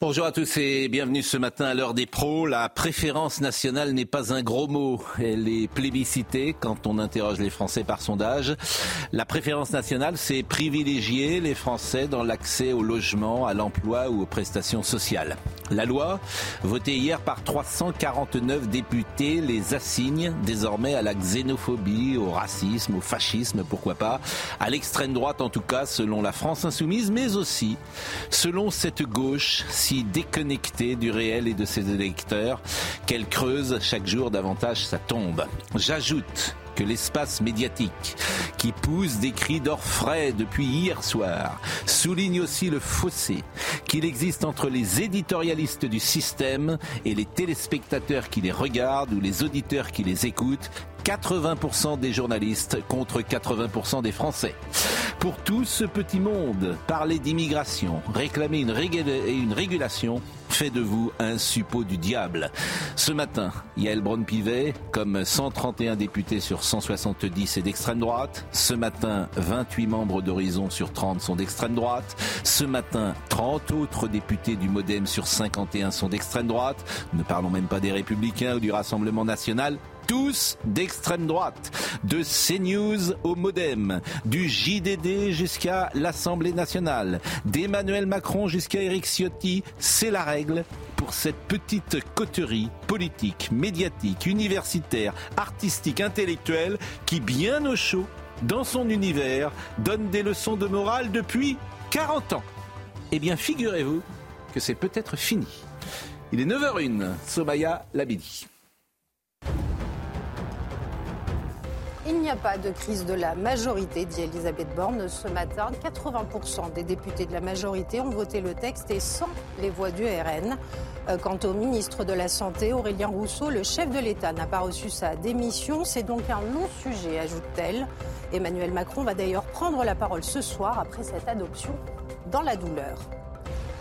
Bonjour à tous et bienvenue ce matin à l'heure des pros. La préférence nationale n'est pas un gros mot. Elle est plébiscitée quand on interroge les Français par sondage. La préférence nationale, c'est privilégier les Français dans l'accès au logement, à l'emploi ou aux prestations sociales. La loi, votée hier par 349 députés, les assigne désormais à la xénophobie, au racisme, au fascisme, pourquoi pas, à l'extrême droite en tout cas, selon la France insoumise, mais aussi selon cette gauche déconnectée du réel et de ses électeurs qu'elle creuse chaque jour davantage sa tombe. J'ajoute que l'espace médiatique, qui pousse des cris d'orfraie depuis hier soir, souligne aussi le fossé qu'il existe entre les éditorialistes du système et les téléspectateurs qui les regardent ou les auditeurs qui les écoutent, 80% des journalistes contre 80% des Français. Pour tout ce petit monde, parler d'immigration, réclamer une, régulation, fait de vous un suppôt du diable. Ce matin, Yael Braun-Pivet, comme 131 députés sur 170 est d'extrême droite. Ce matin, 28 membres d'Horizon sur 30 sont d'extrême droite. Ce matin, 30 autres députés du Modem sur 51 sont d'extrême droite. Ne parlons même pas des Républicains ou du Rassemblement national tous d'extrême droite, de CNews au Modem, du JDD jusqu'à l'Assemblée nationale, d'Emmanuel Macron jusqu'à Eric Ciotti, c'est la règle pour cette petite coterie politique, médiatique, universitaire, artistique, intellectuelle qui, bien au chaud, dans son univers, donne des leçons de morale depuis 40 ans. Eh bien, figurez-vous que c'est peut-être fini. Il est 9h01, Sobaya Labidi. Il n'y a pas de crise de la majorité, dit Elisabeth Borne ce matin. 80% des députés de la majorité ont voté le texte et sans les voix du RN. Euh, quant au ministre de la Santé, Aurélien Rousseau, le chef de l'État n'a pas reçu sa démission. C'est donc un long sujet, ajoute-t-elle. Emmanuel Macron va d'ailleurs prendre la parole ce soir après cette adoption dans la douleur.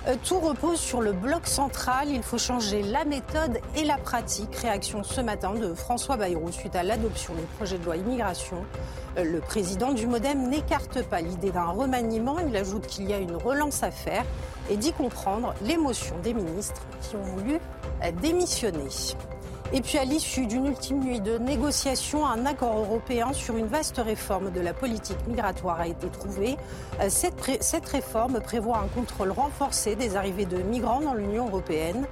Euh, tout repose sur le bloc central. Il faut changer la méthode et la pratique. Réaction ce matin de François Bayrou suite à l'adoption du projet de loi immigration. Euh, le président du Modem n'écarte pas l'idée d'un remaniement. Il ajoute qu'il y a une relance à faire et dit comprendre l'émotion des ministres qui ont voulu euh, démissionner. Et puis à l'issue d'une ultime nuit de négociations, un accord européen sur une vaste réforme de la politique migratoire a été trouvé. Euh, cette, réforme prévoit un contrôle renforcé des arrivées de migrants dans l'Union européenne,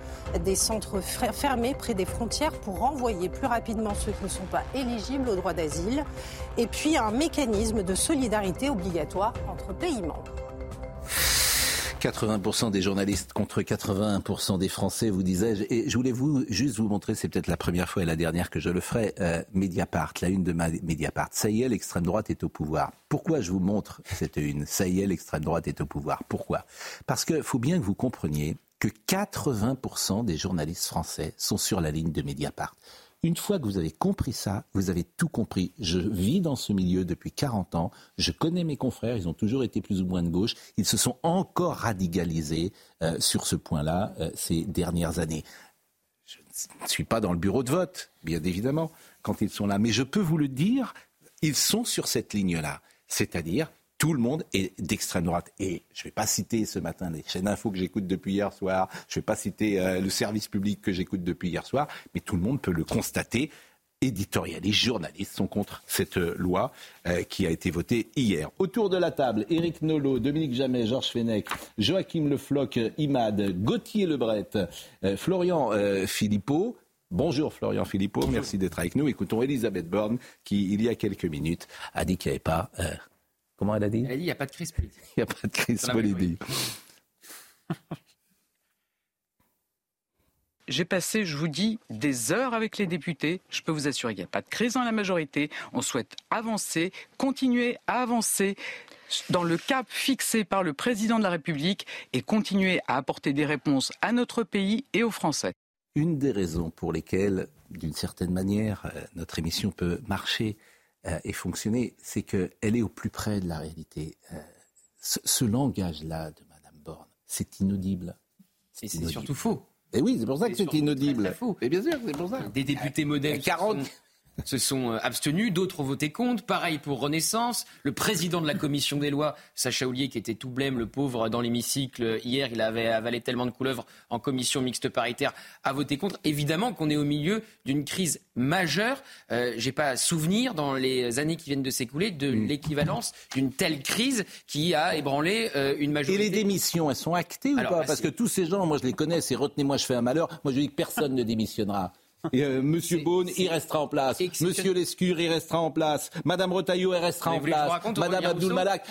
des centres fermés près des frontières pour renvoyer plus rapidement ceux qui ne sont pas éligibles au droit d'asile, et puis un mécanisme de solidarité obligatoire entre pays membres. 80% des journalistes contre 81% des Français, vous disais-je. Et je voulais vous juste vous montrer, c'est peut-être la première fois et la dernière que je le ferai, euh, Mediapart, la une de ma Mediapart. Ça y est, l'extrême droite est au pouvoir. Pourquoi je vous montre cette une? Ça y est, l'extrême droite est au pouvoir. Pourquoi? Parce qu'il faut bien que vous compreniez que 80% des journalistes français sont sur la ligne de Mediapart. Une fois que vous avez compris ça, vous avez tout compris. Je vis dans ce milieu depuis 40 ans. Je connais mes confrères. Ils ont toujours été plus ou moins de gauche. Ils se sont encore radicalisés euh, sur ce point-là euh, ces dernières années. Je ne suis pas dans le bureau de vote, bien évidemment, quand ils sont là. Mais je peux vous le dire, ils sont sur cette ligne-là. C'est-à-dire tout le monde est d'extrême droite. Et je ne vais pas citer ce matin les chaînes d'infos que j'écoute depuis hier soir, je ne vais pas citer euh, le service public que j'écoute depuis hier soir, mais tout le monde peut le constater. éditorialistes, journalistes sont contre cette loi euh, qui a été votée hier. Autour de la table, Éric Nolot, Dominique Jamet, Georges Fenech, Joachim Le Floch, Imad, Gauthier Lebret, euh, Florian euh, Philippot. Bonjour Florian Philippot, merci d'être avec nous. Écoutons Elisabeth Borne qui, il y a quelques minutes, a dit qu'il n'y avait pas... comment elle a dit? Elle a dit qu'il n'y a pas de crise politique. Il n'y a pas de crise politique. J'ai passé, je vous dis, des heures avec les députés. Je peux vous assurer qu'il n'y a pas de crise dans la majorité. On souhaite avancer, continuer à avancer dans le cap fixé par le président de la République et continuer à apporter des réponses à notre pays et aux Français. Une des raisons pour lesquelles, d'une certaine manière, euh, notre émission peut marcher euh, et fonctionner, c'est qu'elle est au plus près de la réalité. Euh, ce, langage-là de Mme Borne, c'est inaudible. C'est surtout faux. Et oui, c'est pour ça que c'est inaudible. Et bien sûr, c'est pour ça. Des députés modèles 40 se sont euh, abstenus, d'autres ont voté contre. Pareil pour Renaissance. Le président de la commission des lois, Sacha Oulier, qui était tout blême, le pauvre, dans l'hémicycle hier, il avait avalé tellement de couleuvres en commission mixte paritaire, a voté contre. Évidemment qu'on est au milieu d'une crise majeure. Euh, J'ai pas souvenir, dans les années qui viennent de s'écouler, de mm. l'équivalence d'une telle crise qui a ébranlé euh, une majorité. Et les démissions, elles sont actées ou pas? Parce que tous ces gens, moi je les connais, c'est retenez-moi, je fais un malheur. Moi je dis que personne ne démissionnera. Euh, Monsieur Beaune, il restera en place. Monsieur Lescure, il restera en place. Madame Retailleau, elle restera en place. Madame Abdul Malak.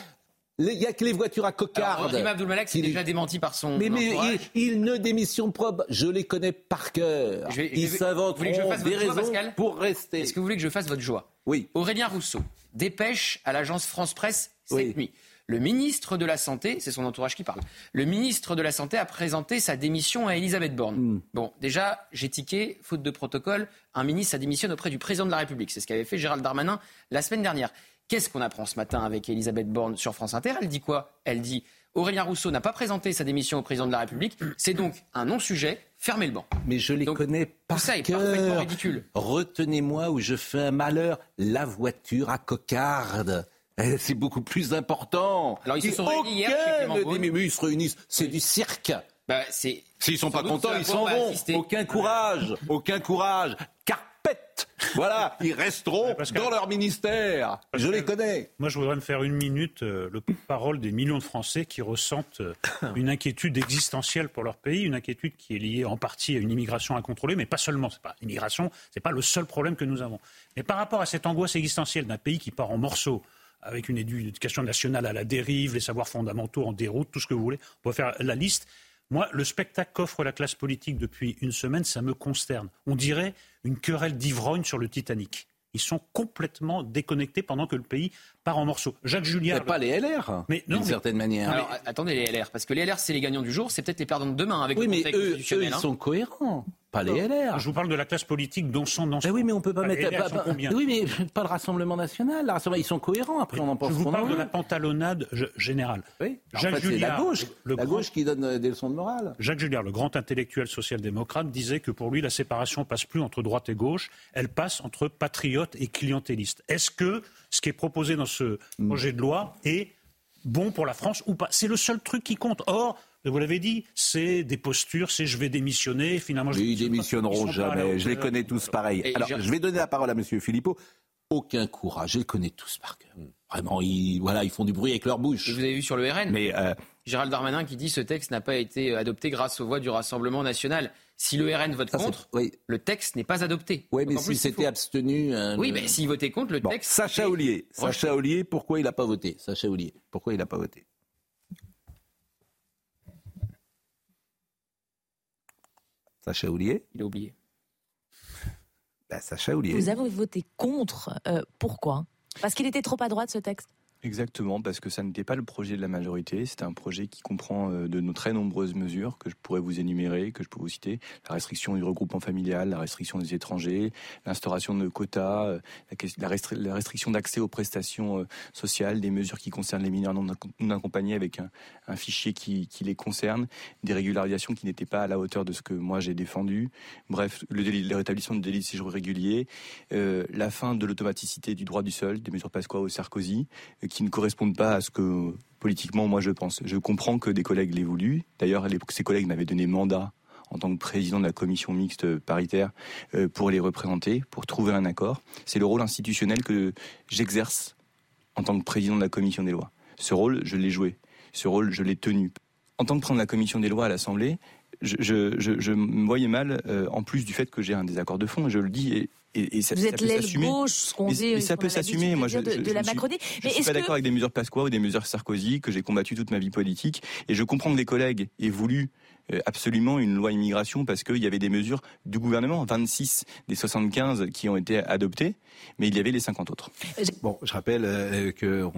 Il n'y a que les voitures à cocarde. Alors, Abdul Malak s'est déjà démenti par son. Mais, mais il, ne démissionne pas. Je les connais par cœur. Ils s'inventeront des raisons pour rester. Est-ce que vous voulez que je fasse votre joie? Oui. Aurélien Rousseau dépêche à l'agence France Presse cette nuit. Le ministre de la Santé, c'est son entourage qui parle, le ministre de la Santé a présenté sa démission à Elisabeth Borne. Hmm. Bon, déjà, j'ai tiqué, faute de protocole, un ministre a démissionné auprès du président de la République. C'est ce qu'avait fait Gérald Darmanin la semaine dernière. Qu'est-ce qu'on apprend ce matin avec Elisabeth Borne sur France Inter? Elle dit quoi? Elle dit Aurélien Rousseau n'a pas présenté sa démission au président de la République. C'est donc un non-sujet. Fermez le banc. Mais je les connais par ça est ridicule. Retenez-moi où je fais un malheur. La voiture à cocarde. Eh, c'est beaucoup plus important. Alors ils se sont réunis hier ils se réunissent. C'est du cirque. Bah, S'ils sont pas contents, ils s'en vont. Aucun courage, aucun courage. Carpette. Voilà, ils resteront dans leur ministère. je les connais. Moi, je voudrais me faire une minute euh, le parole des millions de Français qui ressentent euh, une inquiétude existentielle pour leur pays, une inquiétude qui est liée en partie à une immigration incontrôlée, mais pas seulement. C'est pas l'immigration, c'est pas le seul problème que nous avons. Mais par rapport à cette angoisse existentielle d'un pays qui part en morceaux avec une éducation nationale à la dérive, les savoirs fondamentaux en déroute, tout ce que vous voulez. On peut faire la liste. Moi, le spectacle qu'offre la classe politique depuis une semaine, ça me consterne. On dirait une querelle d'ivrogne sur le Titanic. Ils sont complètement déconnectés pendant que le pays part en morceaux. Jacques Julien. Mais pas les LR, d'une certaine manière. Alors, attendez, les LR, parce que les LR, c'est les gagnants du jour, c'est peut-être les perdants de demain avec oui, le mais eux, eux, ils hein. sont cohérents. Pas les LR. Je vous parle de la classe politique dont sont dans ce. oui, mais on peut pas mettre. oui, mais pas le Rassemblement national. ils sont cohérents. Après, on en pense. Je vous parle de la pantalonnade générale. Oui. Jacques en fait, la gauche, le la gauche qui donne des leçons de morale. Jacques Julliard, le grand intellectuel social-démocrate, disait que pour lui, la séparation passe plus entre droite et gauche, elle passe entre patriotes et clientélistes. Est-ce que ce qui est proposé dans ce hmm. projet de loi est bon pour la France ou pas? C'est le seul truc qui compte. Or, vous l'avez dit, c'est des postures, c'est je vais démissionner, finalement... Je ils démissionneront jamais, je les connais tous pareil. Alors, je... vais donner la parole à M. Philippot. Aucun courage, je les connais tous par cœur. Vraiment, ils, voilà, ils font du bruit avec leur bouche. vous avez vu sur le RN Mais euh... Gérald Darmanin qui dit ce texte n'a pas été adopté grâce aux voix du Rassemblement national. Si le RN vote contre, le texte n'est pas adopté. Oui, mais s'il s'était abstenu. Euh, oui, mais s'il votait contre, le texte. Sacha Ollier. Sacha Ollier, pourquoi il n'a pas voté? Sacha Ollier, pourquoi il n'a pas voté? Sacha Oulier Il a oublié. Ben, Sacha Oulier. Vous avez voté contre. Euh, pourquoi? Parce qu'il était trop à droite ce texte? Exactement, parce que ça n'était pas le projet de la majorité, c'était un projet qui comprend euh, de très nombreuses mesures que je pourrais vous énumérer, que je peux vous citer, la restriction du regroupement familial, la restriction des étrangers, l'instauration de quotas, euh, la, restriction d'accès aux prestations euh, sociales, des mesures qui concernent les mineurs non, accompagnés avec un, fichier qui, les concerne, des régularisations qui n'étaient pas à la hauteur de ce que moi j'ai défendu, bref, le, le rétablissement du délit de séjour régulier, la fin de l'automaticité du droit du sol, des mesures Pasqua au Sarkozy, qui ne correspondent pas à ce que politiquement moi je pense. Je comprends que des collègues l'aient voulu. D'ailleurs, ces collègues m'avaient donné mandat en tant que président de la commission mixte paritaire pour les représenter, pour trouver un accord. C'est le rôle institutionnel que j'exerce en tant que président de la commission des lois. Ce rôle, je l'ai joué. Ce rôle, je l'ai tenu. En tant que président de la commission des lois à l'Assemblée, je, me voyais mal, euh, en plus du fait que j'ai un désaccord de fond, je le dis, et, et, ça, Vous êtes l'aile gauche, ce qu'on dit. ça peut s'assumer. Moi, je, de, la Macronie. Je, suis pas d'accord avec des mesures Pasqua ou des mesures Sarkozy que j'ai combattu toute ma vie politique, et je comprends que des collègues aient voulu euh, absolument une loi immigration parce qu'il y avait des mesures du gouvernement, 26 des 75 qui ont été adoptées, mais il y avait les 50 autres. Bon, je rappelle euh, que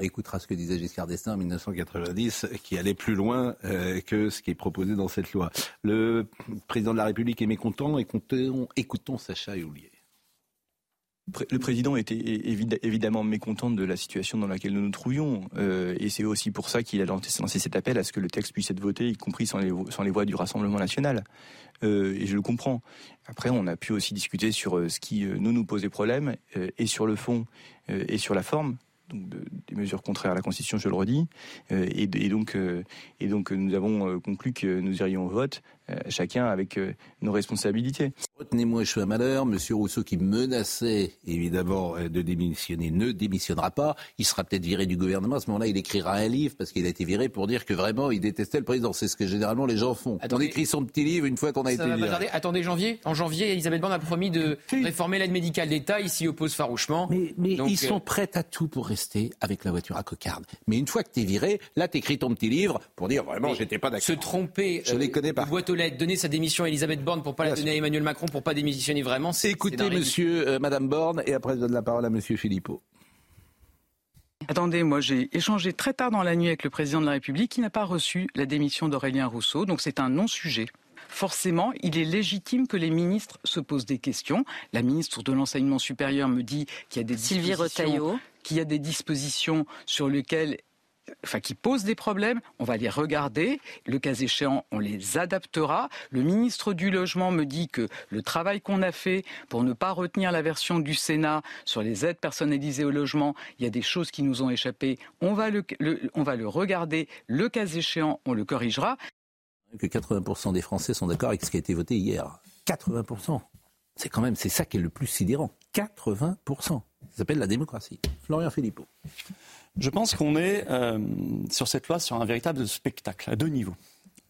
écoutera ce que disait Giscard d'Estaing en 1990, qui allait plus loin euh, que ce qui est proposé dans cette loi. Le président de la République est mécontent. Écoutons, écoutons Sacha Houlier. Le président était évidemment mécontent de la situation dans laquelle nous nous trouvions. Euh, et c'est aussi pour ça qu'il a lancé cet appel à ce que le texte puisse être voté, y compris sans les, voix du Rassemblement national. Euh, et je le comprends. Après, on a pu aussi discuter sur ce qui nous posait problème, et sur le fond, et sur la forme des mesures contraires à la Constitution, je le redis. Euh, et, donc, euh, nous avons euh, conclu que nous irions au vote euh, chacun avec euh, nos responsabilités. Retenez-moi, je suis un malheur. Monsieur Rousseau, qui menaçait évidemment euh, de démissionner, ne démissionnera pas. Il sera peut-être viré du gouvernement. À ce moment-là, il écrira un livre parce qu'il a été viré pour dire que vraiment il détestait le président. C'est ce que généralement les gens font. On écrit son petit livre une fois qu'on a été viré. attendez, janvier. En janvier, Elisabeth Borne a promis de réformer l'aide médicale d'État. Il s'y oppose farouchement. Mais, ils sont prêts à tout pour rester avec la voiture à cocarde. Mais une fois que tu es viré, là, tu écris ton petit livre pour dire vraiment, j'étais pas d'accord. Se tromper. Je les connais pas donner sa démission à Elisabeth Borne pour pas la donner à Emmanuel Macron pour pas démissionner vraiment. C'est Écoutez, monsieur, euh, madame Borne, et après je donne la parole à monsieur Philippot. Attendez, moi j'ai échangé très tard dans la nuit avec le président de la République qui n'a pas reçu la démission d'Aurélien Rousseau, donc c'est un non-sujet. Forcément, il est légitime que les ministres se posent des questions. La ministre de l'enseignement supérieur me dit qu'il y a des Sylvie qu'il y a des dispositions sur lesquelles enfin qui posent des problèmes, on va les regarder, le cas échéant, on les adaptera. Le ministre du Logement me dit que le travail qu'on a fait pour ne pas retenir la version du Sénat sur les aides personnalisées au logement, il y a des choses qui nous ont échappé, on va le, on va le regarder, le cas échéant, on le corrigera. Que 80% des Français sont d'accord avec ce qui a été voté hier. 80%. C'est quand même, c'est ça qui est le plus sidérant. 80%. Ça s'appelle la démocratie. Florian Philippot. Je pense qu'on est euh, sur cette loi sur un véritable spectacle à deux niveaux.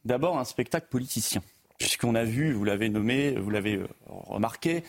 D'abord un spectacle politicien, puisqu'on a vu, vous l'avez nommé, vous l'avez euh, remarqué,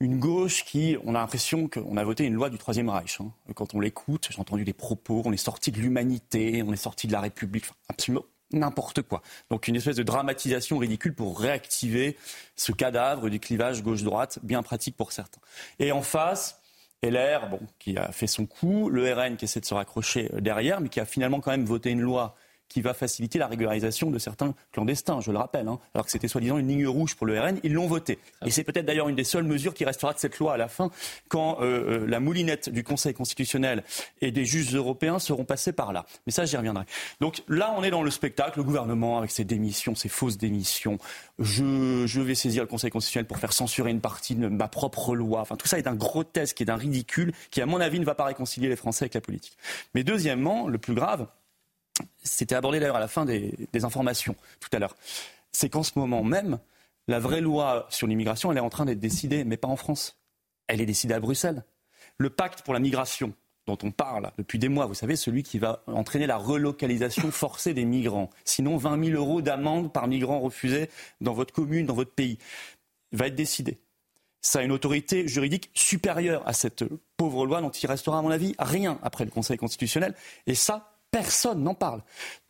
une gauche qui, on a l'impression qu'on a voté une loi du Troisième Reich. Hein. Quand on l'écoute, j'ai entendu des propos, on est sorti de l'humanité, on est sorti de la République, absolument n'importe quoi. Donc une espèce de dramatisation ridicule pour réactiver ce cadavre du clivage gauche-droite, bien pratique pour certains. Et en face, LR, bon, qui a fait son coup, le RN qui essaie de se raccrocher euh, derrière, mais qui a finalement quand même voté une loi qui va faciliter la régularisation de certains clandestins, je le rappelle. Hein. alors que c'était soi-disant une ligne rouge pour le RN, ils l'ont voté. Et c'est peut-être d'ailleurs une des seules mesures qui restera de cette loi à la fin, quand euh, euh, la moulinette du Conseil constitutionnel et des juges européens seront passés par là. Mais ça, j'y reviendrai. Donc là, on est dans le spectacle, le gouvernement avec ses démissions, ses fausses démissions. Je, vais saisir le Conseil constitutionnel pour faire censurer une partie de ma propre loi. Enfin, tout ça est d'un grotesque et d'un ridicule qui, à mon avis, ne va pas réconcilier les Français avec la politique. Mais deuxièmement, le plus grave, c'était abordé d'ailleurs à la fin des, informations tout à l'heure, c'est qu'en ce moment même, la vraie loi sur l'immigration, elle est en train d'être décidée, mais pas en France. Elle est décidée à Bruxelles. Le pacte pour la migration, dont on parle depuis des mois, vous savez, celui qui va entraîner la relocalisation forcée des migrants. Sinon, 20 000 euros d'amende par migrant refusé dans votre commune, dans votre pays, va être décidé. Ça a une autorité juridique supérieure à cette pauvre loi dont il restera, à mon avis, rien après le Conseil constitutionnel. Et ça, Personne n'en parle.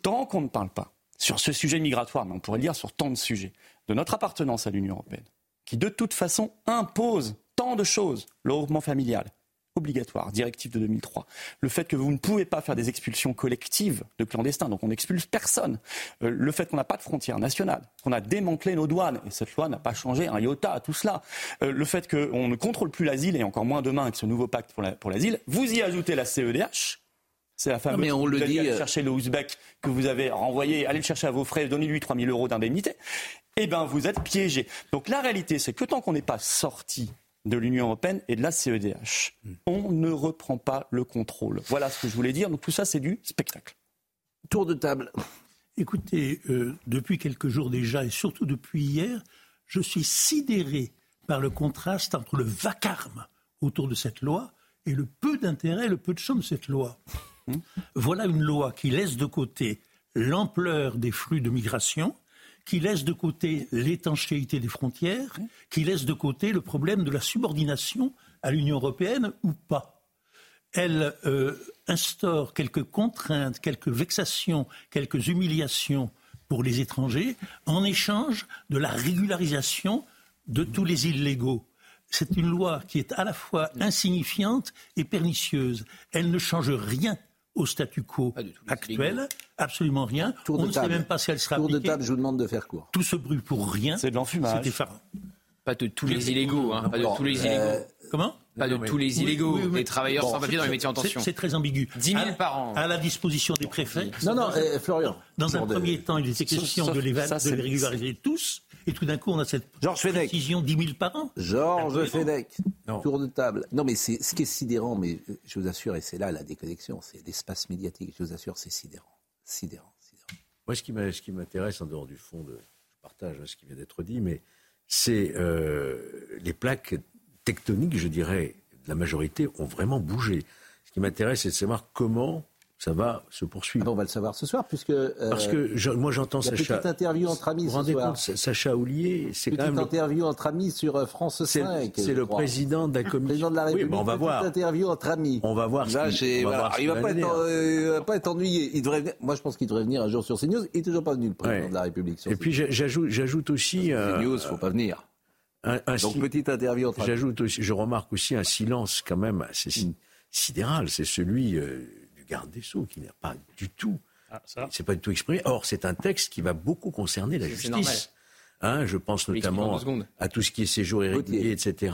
Tant qu'on ne parle pas sur ce sujet migratoire, mais on pourrait le dire sur tant de sujets, de notre appartenance à l'Union européenne, qui de toute façon impose tant de choses, le regroupement familial, obligatoire, directive de 2003. Le fait que vous ne pouvez pas faire des expulsions collectives de clandestins, donc on n'expulse personne. Euh, le fait qu'on n'a pas de frontières nationales, qu'on a démantelé nos douanes, et cette loi n'a pas changé un iota à tout cela. Euh, le fait qu'on ne contrôle plus l'asile, et encore moins demain avec ce nouveau pacte pour l'asile. vous y ajoutez la CEDH, c'est la fameuse. mais on le dit. Allez euh, chercher le Ouzbek que vous avez renvoyé, allez le chercher à vos frais, donnez-lui 3 000 euros d'indemnité. Eh bien, vous êtes piégé. Donc la réalité, c'est que tant qu'on n'est pas sorti de l'Union européenne et de la CEDH, on ne reprend pas le contrôle. Voilà ce que je voulais dire. Donc tout ça, c'est du spectacle. Tour de table. Écoutez, euh, depuis quelques jours déjà, et surtout depuis hier, je suis sidéré par le contraste entre le vacarme autour de cette loi et le peu d'intérêt, le peu de champ de cette loi. Voilà une loi qui laisse de côté l'ampleur des flux de migration, qui laisse de côté l'étanchéité des frontières, qui laisse de côté le problème de la subordination à l'Union européenne ou pas. Elle euh, instaure quelques contraintes, quelques vexations, quelques humiliations pour les étrangers en échange de la régularisation de tous les illégaux. C'est une loi qui est à la fois insignifiante et pernicieuse. Elle ne change rien au statu quo actuel, absolument rien. On ne sait même pas si elle sera Tour appliquée. de table, je vous demande de faire court. Tout ce bruit pour rien. C'est de l'enfumage. C'est effarant. Pas de tous les illégaux, hein, pas de tous les illégaux. Euh, Comment? Pas de tous les illégaux, oui, oui. les travailleurs Bon, sans papier dans les c'est- métiers en tension. C'est très ambigu. 10 000 À- par an. À la disposition des préfets. Non, non, euh, Florian. Dans un premier temps, il était Sauf- question sauf- de les, va- ça, de c'est- les régulariser tous. Et tout d'un coup, on a cette Georges précision 10 000 par an. Georges Fenech, Non. tour de table. Non, mais c'est ce qui est sidérant, mais euh, je vous assure, et c'est là la déconnexion, c'est l'espace médiatique. Je vous assure, c'est sidérant. Sidérant, sidérant. Moi, ce qui m'intéresse, en dehors du fond, de, je partage hein, ce qui vient d'être dit, mais c'est euh, les plaques tectoniques, je dirais, de la majorité ont vraiment bougé. Ce qui m'intéresse, c'est de savoir comment ça va se poursuivre. Ah bon, on va le savoir ce soir, puisque. euh, Parce que je- moi, j'entends Sacha. petite interview entre amis Vous ce rendez soir. compte, Sacha Oulier, c'est quand Petite même. le- interview entre amis sur euh, France C'est 5. c'est le crois. président de la commission. Président de la Oui, République. mais on va petite voir. interview entre amis. On va voir. ce Là, j'ai- on va voilà, voir il va pas va être, euh, il pas être ennuyé. Il devrait venir- Moi, je pense qu'il devrait venir un jour sur CNews. Il est toujours pas venu, le président Ouais. de la République. Sur Et puis j'a- j'ajoute, j'ajoute aussi euh, CNews, faut pas venir. Un, un Donc, si- petite interview entre. J'ajoute aussi, je remarque aussi un silence quand même assez Mm. si- sidéral, c'est celui euh, du garde des Sceaux qui n'a pas du tout, Ah, c'est pas du tout exprimé. Or, c'est un texte qui va beaucoup concerner la justice. Hein, je pense notamment à tout ce qui est séjour irrégulier, etc.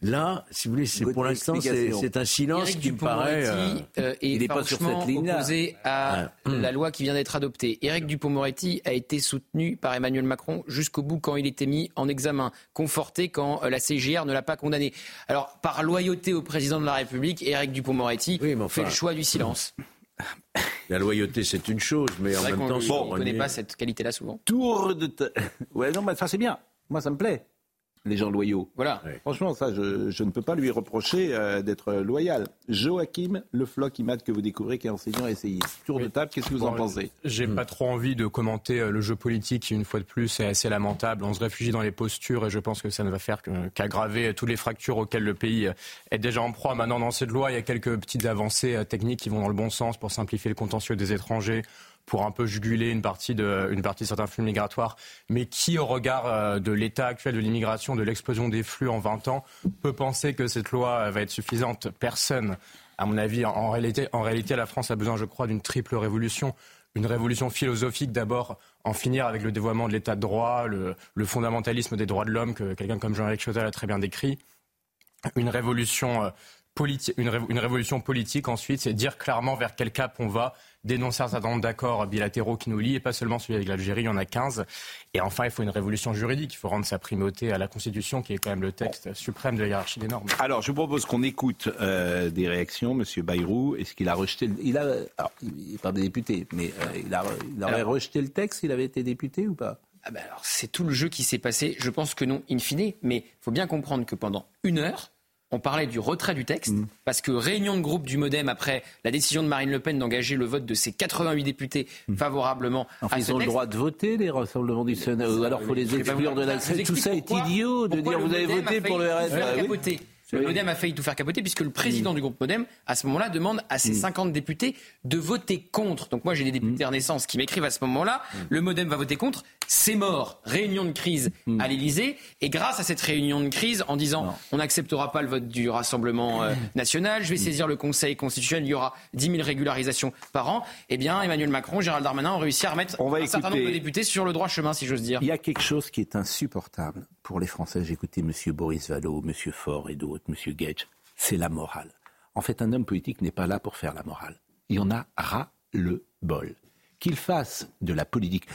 Là, si vous voulez, c'est pour l'instant, c'est un silence Éric qui me paraît. Euh, euh, est il est pas sur cette ligne-là. opposé à la loi qui vient d'être adoptée. Éric Dupond-Moretti a été soutenu par Emmanuel Macron jusqu'au bout quand il était mis en examen, conforté quand euh, la CGR ne l'a pas condamné. Alors, par loyauté au président de la République, Éric Oui, enfin- fait le choix du silence. La loyauté, c'est une chose, mais en même temps, ne se connaît pas cette qualité-là souvent. Tour de. ta- Ouais, non, mais ça, c'est bien. Moi, ça me plaît. Les gens loyaux. Voilà. Franchement, ça, je, je ne peux pas lui reprocher euh, d'être loyal. Joachim Le Floch Imad, que vous découvrez, qui est enseignant et essayiste. Tour de table, qu'est-ce que vous en pensez? J'ai pas trop envie de commenter euh, le jeu politique qui, une fois de plus, est assez lamentable. On se réfugie dans les postures et je pense que ça ne va faire qu'aggraver toutes les fractures auxquelles le pays euh, est déjà en proie. Maintenant, dans cette loi, il y a quelques petites avancées euh, techniques qui vont dans le bon sens pour simplifier le contentieux des étrangers pour un peu juguler une partie de, une certains flux migratoires, mais qui, au regard euh, de l'état actuel de l'immigration, de l'explosion des flux en 20 ans, peut penser que cette loi euh, va être suffisante? Personne. À mon avis, en, réalité, en réalité, la France a besoin, je crois, d'une triple révolution. Une révolution philosophique d'abord, en finir avec le dévoiement de l'état de droit, le, fondamentalisme des droits de l'homme que quelqu'un comme Jean-Éric Chotel a très bien décrit. Euh, une révolution politique ensuite, c'est dire clairement vers quel cap on va, dénoncer un certain nombre d'accords bilatéraux qui nous lient, et pas seulement celui avec l'Algérie, il y en a 15. Et enfin, il faut une révolution juridique, il faut rendre sa primauté à la Constitution, qui est quand même le texte suprême de la hiérarchie des normes. Alors, je vous propose qu'on écoute euh, des réactions. Monsieur Bayrou, est-ce qu'il a rejeté le... Il a... Alors, il n'est pas député, mais euh, il, a... il aurait Alors- rejeté le texte s'il avait été député ou pas? Ah ben alors, c'est tout le jeu qui s'est passé. Je pense que non, in fine. Mais il faut bien comprendre que pendant une heure, on parlait du retrait du texte, Mm. parce que réunion de groupe du Modem après la décision de Marine Le Pen d'engager le vote de ses 88 députés favorablement Mm. Enfin, à ils ce ont le droit de voter, les rassemblements du Sénat, alors faut les exclure de la. Tout ça est idiot de dire vous avez voté pour le failli Le. Modem a failli tout faire capoter puisque le président du groupe Modem, à ce moment-là, demande à ses 50 députés de voter contre. Donc moi, j'ai des députés Renaissance qui m'écrivent à ce moment-là, le Modem va voter contre, c'est mort. Réunion de crise à l'Élysée. Et grâce à cette réunion de crise, en disant on n'acceptera pas le vote du Rassemblement euh, national, je vais saisir le Conseil constitutionnel, il y aura 10 000 régularisations par an, eh bien Emmanuel Macron, Gérald Darmanin ont réussi à remettre On va un certain nombre de députés sur le droit chemin, si j'ose dire. Il y a quelque chose qui est insupportable pour les Français. J'ai écouté M. Boris Vallaud, M. Faure et d'autres, M. Gage. C'est la morale. En fait, un homme politique n'est pas là pour faire la morale. Il y en a ras le bol. Qu'il fasse de la politique.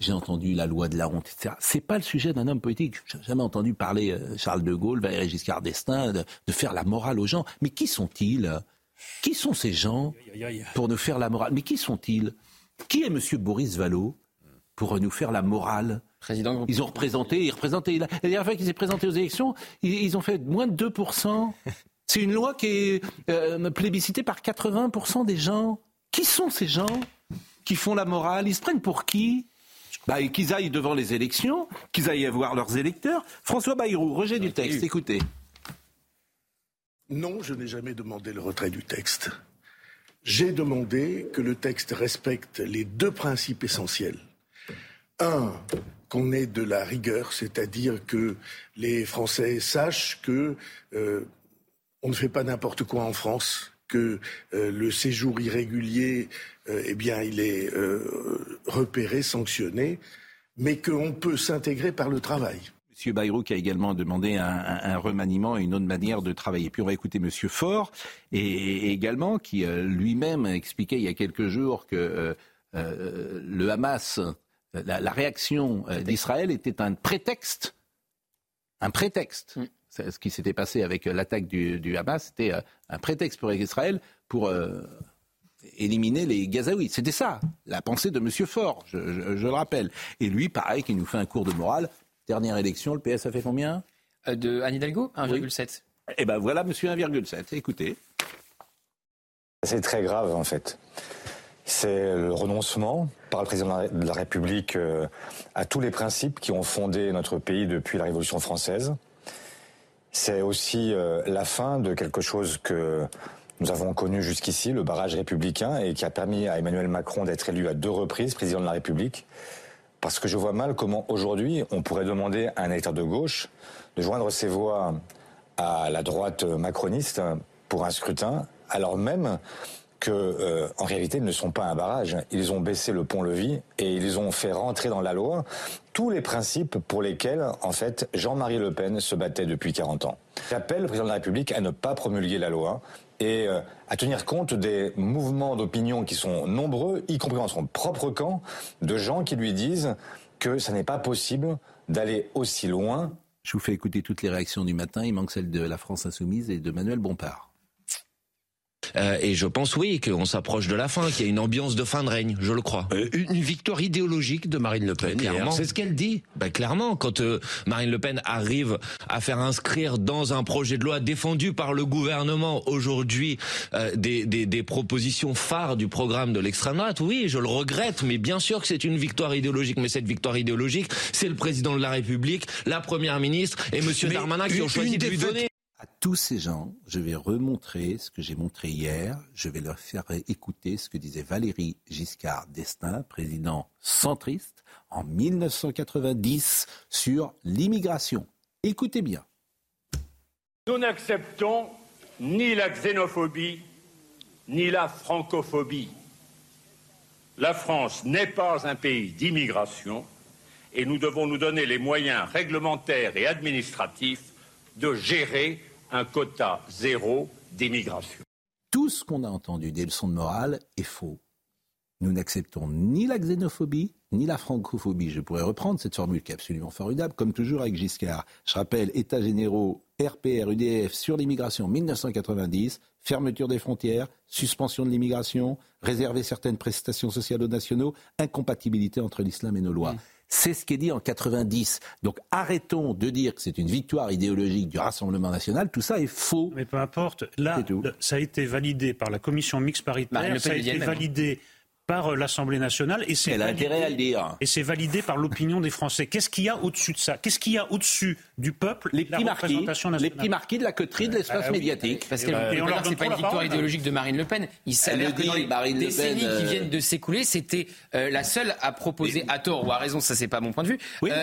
J'ai entendu la loi de la honte, etc. C'est pas le sujet d'un homme politique. J'ai jamais entendu parler euh, Charles de Gaulle, Valéry Giscard d'Estaing, de, de faire la morale aux gens. Mais qui sont-ils? Qui sont ces gens pour nous faire la morale? Mais qui sont-ils? Qui est M. Boris Vallot pour nous faire la morale? Président Ils ont représenté, ils représentaient. La dernière fois qu'ils s'est présenté aux élections, ils, ont fait moins de 2%. C'est une loi qui est euh, plébiscitée par 80% des gens. Qui sont ces gens qui font la morale? Ils se prennent pour qui? Bah, qu'ils aillent devant les élections, qu'ils aillent voir leurs électeurs. François Bayrou, rejet du texte, écoutez. Non, je n'ai jamais demandé le retrait du texte. J'ai demandé que le texte respecte les deux principes essentiels. Un, qu'on ait de la rigueur, c'est-à-dire que les Français sachent que euh, on ne fait pas n'importe quoi en France, que euh, le séjour irrégulier, euh, eh bien, il est repéré, sanctionné, mais qu'on peut s'intégrer par le travail. M. Bayrou qui a également demandé un, remaniement et une autre manière de travailler. Puis on va écouter M. Faure et, également qui lui-même expliquait il y a quelques jours que le Hamas, la, réaction d'Israël était un prétexte, un prétexte. Mm. Ce qui s'était passé avec l'attaque du, Hamas, c'était un prétexte pour Israël pour éliminer les Gazaouis. C'était ça, la pensée de M. Faure, je, je, le rappelle. Et lui, pareil, qui nous fait un cours de morale. Dernière élection, le PS a fait combien? Euh, De Anne Hidalgo? 1,7. Eh bien voilà, monsieur 1,7. Écoutez. C'est très grave en fait. C'est le renoncement par le président de la République euh, à tous les principes qui ont fondé notre pays depuis la Révolution française. C'est aussi euh, la fin de quelque chose que nous avons connu jusqu'ici, le barrage républicain, et qui a permis à Emmanuel Macron d'être élu à deux reprises président de la République. Parce que je vois mal comment aujourd'hui on pourrait demander à un électeur de gauche de joindre ses voix à la droite macroniste pour un scrutin, alors même que, euh, en réalité, ils ne sont pas un barrage. Ils ont baissé le pont-levis et ils ont fait rentrer dans la loi tous les principes pour lesquels, en fait, Jean-Marie Le Pen se battait depuis 40 ans. J'appelle le président de la République à ne pas promulguer la loi et euh, à tenir compte des mouvements d'opinion qui sont nombreux, y compris dans son propre camp, de gens qui lui disent que ça n'est pas possible d'aller aussi loin. Je vous fais écouter toutes les réactions du matin. Il manque celle de la France insoumise et de Manuel Bompard. Euh, et je pense, oui, qu'on s'approche de la fin, qu'il y a une ambiance de fin de règne, je le crois. Euh, une victoire idéologique de Marine Le Pen, c'est ce qu'elle dit. Ben, clairement, quand euh, Marine Le Pen arrive à faire inscrire dans un projet de loi défendu par le gouvernement aujourd'hui des, des, des, propositions phares du programme de l'extrême droite, oui, je le regrette, mais bien sûr que c'est une victoire idéologique. Mais cette victoire idéologique, c'est le président de la République, la première ministre et Monsieur Darmanin qui ont choisi de lui donner à tous ces gens, je vais remontrer ce que j'ai montré hier. Je vais leur faire écouter ce que disait Valérie Giscard d'Estaing, président centriste, en 1990 sur l'immigration. Écoutez bien. Nous n'acceptons ni la xénophobie, ni la francophobie. La France n'est pas un pays d'immigration et nous devons nous donner les moyens réglementaires et administratifs de gérer un quota zéro d'immigration. Tout ce qu'on a entendu des leçons de morale est faux. Nous n'acceptons ni la xénophobie, ni la francophobie. Je pourrais reprendre cette formule qui est absolument formidable, comme toujours avec Giscard. Je rappelle, États généraux, RPR, UDF sur l'immigration 1990, fermeture des frontières, suspension de l'immigration, réserver certaines prestations sociales aux nationaux, incompatibilité entre l'islam et nos lois. C'est ce qui est dit en 90. Donc arrêtons de dire que c'est une victoire idéologique du Rassemblement national. Tout ça est faux. Mais peu importe. Là, ça a été validé par la commission mixte paritaire. Ça a été validé par euh, l'Assemblée nationale et c'est validé, Et c'est validé par l'opinion des Français. Qu'est-ce qu'il y a au-dessus de ça? Qu'est-ce qu'il y a au-dessus du peuple Les petits marquis, les petits marquis de la coterie de l'espace ah médiatique. Parce qu'elle euh, ne c'est pas une victoire idéologique de Marine Le Pen. Il s'avère que dans les Marine décennies qui euh, viennent de s'écouler, c'était la seule à proposer, à tort ou à raison, ça c'est pas mon point de vue,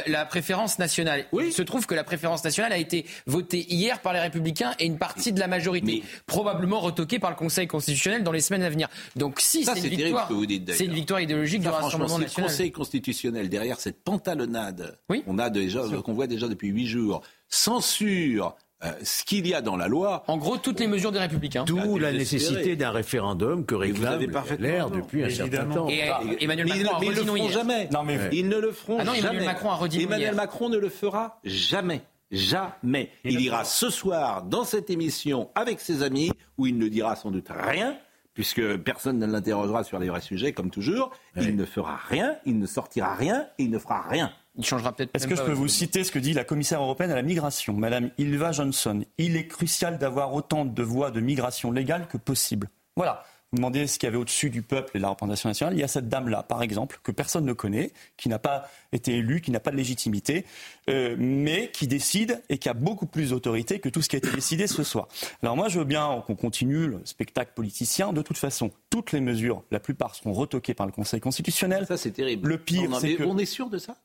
la préférence nationale. Il se trouve que la préférence nationale a été votée hier par les Républicains et une partie de la majorité, probablement retoquée par le Conseil constitutionnel dans les semaines à venir. Donc si c'est une victoire c'est une victoire idéologique du Rassemblement national. Le Conseil constitutionnel, derrière cette pantalonnade qu'on a déjà, qu'on voit déjà depuis huit jours, censure euh, ce qu'il y a dans la loi. En gros, toutes les mesures des républicains. D'où la nécessité d'un référendum que réclame l'air depuis un certain temps. Et, Emmanuel Macron mais, ils ne le feront jamais. Non, mais... Ils ne le feront ah non, jamais. Emmanuel Macron a redit Emmanuel Macron ne le fera jamais. Jamais. il ira ce soir dans cette émission avec ses amis où il ne dira sans doute rien puisque personne ne l'interrogera sur les vrais sujets, comme toujours. Il ne fera rien, il ne sortira rien et il ne fera rien. Il changera peut-être. Est-ce que je peux vous citer ce que dit la commissaire européenne à la migration, Madame Ilva Johnson? Il est crucial d'avoir autant de voies de migration légales que possible. Voilà. Vous demandez ce qu'il y avait au-dessus du peuple et de la représentation nationale. Il y a cette dame-là, par exemple, que personne ne connaît, qui n'a pas été élue, qui n'a pas de légitimité, euh, mais qui décide et qui a beaucoup plus d'autorité que tout ce qui a été décidé ce soir. Alors moi, je veux bien qu'on continue le spectacle politicien. De toute façon, toutes les mesures, la plupart seront retoquées par le Conseil constitutionnel. Ça, c'est terrible. Le pire, c'est que... On est sûr de ça?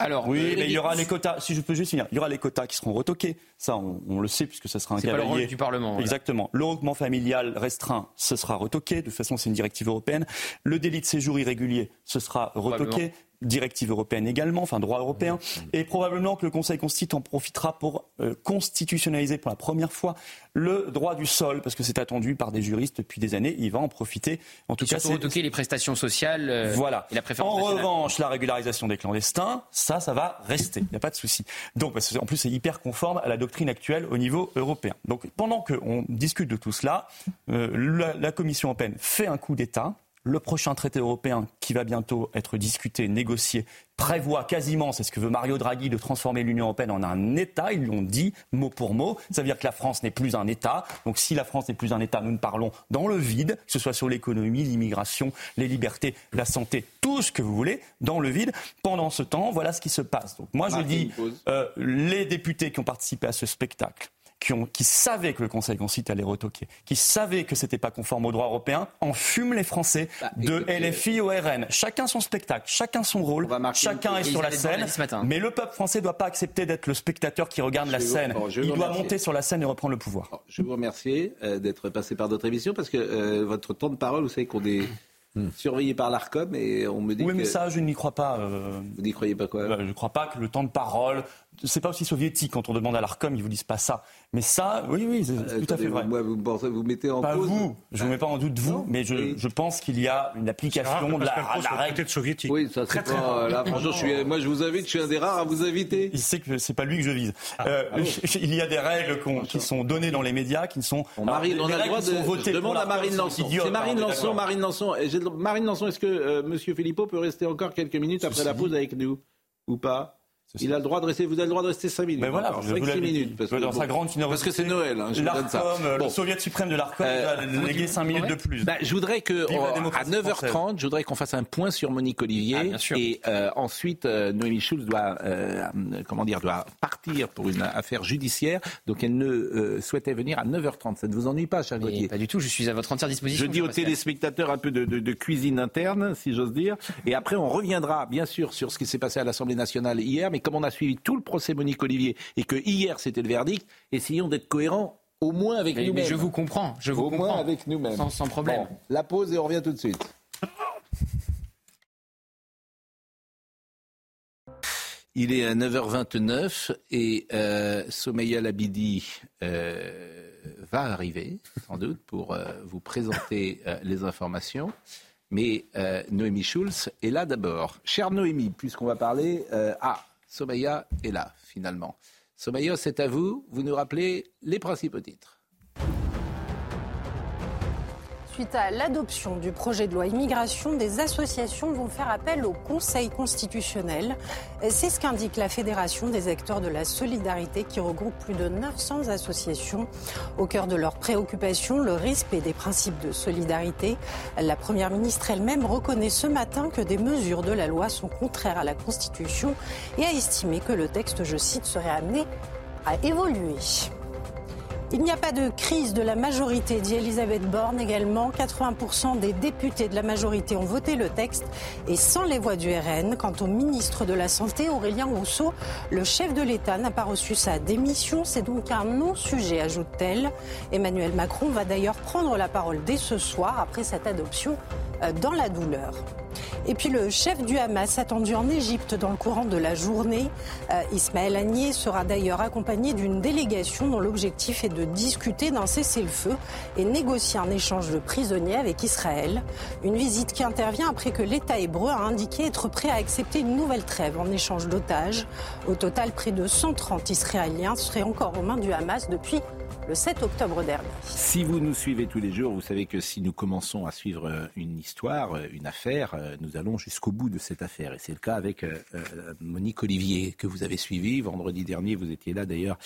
Alors, oui, mais il y aura les quotas. Si je peux juste finir, il y aura les quotas qui seront retoqués. Ça, on, le sait puisque ce sera un cavalier. C'est pas le rôle du Parlement. Exactement. Le regroupement familial restreint, ce sera retoqué. De toute façon, c'est une directive européenne. Le délit de séjour irrégulier, ce sera retoqué directive européenne également, enfin droit européen, et probablement que le Conseil constitue en profitera pour euh, constitutionnaliser pour la première fois le droit du sol, parce que c'est attendu par des juristes depuis des années. Il va en profiter. En tout et cas, c'est retoquer les prestations sociales. Euh, voilà. Et la préférence en nationale. revanche, la régularisation des clandestins, ça, ça va rester. Il n'y a pas de souci. Donc, parce que, en plus, c'est hyper conforme à la doctrine actuelle au niveau européen. Donc, pendant qu'on discute de tout cela, euh, la, la Commission européenne fait un coup d'État le prochain traité européen qui va bientôt être discuté, négocié, prévoit quasiment, c'est ce que veut Mario Draghi, de transformer l'Union européenne en un État. Ils l'ont dit mot pour mot. Ça veut dire que la France n'est plus un État. Donc si la France n'est plus un État, nous ne parlons dans le vide, que ce soit sur l'économie, l'immigration, les libertés, la santé, tout ce que vous voulez, dans le vide. Pendant ce temps, voilà ce qui se passe. Donc moi je dis, euh, les députés qui ont participé à ce spectacle, qui, ont, qui, savaient que le Conseil constitutionnel allait retoquer, qui savaient que c'était pas conforme au droit européen, en fument les Français bah, de LFI au RN. Chacun son spectacle, chacun son rôle, chacun est sur la scène. Mais le peuple français ne doit pas accepter d'être le spectateur qui regarde je la scène. Vous, Il doit monter sur la scène et reprendre le pouvoir. Alors, je vous remercie euh, d'être passé par d'autres émissions parce que euh, votre temps de parole, vous savez qu'on est surveillé par l'ARCOM et on me dit oui, que... mais ça, je n'y crois pas. Euh... Vous n'y croyez pas quoi? Je ne crois pas que le temps de parole, c'est pas aussi soviétique quand on demande à l'ARCOM, ils vous disent pas ça. Mais ça, oui, oui, c'est Euh, tout à fait vrai. Moi, vous, pensez- vous mettez en Pas cause... vous, je ne mets pas en doute vous, mais je, je pense qu'il y a une application de la, la soit règle. peut-être soviétique. Oui, ça c'est pas... Là, franchement, je suis, moi, je vous invite, je suis un des rares à vous inviter. Il sait que c'est pas lui que je vise. Euh, il y a des règles qui sont données dans les médias, qui ne sont. Alors, on les a le droit de. Je demande à Marine l'ARCOM, Lançon. C'est Marine Lançon. Marine Lançon. Marine Lançon, est-ce que euh, Monsieur Philippot peut rester encore quelques minutes après la pause avec nous ou pas? Il a le droit de rester. Vous avez le droit de rester 5 minutes. Mais voilà, encore, je vous 5-6 l'avais dit. minutes. Parce que, dans bon, sa grande parce que c'est Noël. Hein, je vous donne ça. L'ARCOM, euh, Bon. le soviet suprême de l'ARCOM, Euh, va léguer 5 minutes de plus. Bah, je voudrais que on- à démocratie 9h30, je voudrais qu'on fasse un point sur Monique Olivier Ah, bien sûr. et euh, ensuite euh, Noémie Schulz doit euh, euh, comment dire doit partir pour une affaire judiciaire, donc elle ne euh, souhaitait venir à 9h30. Ça ne vous ennuie pas, cher Gauthier Pas du tout, je suis à votre entière disposition. Je dis aux téléspectateurs un peu de, de- de cuisine interne, si j'ose dire. Et après, on reviendra, bien sûr, sur ce qui s'est passé à l'Assemblée nationale hier. Mais comme on a suivi tout le procès Monique Olivier et que hier c'était le verdict, essayons d'être cohérents au moins avec nous-mêmes. mais je vous comprends, je vous au comprends. moins avec nous-mêmes. Sans, sans problème. Bon, la pause et on revient tout de suite. Il est à 9h29 et euh, Soumeya Labidi euh, va arriver, sans doute, pour euh, vous présenter euh, les informations. Mais euh, Noémie Schulz est là d'abord. Chère Noémie, puisqu'on va parler... euh, ah, Somaya est là, finalement. Somaya, c'est à vous. Vous nous rappelez les principaux titres. Suite à l'adoption du projet de loi immigration, des associations vont faire appel au Conseil constitutionnel. C'est ce qu'indique la Fédération des acteurs de la solidarité qui regroupe plus de 900 associations. Au cœur de leurs préoccupations, le respect des principes de solidarité. La Première ministre elle-même reconnaît ce matin que des mesures de la loi sont contraires à la Constitution et a estimé que le texte, je cite, serait amené à évoluer. Il n'y a pas de crise de la majorité, dit Elisabeth Borne également. 80% des députés de la majorité ont voté le texte et sans les voix du RN. Quant au ministre de la Santé, Aurélien Rousseau, le chef de l'État n'a pas reçu sa démission. C'est donc un non-sujet, ajoute-t-elle. Emmanuel Macron va d'ailleurs prendre la parole dès ce soir après cette adoption euh, dans la douleur. Et puis le chef du Hamas attendu en Égypte dans le courant de la journée. Euh, Ismaël Agnier sera d'ailleurs accompagné d'une délégation dont l'objectif est de discuter d'un cessez-le-feu et négocier un échange de prisonniers avec Israël. Une visite qui intervient après que l'État hébreu a indiqué être prêt à accepter une nouvelle trêve en échange d'otages. Au total, près de 130 Israéliens seraient encore aux mains du Hamas depuis le 7 octobre dernier. Si vous nous suivez tous les jours, vous savez que si nous commençons à suivre euh, une histoire, euh, une affaire, euh, nous allons jusqu'au bout de cette affaire. Et c'est le cas avec Monique Olivier, que vous avez suivi. Vendredi dernier, vous étiez là d'ailleurs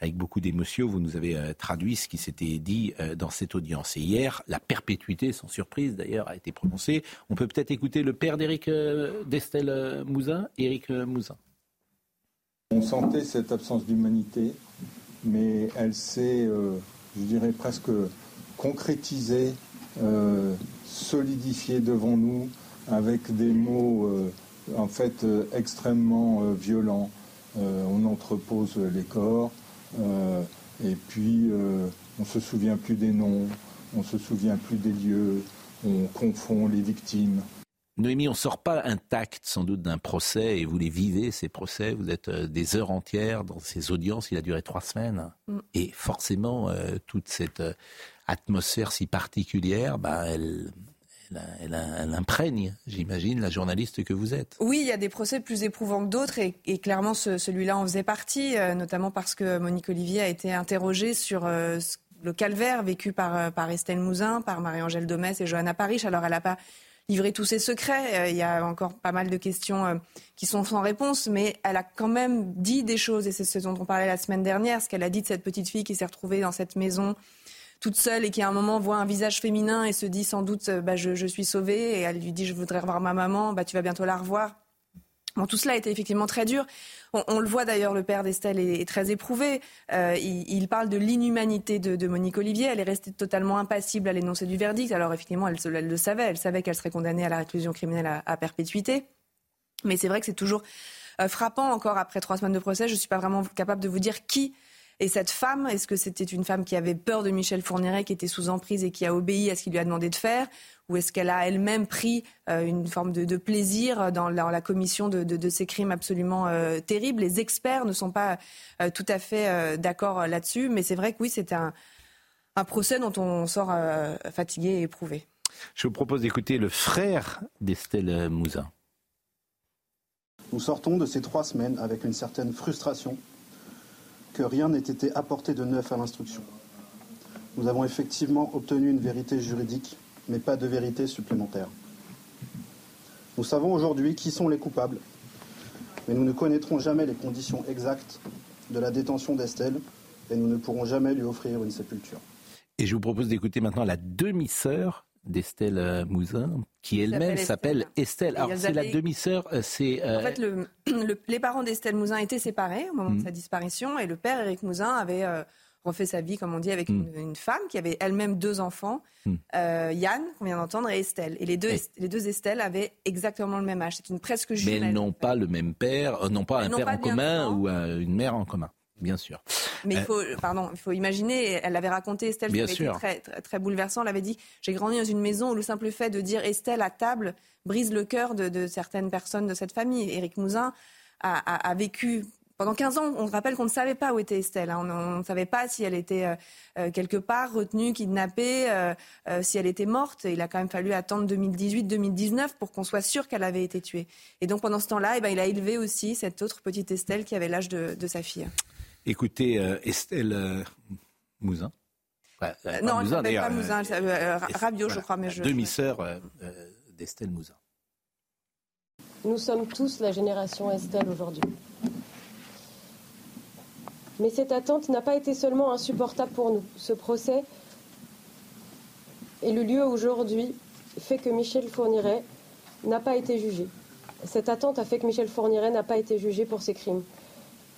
avec beaucoup d'émotion. Vous nous avez traduit ce qui s'était dit dans cette audience. Et hier, la perpétuité, sans surprise d'ailleurs, a été prononcée. On peut peut-être écouter le père d'Éric d'Estelle Mouzin, Éric Mouzin. On sentait cette absence d'humanité mais elle s'est, euh, je dirais, presque concrétisée, euh, solidifiée devant nous avec des mots euh, en fait extrêmement violents. on entrepose les corps et puis on ne se souvient plus des noms, on ne se souvient plus des lieux, on confond les victimes. Noémie, on ne sort pas intact sans doute d'un procès et vous les vivez, ces procès. Vous êtes euh, des heures entières dans ces audiences. Il a duré trois semaines. Mm. Et forcément, euh, toute cette euh, atmosphère si particulière, bah, elle, elle, imprègne, j'imagine, la journaliste que vous êtes. Oui, il y a des procès plus éprouvants que d'autres et, clairement celui-là en faisait partie, notamment parce que Monique Olivier a été interrogée sur le calvaire vécu par, par Estelle Mouzin, par Marie-Angèle Domès et Johanna Parish. Alors elle n'a pas livrer tous ses secrets. Euh, il y a encore pas mal de questions euh, qui sont sans réponse, mais elle a quand même dit des choses, et c'est ce dont on parlait la semaine dernière, ce qu'elle a dit de cette petite fille qui s'est retrouvée dans cette maison toute seule et qui à un moment voit un visage féminin et se dit sans doute euh, bah, je, suis sauvée, et elle lui dit je voudrais revoir ma maman, bah, tu vas bientôt la revoir. Bon, tout cela été effectivement très dur. On, le voit d'ailleurs, le père d'Estelle est, très éprouvé. Euh, il, parle de l'inhumanité de, Monique Olivier. Elle est restée totalement impassible à l'énoncé du verdict. Alors effectivement, elle, le savait. Elle savait qu'elle serait condamnée à la réclusion criminelle à, perpétuité. Mais c'est vrai que c'est toujours euh, frappant encore après trois semaines de procès. Je ne suis pas vraiment capable de vous dire qui et cette femme, est-ce que c'était une femme qui avait peur de Michel Fourniret, qui était sous emprise et qui a obéi à ce qu'il lui a demandé de faire? Ou est-ce qu'elle a elle-même pris euh, une forme de, plaisir dans la, commission de, ces crimes absolument euh, terribles? Les experts ne sont pas euh, tout à fait d'accord là-dessus, mais c'est vrai que oui, c'est un, un, procès dont on sort fatigué et éprouvé. Je vous propose d'écouter le frère d'Estelle Mouzin. Nous sortons de ces trois semaines avec une certaine frustration que rien n'ait été apporté de neuf à l'instruction. Nous avons effectivement obtenu une vérité juridique, mais pas de vérité supplémentaire. Nous savons aujourd'hui qui sont les coupables, mais nous ne connaîtrons jamais les conditions exactes de la détention d'Estelle et nous ne pourrons jamais lui offrir une sépulture. Et je vous propose d'écouter maintenant la demi-sœur d'Estelle euh, Mouzin, qui elle-même s'appelle Estelle. Alors c'est la demi-sœur, euh, c'est... Euh, en fait, les parents d'Estelle Mouzin étaient séparés au moment de mm. sa disparition, et le père, Éric Mouzin, avait refait sa vie, comme on dit, avec mm. une, femme qui avait elle-même deux enfants, mm. Yann, qu'on vient d'entendre, et Estelle. Et les deux, les deux Estelle avaient exactement le même âge. C'est une presque jumelle. Mais elles n'ont pas le même père, n'ont pas un père en commun ou une mère en commun bien sûr. Mais il euh, pardon, il faut imaginer, elle l'avait raconté, Estelle, bien sûr. Très, très, bouleversant. Elle avait dit J'ai grandi dans une maison où le simple fait de dire Estelle à table brise le cœur de, certaines personnes de cette famille. Éric Mouzin a, vécu pendant 15 ans, on rappelle qu'on ne savait pas où était Estelle. Hein. On ne savait pas si elle était euh, euh, quelque part retenue, kidnappée, si elle était morte. il a quand même fallu attendre 2018-2019 pour qu'on soit sûr qu'elle avait été tuée. Et donc pendant ce temps-là, eh ben, il a élevé aussi cette autre petite Estelle qui avait l'âge de sa fille. Écoutez, euh, Estelle euh, Mouzin. Euh, non, elle ne pas Mouzin, Rabio, je crois. Mais je... Demi-sœur d'Estelle Mouzin. Nous sommes tous la génération Estelle aujourd'hui. Mais cette attente n'a pas été seulement insupportable pour nous. Ce procès et le lieu aujourd'hui fait que Michel Fourniret n'a pas été jugé. Cette attente a fait que Michel Fourniret n'a pas été jugé pour ses crimes.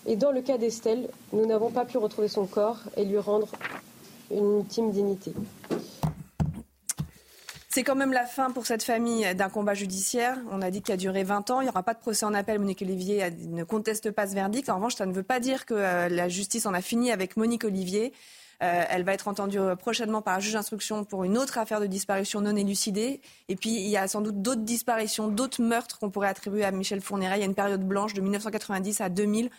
Et dans le cas d'Estelle, nous n'avons pas pu retrouver son corps et lui rendre une ultime dignité. C'est quand même la fin pour cette famille d'un combat judiciaire. On a dit qu'il a duré 20 ans. Il n'y aura pas de procès en appel. Monique Olivier ne conteste pas ce verdict. En revanche, ça ne veut pas dire que euh, la justice en a fini avec Monique Olivier. Euh, elle va être entendue prochainement par un juge d'instruction pour une autre affaire de disparition non élucidée. Et puis, il y a sans doute d'autres disparitions, d'autres meurtres qu'on pourrait attribuer à Michel Fourniret. Il y a une période blanche de 1990 à 2000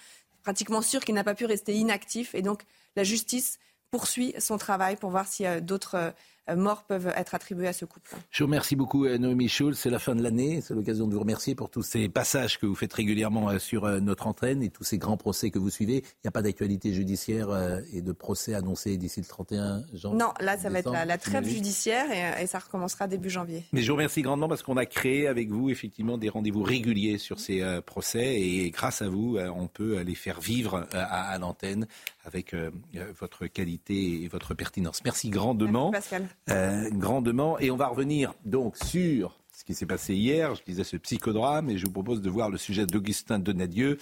pratiquement sûr qu'il n'a pas pu rester inactif. Et donc, la justice poursuit son travail pour voir s'il y a d'autres morts peuvent être attribués à ce couple. Je vous remercie beaucoup, Noémie Schulz. C'est la fin de l'année. C'est l'occasion de vous remercier pour tous ces passages que vous faites régulièrement sur notre antenne et tous ces grands procès que vous suivez. Il n'y a pas d'actualité judiciaire et de procès annoncé d'ici le 31 janvier Non, là, ça va être la, trêve judiciaire et, et, ça recommencera début janvier. Mais je vous remercie grandement parce qu'on a créé avec vous, effectivement, des rendez-vous réguliers sur ces procès et grâce à vous, on peut les faire vivre à, à l'antenne avec euh, votre qualité et votre pertinence. Merci grandement. Merci Pascal. Euh, grandement. Et on va revenir donc sur ce qui s'est passé hier. Je disais ce psychodrame et je vous propose de voir le sujet d'Augustin Donadieu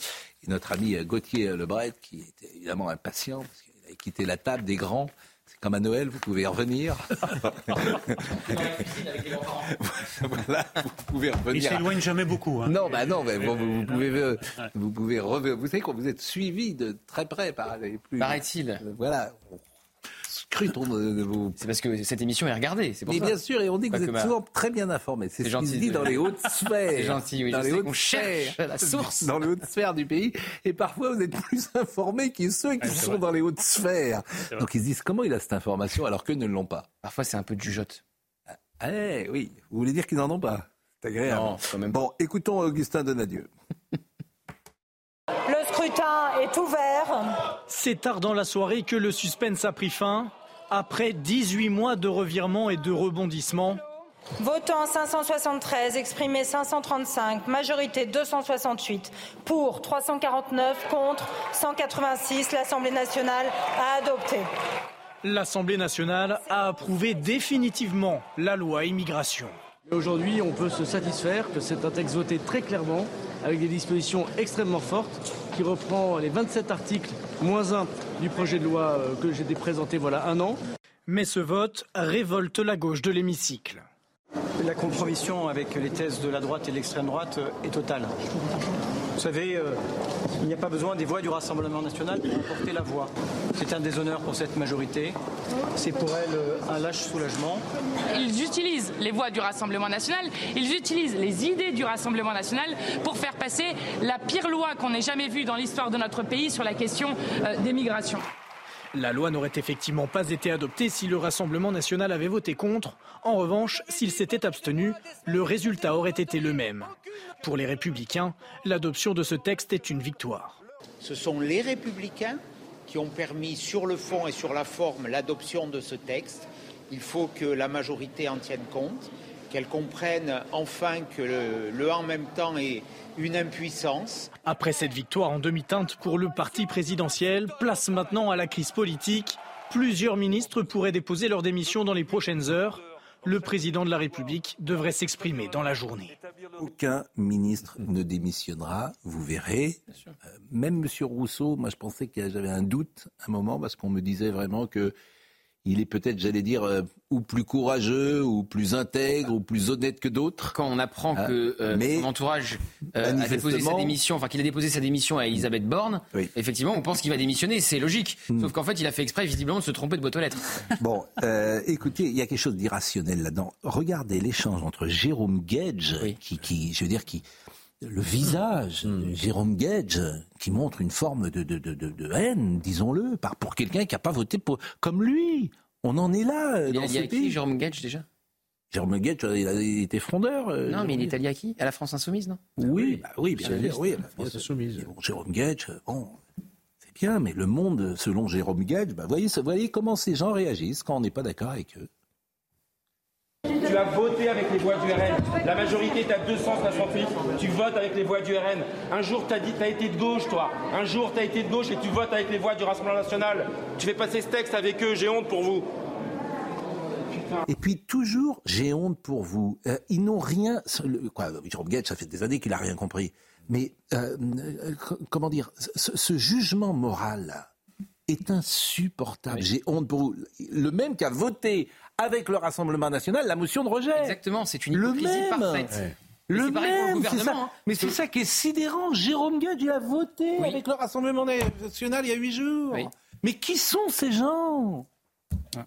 et notre ami Gauthier Lebret qui était évidemment impatient parce qu'il avait quitté la table des grands. C'est comme à Noël, vous pouvez revenir. voilà, vous pouvez revenir. Il s'éloigne jamais beaucoup. Hein. Non, bah non, mais bon, vous, pouvez, euh, vous pouvez revenir. Vous savez quoi, vous êtes suivi de très près par les plus. Paraît-il. Voilà. C'est parce que cette émission est regardée, c'est pour Mais ça. bien sûr, et on dit que vous êtes souvent très bien informé. C'est ce qui se dit dans les hautes sphères. C'est gentil, oui. Dans je les sais hautes qu'on cherche sphères. la source. Dans les hautes sphères du pays. Et parfois, vous êtes plus informés que ceux qui Ouais, sont vrai. dans les hautes sphères. Donc ils se disent comment il a cette information alors qu'eux ne l'ont pas? Parfois, c'est un peu de jugeote. Ah, eh, oui. Vous voulez dire qu'ils n'en ont pas? C'est agréable. Non, quand même. Bon, écoutons Augustin Donadieu. Le scrutin est ouvert. C'est tard dans la soirée que le suspense a pris fin. Après 18 mois de revirements et de rebondissements, Votant 573, exprimé 535, majorité 268, pour 349, contre 186, l'Assemblée nationale a adopté. l'Assemblée nationale a approuvé définitivement la loi immigration. Mais Aujourd'hui, on peut se satisfaire que c'est un texte voté très clairement, avec des dispositions extrêmement fortes, qui reprend les 27 articles, moins un du projet de loi euh, que j'ai présenté voilà un an. Mais ce vote révolte la gauche de l'hémicycle. La compromission avec les thèses de la droite et de l'extrême droite est totale. Vous savez, euh, il n'y a pas besoin des voix du Rassemblement national pour emporter la voix. C'est un déshonneur pour cette majorité. C'est pour elle euh, un lâche soulagement. Ils utilisent les voix du Rassemblement national, ils utilisent les idées du Rassemblement national pour faire passer la pire loi qu'on ait jamais vue dans l'histoire de notre pays sur la question euh, des migrations. La loi n'aurait effectivement pas été adoptée si le Rassemblement national avait voté contre. En revanche, s'il s'était abstenu, le résultat aurait été le même. Pour les républicains, l'adoption de ce texte est une victoire. Ce sont les républicains qui ont permis sur le fond et sur la forme l'adoption de ce texte. Il faut que la majorité en tienne compte, qu'elle comprenne enfin que le, en même temps est une impuissance. Après cette victoire en demi-teinte pour le parti présidentiel, place maintenant à la crise politique. Plusieurs ministres pourraient déposer leur démission dans les prochaines heures. Le président de la République devrait s'exprimer dans la journée. Aucun ministre ne démissionnera, vous verrez. Euh, même M. Rousseau, moi je pensais que j'avais un doute à un moment parce qu'on me disait vraiment que il est peut-être, j'allais dire, euh, ou plus courageux, ou plus intègre, ou plus honnête que d'autres. Quand on apprend Ah, que euh, mais son entourage euh, a déposé sa démission, enfin qu'il a déposé sa démission à Elisabeth Borne, effectivement, on pense qu'il va démissionner, c'est logique. Hmm. Sauf qu'en fait, il a fait exprès, visiblement, de se tromper de boîte aux lettres. Bon, euh, écoutez, il y a quelque chose d'irrationnel là-dedans. Regardez l'échange entre Jérôme Gage, qui, qui, je veux dire, qui, le visage de Jérôme Gage, qui montre une forme de, de, de, de, de haine, disons-le, par pour quelqu'un qui n'a pas voté pour, comme lui. On en est là Il dans a ce dit à qui, pays. Jérôme Gage, déjà? Jérôme Gage, il, a, il était frondeur. euh, Non, mais il est allié à qui? À la France Insoumise, non? Oui, bah oui, bien Socialiste. sûr, oui. bah, bien sûr. Mais bon, Jérôme Gage, bon, c'est bien, mais le monde, selon Jérôme Gage, bah, voyez, voyez comment ces gens réagissent quand on n'est pas d'accord avec eux. Tu as voté avec les voix du RN. La majorité est à 268. Tu votes avec les voix du RN. Un jour, tu as dit tu as été de gauche, toi. Un jour, tu as été de gauche et tu votes avec les voix du Rassemblement national. Tu fais passer ce texte avec eux. J'ai honte pour vous. Et puis toujours, j'ai honte pour vous. Euh, ils n'ont rien. le- Quoi, Jérôme Gage, ça fait des années qu'il n'a rien compris. Mais euh, co- comment dire, ce, ce jugement moral est insupportable. J'ai honte pour vous. Le même qui a voté avec le Rassemblement national la motion de rejet. Exactement, c'est une Le hypocrisie même. parfaite. Ouais. Le même, c'est ça. hein. Mais c'est ça qui est sidérant. Jérôme Gage, il a voté avec le Rassemblement national il y a huit jours. Mais qui sont ces gens?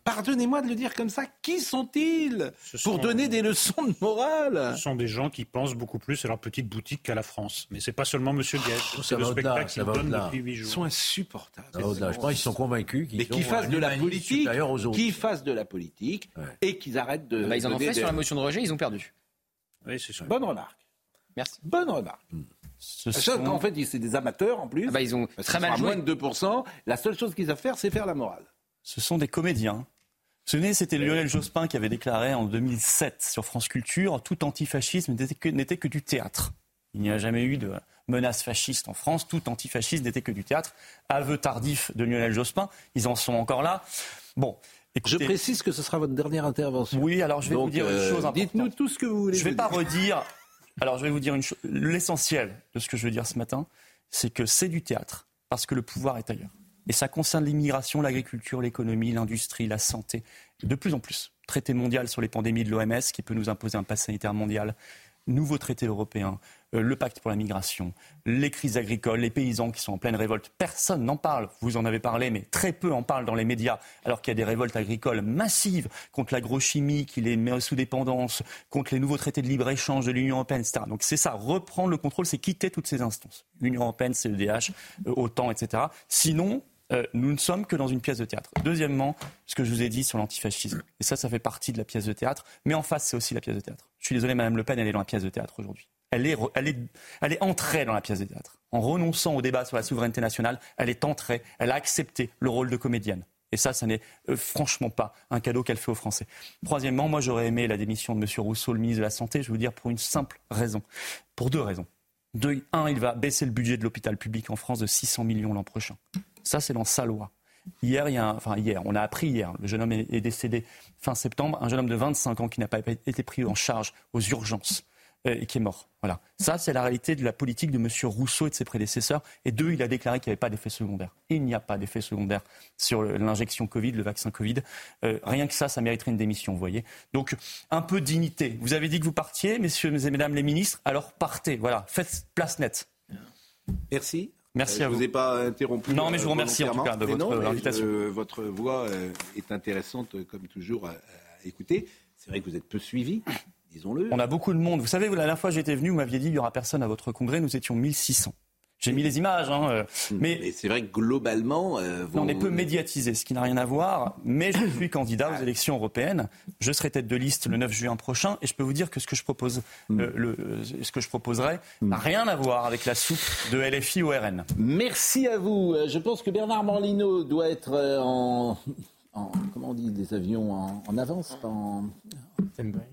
Pardonnez-moi de le dire comme ça. Qui sont-ils pour donner des leçons de morale? Ce sont des gens qui pensent beaucoup plus à leur petite boutique qu'à la France. Mais c'est pas seulement Monsieur Gued. Ça C'est le spectacle ça qu'ils va donnent depuis huit Ils jours. sont insupportables. Ça va au-delà. Je pense qu'ils sont convaincus qu'ils Mais qu'ils ont fassent de la politique, supérieur aux autres. qu'ils fassent de la politique et qu'ils arrêtent de. Bah, ils en ont fait des- sur la motion de rejet, ils ont perdu. Oui, c'est. Bonne remarque. Merci. Bonne remarque. Ce Ça, sont- En fait, c'est des amateurs en plus. Ah bah, ils ont très mal joué. moins de 2%. La seule chose qu'ils savent faire, c'est faire la morale. Ce sont des comédiens. Vous souvenez, c'était Lionel Jospin qui avait déclaré en 2007 sur France Culture tout antifascisme n'était que, n'était que du théâtre. Il n'y a jamais eu de menace fasciste en France, tout antifascisme n'était que du théâtre. Aveu tardif de Lionel Jospin, ils en sont encore là. Bon, Je écoutez, précise que ce sera votre dernière intervention. oui, alors je vais vous dire une euh, chose importante. Dites-nous tout ce que vous voulez. Je ne vais pas dire. redire. Alors, je vais vous dire une chose. L'essentiel de ce que je veux dire ce matin, c'est que c'est du théâtre, parce que le pouvoir est ailleurs. Et ça concerne l'immigration, l'agriculture, l'économie, l'industrie, la santé. De plus en plus. Traité mondial sur les pandémies de l'OMS qui peut nous imposer un pass sanitaire mondial. Nouveau traité européen, euh, le pacte pour la migration, les crises agricoles, les paysans qui sont en pleine révolte. Personne n'en parle. Vous en avez parlé, mais très peu en parlent dans les médias, alors qu'il y a des révoltes agricoles massives contre l'agrochimie qui les met sous dépendance, contre les nouveaux traités de libre-échange de l'Union européenne, etc. Donc c'est ça, reprendre le contrôle, c'est quitter toutes ces instances. Union européenne, CEDH, euh, OTAN, etc. Sinon, euh, nous ne sommes que dans une pièce de théâtre. Deuxièmement, ce que je vous ai dit sur l'antifascisme. Et ça, ça fait partie de la pièce de théâtre. Mais en face, c'est aussi la pièce de théâtre. Je suis désolé, Madame Le Pen, elle est dans la pièce de théâtre aujourd'hui. Elle est, elle, est, elle est entrée dans la pièce de théâtre. En renonçant au débat sur la souveraineté nationale, elle est entrée, elle a accepté le rôle de comédienne. Et ça, ça n'est euh, franchement pas un cadeau qu'elle fait aux Français. Troisièmement, moi, j'aurais aimé la démission de M. Rousseau, le ministre de la Santé, je vais vous dire pour une simple raison. Pour deux raisons. Un, il va baisser le budget de l'hôpital public en France de 600 millions l'an prochain. Ça, c'est dans sa loi. Hier, il y a enfin hier, on a appris hier, le jeune homme est, décédé fin septembre, un jeune homme de 25 ans qui n'a pas été pris en charge aux urgences euh, et qui est mort. Voilà. Ça, c'est la réalité de la politique de M. Rousseau et de ses prédécesseurs. Et deux, il a déclaré qu'il n'y avait pas d'effet secondaire. Il n'y a pas d'effet secondaire sur l'injection Covid, le vaccin Covid. Euh, rien que ça, ça mériterait une démission, vous voyez. Donc, un peu de dignité. Vous avez dit que vous partiez, messieurs et mesdames les ministres, alors partez. Voilà, faites place nette. Merci. Merci Euh, à je vous. vous ai pas interrompu. Non, mais je vous euh, remercie en tout cas de votre non, invitation. je- votre voix euh, est intéressante, comme toujours, à, à écouter. C'est vrai que vous êtes peu suivi, disons-le. On a beaucoup de monde. Vous savez, la dernière fois que j'étais venu, vous m'aviez dit il n'y aura personne à votre congrès. Nous étions 1600. J'ai mis les images, hein, euh, mais Mais c'est vrai que globalement, euh, on est peu médiatisé, ce qui n'a rien à voir. Mais je suis candidat aux élections européennes. Je serai tête de liste le 9 juin prochain, et je peux vous dire que ce que je propose, euh, le, euh, ce que je proposerai, n'a rien à voir avec la soupe de LFI au RN. Merci à vous. Je pense que Bernard Morlino doit être en, en- comment on dit, des avions en, en avance, pas en,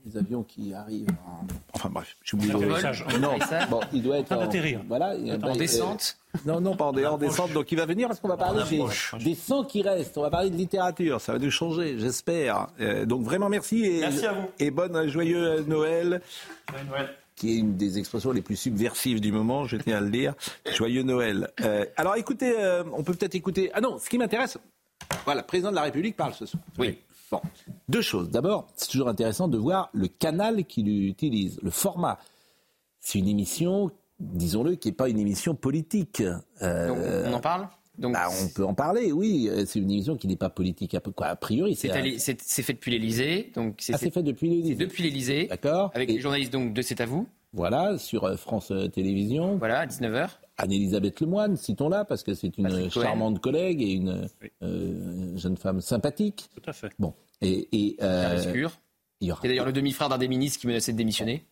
des avions qui arrivent en, enfin bref, j'ai oublié le- atterrissage. Non, bon, il doit être train en, d'atterrir. Voilà, il- En bah, descente. euh, non, non, pas en, en descente. Donc il va venir parce qu'on va parler des, des 100 qui restent. On va parler de littérature. Ça va nous changer, j'espère. Euh, donc vraiment merci et, Merci à vous. et bonne euh, joyeux Noël qui est une des expressions les plus subversives du moment, je tiens à le dire. Joyeux Noël. Euh, alors écoutez, euh, on peut peut-être écouter. Ah non, ce qui m'intéresse, voilà, le président de la République parle ce soir. Oui. Bon, deux choses. D'abord, c'est toujours intéressant de voir le canal qu'il utilise, le format. C'est une émission, disons-le, qui n'est pas une émission politique. Euh, Donc, on en parle? Donc, bah, on peut en parler, oui. Euh, C'est une émission qui n'est pas politique. A, quoi, a priori, c'est c'est un- fait depuis c'est Ah, c'est fait depuis l'Élysée. depuis l'Elysée. D'accord. Avec Et- les journalistes donc de C'est à vous. Voilà, sur euh, France euh, Télévisions. Voilà, à 19h. Anne-Elisabeth Lemoine, citons-la, parce que c'est une Patrick Cohen. charmante collègue et une euh, jeune femme sympathique. Tout à fait. Bon. Et, et, euh, Pierre Lescure. il y aura C'est d'ailleurs le demi-frère d'un des ministres qui menaçait de démissionner.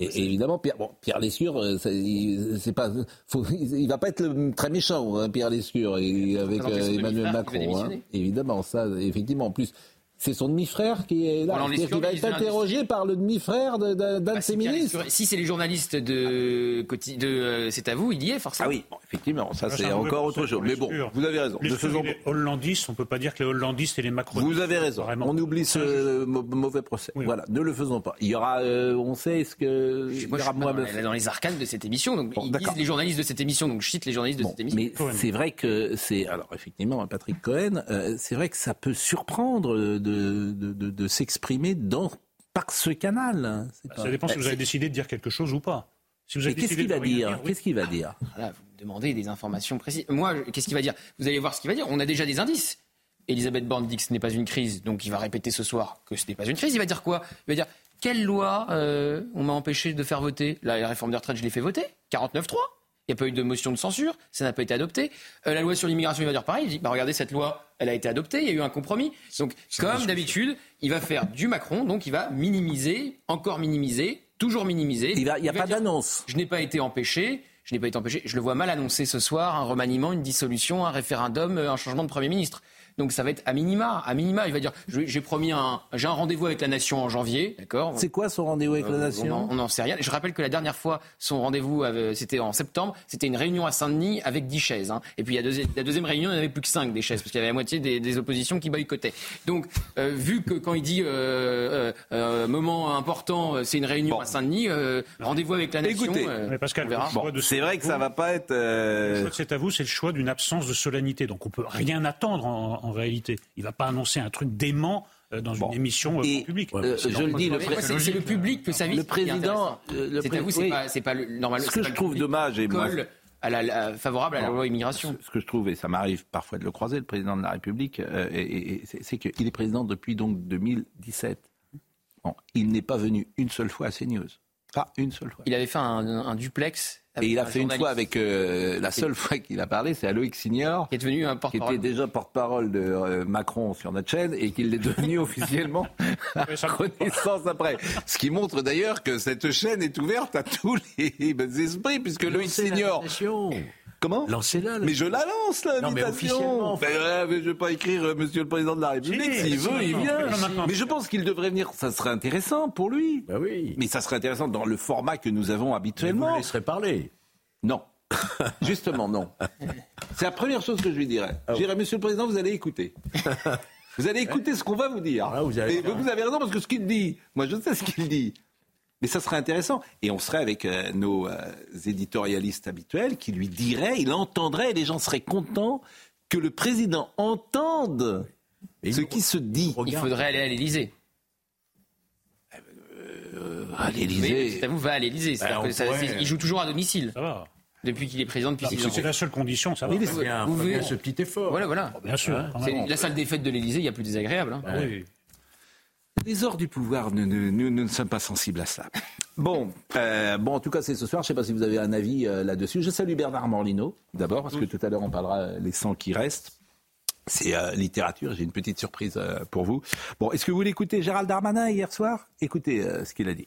Et, et évidemment, Pierre, bon, Pierre Lescure, euh, ça, il- c'est pas, faut, il va pas être le- très méchant, hein, Pierre Lescure, et avec euh, Emmanuel Macron. Hein. Évidemment, ça, effectivement. En plus, c'est son demi-frère qui est là. Lescure, qu'il va être interrogé par le demi-frère de- de- d'un de Bah, ses si Pierre ministres. Si c'est les journalistes de, de euh, C'est à vous, il y est forcément. Ah oui, bon, effectivement, ça Moi, c'est encore autre chose. Mais bon, vous avez raison. Ne Lescure, faisons il est hollandiste, on ne peut pas dire que les hollandistes et les macronistes. Vous avez raison. Vraiment. On oublie ce mau- mauvais procès. Oui. Voilà, ne le faisons pas. Il y aura, euh, on sait, est-ce que il y aura suis pas moins dans, de- les- dans les arcanes de cette émission. Donc, Bon, ils disent les journalistes de cette émission. Donc, je cite les journalistes de Bon, cette émission. mais c'est vrai que c'est alors effectivement Patrick Cohen, euh, c'est vrai que ça peut surprendre de, de, de- de s'exprimer dans par ce canal. hein. Pas- Ça dépend si vous avez c'est- décidé de dire quelque chose ou pas. Si avez qu'est-ce décidé qu'il de va dire oui. Qu'est-ce qu'il va dire Voilà, vous me demandez des informations précises. Moi, qu'est-ce qu'il va dire Vous allez voir ce qu'il va dire. On a déjà des indices. Elisabeth Borne dit que ce n'est pas une crise, donc il va répéter ce soir que ce n'est pas une crise. Il va dire quoi Il va dire quelle loi euh, on m'a empêché de faire voter? La, la réforme des retraites, je l'ai fait voter. 49.3. Il n'y a pas eu de motion de censure, ça n'a pas été adopté. Euh, la loi sur l'immigration, il va dire pareil. Il dit bah, regardez, cette loi, elle a été adoptée, il y a eu un compromis. Donc, comme d'habitude, il va faire du Macron, donc il va minimiser, encore minimiser, toujours minimiser. Il n'y a va pas d'annonce. Je n'ai pas été empêché. Je n'ai pas été empêché. Je le vois mal annoncer ce soir un remaniement, une dissolution, un référendum, euh, un changement de Premier ministre. Donc ça va être à minima. À minima, il va dire j'ai promis un, j'ai un rendez-vous avec la nation en janvier, d'accord? C'est quoi son rendez-vous avec la Euh, nation? on en- On n'en sait rien. Je rappelle que la dernière fois, son rendez-vous, c'était en septembre, c'était une réunion à Saint-Denis avec 10 chaises. hein. Et puis la deuxième, la deuxième réunion, il n'y en avait plus que 5 des chaises, parce qu'il y avait la moitié des, des oppositions qui boycottaient. Donc, euh, vu que quand il dit euh, euh, euh, moment important, c'est une réunion à Saint-Denis, euh, rendez-vous avec la nation. Écoutez, euh, Mais Pascal, C'est vrai que ça va pas être. euh, Le choix de C'est à vous, c'est le choix d'une absence de solennité. Donc on peut rien attendre en, en réalité. Il va pas annoncer un truc dément euh, dans une émission euh, public. euh, je le dis, le pré- c'est c'est le public que ça vise. Le président, euh, le c'est pré- à vous, c'est oui. pas, c'est pas le normal. Ce que je trouve dommage, et moi, colle à la, la- favorable à la loi immigration. Ce, ce que je trouve, et ça m'arrive parfois de le croiser, le président de la République, euh, et- et- et c'est c'est qu'il est président depuis donc 2017. Bon, il n'est pas venu une seule fois à CNews. Pas une seule fois. Il avait fait un, un duplex. Et il a fait une fois avec euh, la Qui- seule fois qu'il a parlé, c'est à Loïc Signor, Qui est devenu un qui porte-parole. était déjà porte-parole de euh, Macron sur notre chaîne et qu'il est devenu officiellement à connaissance après. Ce qui montre d'ailleurs que cette chaîne est ouverte à tous les esprits, puisque Loïc Signor. Comment Lancez-la. Mais je la lance, Non, mais l'invitation. officiellement. Ben ouais, mais je vais pas écrire euh, Monsieur le Président de la République. Si, S'il si, veut, il vient. non. Mais je pense qu'il devrait venir. Ça serait intéressant pour lui. Bah oui. Mais ça serait intéressant dans le format que nous avons Mais vous habituellement. le laisserez parler. Non. Justement, non. C'est la première chose que je lui dirais. Je dirais, Monsieur le Président, vous allez écouter. Vous allez écouter ce qu'on va vous dire. Ah, vous avez Et vous avez raison parce que ce qu'il dit, moi je sais ce qu'il dit. Mais ça serait intéressant. Et on serait avec euh, nos euh, éditorialistes habituels qui lui diraient, il entendrait et les gens seraient contents que le président entende Mais ce qui se dit. Il faudrait aller à l'Élysée. Euh, à Oui, l'Élysée. vous, va à l'Élysée. Ben, pourrait- Il joue toujours à domicile Ça va. depuis qu'il est président depuis Si 6 ans. c'est la seule condition, ça va. Faut bien, vous verrez. ce petit effort. Voilà, voilà. Bien sûr. La salle des fêtes de l'Élysée, il y a plus désagréable. hein. Ah oui. Les ors du pouvoir, nous, nous- nous- nous ne sommes pas sensibles à cela. Bon, euh, bon, en tout cas, c'est ce soir. Je ne sais pas si vous avez un avis euh, là-dessus. Je salue Bernard Morlino, d'abord, parce que tout à l'heure, on parlera euh, les 100 qui restent. C'est euh, littérature. J'ai une petite surprise euh, pour vous. Bon, est-ce que vous voulez écouter Gérald Darmanin hier soir? Écoutez euh, ce qu'il a dit.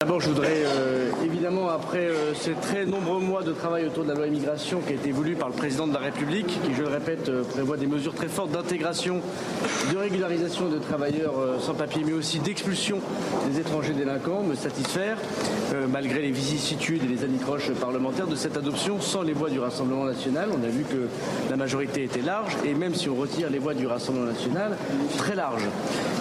D'abord, je voudrais euh, évidemment, après euh, ces très nombreux mois de travail autour de la loi immigration qui a été voulue par le président de la République, qui, je le répète, euh, prévoit des mesures très fortes d'intégration, de régularisation de travailleurs sans papier, mais aussi d'expulsion des étrangers délinquants, me satisfaire, malgré les vicissitudes et les anicroches parlementaires, de cette adoption sans les voix du Rassemblement national. On a vu que la majorité était large, et même si on retire les voix du Rassemblement national, très large.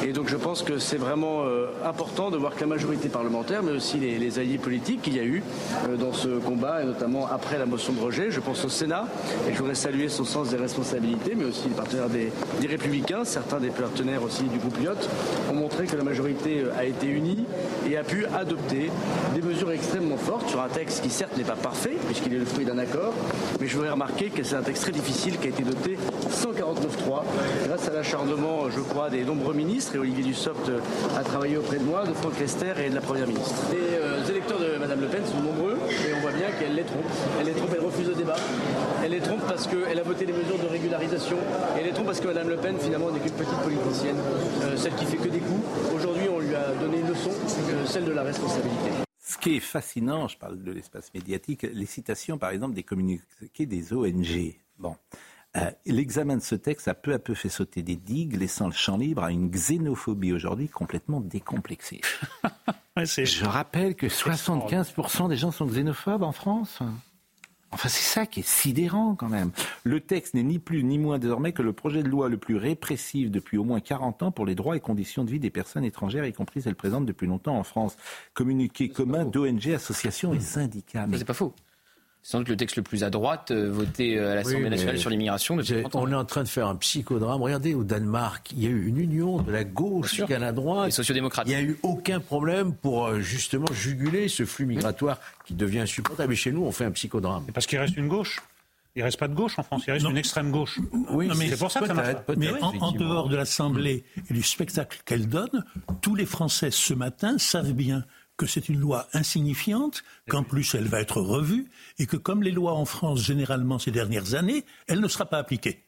Et donc, je pense que c'est vraiment important de voir que la majorité parlementaire, mais aussi les, alliés politiques qu'il y a eu euh, dans ce combat, et notamment après la motion de rejet. Je pense au Sénat, et je voudrais saluer son sens des responsabilités, mais aussi les partenaires des, des Républicains, certains des partenaires aussi du groupe Lyotte, ont montré que la majorité euh, a été unie et a pu adopter des mesures extrêmement fortes sur un texte qui certes n'est pas parfait, puisqu'il est le fruit d'un accord, mais je voudrais remarquer que c'est un texte très difficile qui a été doté 149.3, grâce à l'acharnement, je crois, des nombreux ministres, et Olivier Dussopt euh, a travaillé auprès de moi, de Franck Lester et de la Première ministre. Les euh, électeurs de Mme Le Pen sont nombreux, et on voit bien qu'elle les trompe. Elle les trompe, elle refuse le débat. Elle les trompe parce qu'elle a voté les mesures de régularisation, et elle les trompe parce que Mme Le Pen, finalement, n'est qu'une petite politicienne, euh, celle qui fait que des coups. Aujourd'hui, on lui a donné une leçon, euh, celle de la responsabilité. Ce qui est fascinant, je parle de l'espace médiatique, les citations, par exemple, des communiqués des ONG. Bon. Euh, L'examen de ce texte a peu à peu fait sauter des digues, laissant le champ libre à une xénophobie aujourd'hui complètement décomplexée. Je rappelle que 75% des gens sont xénophobes en France. Enfin, c'est ça qui est sidérant quand même. Le texte n'est ni plus ni moins désormais que le projet de loi le plus répressif depuis au moins 40 ans pour les droits et conditions de vie des personnes étrangères, y compris celles présentes depuis longtemps en France. Communiqué commun d'ONG, associations et syndicats. Mais C'est pas faux. C'est sans doute le texte le plus à droite euh, voté euh, à l'Assemblée Oui, nationale sur l'immigration depuis j'ai- 30 ans. On est en train de faire un psychodrame. Regardez, au Danemark, il y a eu une union de la gauche jusqu'à la droite. Les sociodémocrates. Il n'y a eu aucun problème pour euh, justement juguler ce flux migratoire qui devient insupportable. Et chez nous, on fait un psychodrame. Parce qu'il reste une gauche. Il reste pas de gauche en France, il reste une extrême gauche. Oui, c'est pour ça que ça marche pas. Mais en, en dehors de l'Assemblée et du spectacle qu'elle donne, tous les Français ce matin savent bien que c'est une loi insignifiante, qu'en plus elle va être revue, et que comme les lois en France généralement ces dernières années, elle ne sera pas appliquée.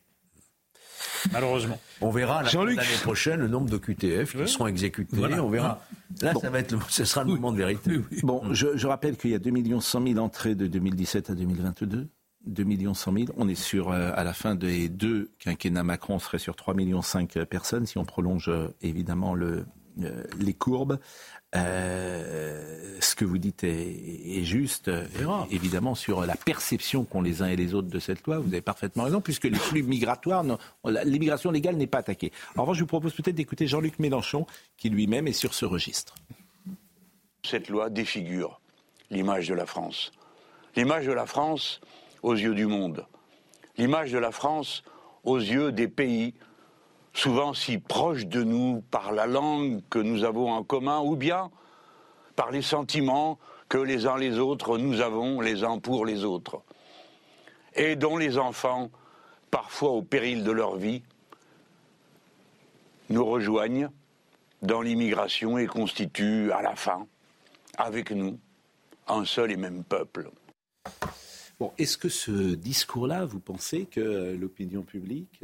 Malheureusement. On verra l'année prochaine le nombre de QTF qui seront exécutés. Voilà. On verra. Là, Bon. ça va être le, ce sera le moment de vérité. Bon, je, je rappelle qu'il y a 2 millions 100 000 entrées de 2017 à 2022. 2 millions 100 000. On est sur, euh, à la fin des deux quinquennats Macron, on serait sur 3 millions 5 personnes si on prolonge euh, évidemment le, euh, les courbes. Euh, ce que vous dites est, est juste, évidemment, sur la perception qu'ont les uns et les autres de cette loi. Vous avez parfaitement raison, puisque les flux migratoires, l'immigration légale n'est pas attaquée. En revanche, je vous propose peut-être d'écouter Jean-Luc Mélenchon, qui lui-même est sur ce registre. Cette loi défigure l'image de la France. L'image de la France aux yeux du monde. L'image de la France aux yeux des pays souvent si proches de nous par la langue que nous avons en commun ou bien par les sentiments que les uns les autres nous avons les uns pour les autres. Et dont les enfants, parfois au péril de leur vie, nous rejoignent dans l'immigration et constituent à la fin, avec nous, un seul et même peuple. Bon, est-ce que ce discours-là, vous pensez que l'opinion publique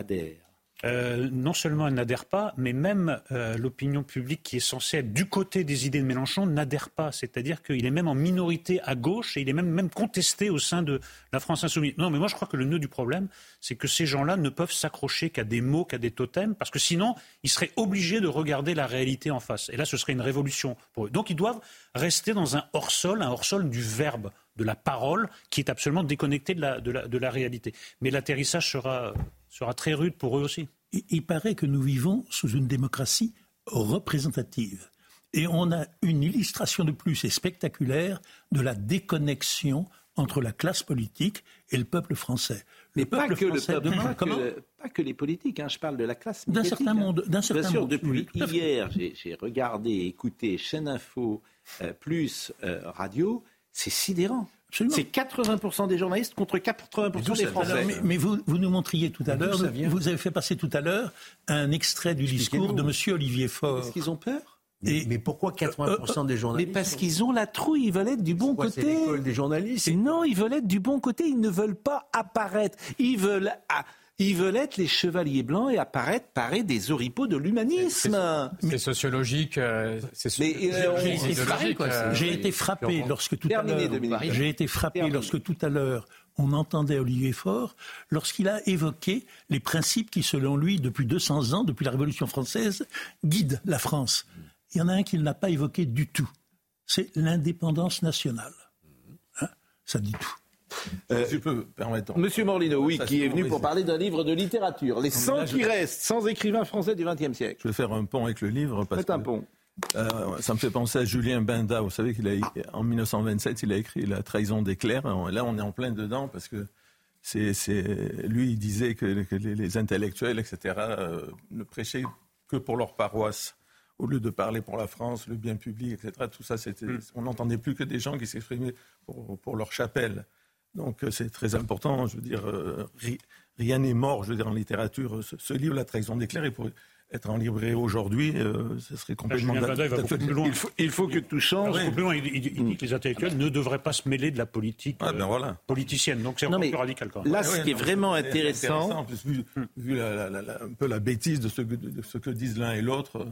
adhère Euh, non seulement elle n'adhère pas, mais même euh, l'opinion publique qui est censée être du côté des idées de Mélenchon n'adhère pas. C'est-à-dire qu'il est même en minorité à gauche et il est même, même contesté au sein de la France insoumise. Non, mais moi je crois que le nœud du problème, c'est que ces gens-là ne peuvent s'accrocher qu'à des mots, qu'à des totems, parce que sinon, ils seraient obligés de regarder la réalité en face. Et là, ce serait une révolution pour eux. Donc ils doivent rester dans un hors-sol, un hors-sol du verbe, de la parole, qui est absolument déconnecté de la, réalité. Mais l'atterrissage sera, sera très rude pour eux aussi. Il, il paraît que nous vivons sous une démocratie représentative. Et on a une illustration de plus et spectaculaire de la déconnexion entre la classe politique et le peuple français. Mais pas que le français peuple, demain, pas, que, comment le- pas que les politiques, hein, je parle de la classe D'un certain hein. monde, d'un Bien sûr, monde, depuis oui, hier, j'ai j'ai regardé, écouté chaîne info euh, plus euh, radio, c'est sidérant. C'est 80% des journalistes contre 80% des Français. Alors, mais, mais vous, vous nous montriez tout à Mais l'heure, vous avez fait passer tout à l'heure un extrait du discours de M. Olivier Faure. Est-ce qu'ils ont peur Et- Mais pourquoi 80% des Mais journalistes parce qu'ils ont la trouille, ils veulent être du bon quoi, côté. c'est l'école des journalistes Non, ils veulent être du bon côté, ils ne veulent pas apparaître. Ils veulent, ah, ils veulent être les chevaliers blancs et apparaître parés des oripeaux de l'humanisme. C'est sociologique. J'ai été frappé lorsque tout à Terminé, l'heure, j'ai été frappé Terminé. lorsque tout à l'heure on entendait Olivier Faure lorsqu'il a évoqué les principes qui, selon lui, depuis 200 ans, depuis la Révolution française, guident la France. Il y en a un qu'il n'a pas évoqué du tout. C'est l'indépendance nationale. Hein Ça dit tout. Euh, peux. Monsieur Morlino, oui, qui est venu pour parler d'un livre de littérature. Les Non, mais 100 là, je- qui restent, sans écrivains français du XXe siècle. Je vais faire un pont avec le livre. Parce Faites un que, pont. euh, ça me fait penser à Julien Benda. Vous savez qu'il a en 1927, il a écrit La trahison des clercs. Là, on est en plein dedans parce que c'est, c'est lui, il disait que, que les, les intellectuels, etc., euh, ne prêchaient que pour leur paroisse. Au lieu de parler pour la France, le bien public, etc., tout ça, c'était, on n'entendait plus que des gens qui s'exprimaient pour, pour leur chapelle. Donc euh, c'est très important. Je veux dire, euh, ri- rien n'est mort. Je veux dire, en littérature, ce, ce livre, La trahison des clercs, il pourrait être en librairie aujourd'hui. euh, ce serait complètement Julien Bada, il va beaucoup Ah plus loin. Il faut, il faut que tout change. Plus loin. Il, il- il dit que les intellectuels ne devraient pas se mêler de la politique Ah, ben voilà. politicienne. Donc c'est mais Ah plus radical quand même. là, Ouais, ce ouais, qui est vraiment c'est intéressant, en plus, vu, vu la- la- la- la- un peu la bêtise de ce que, de ce que disent l'un et l'autre.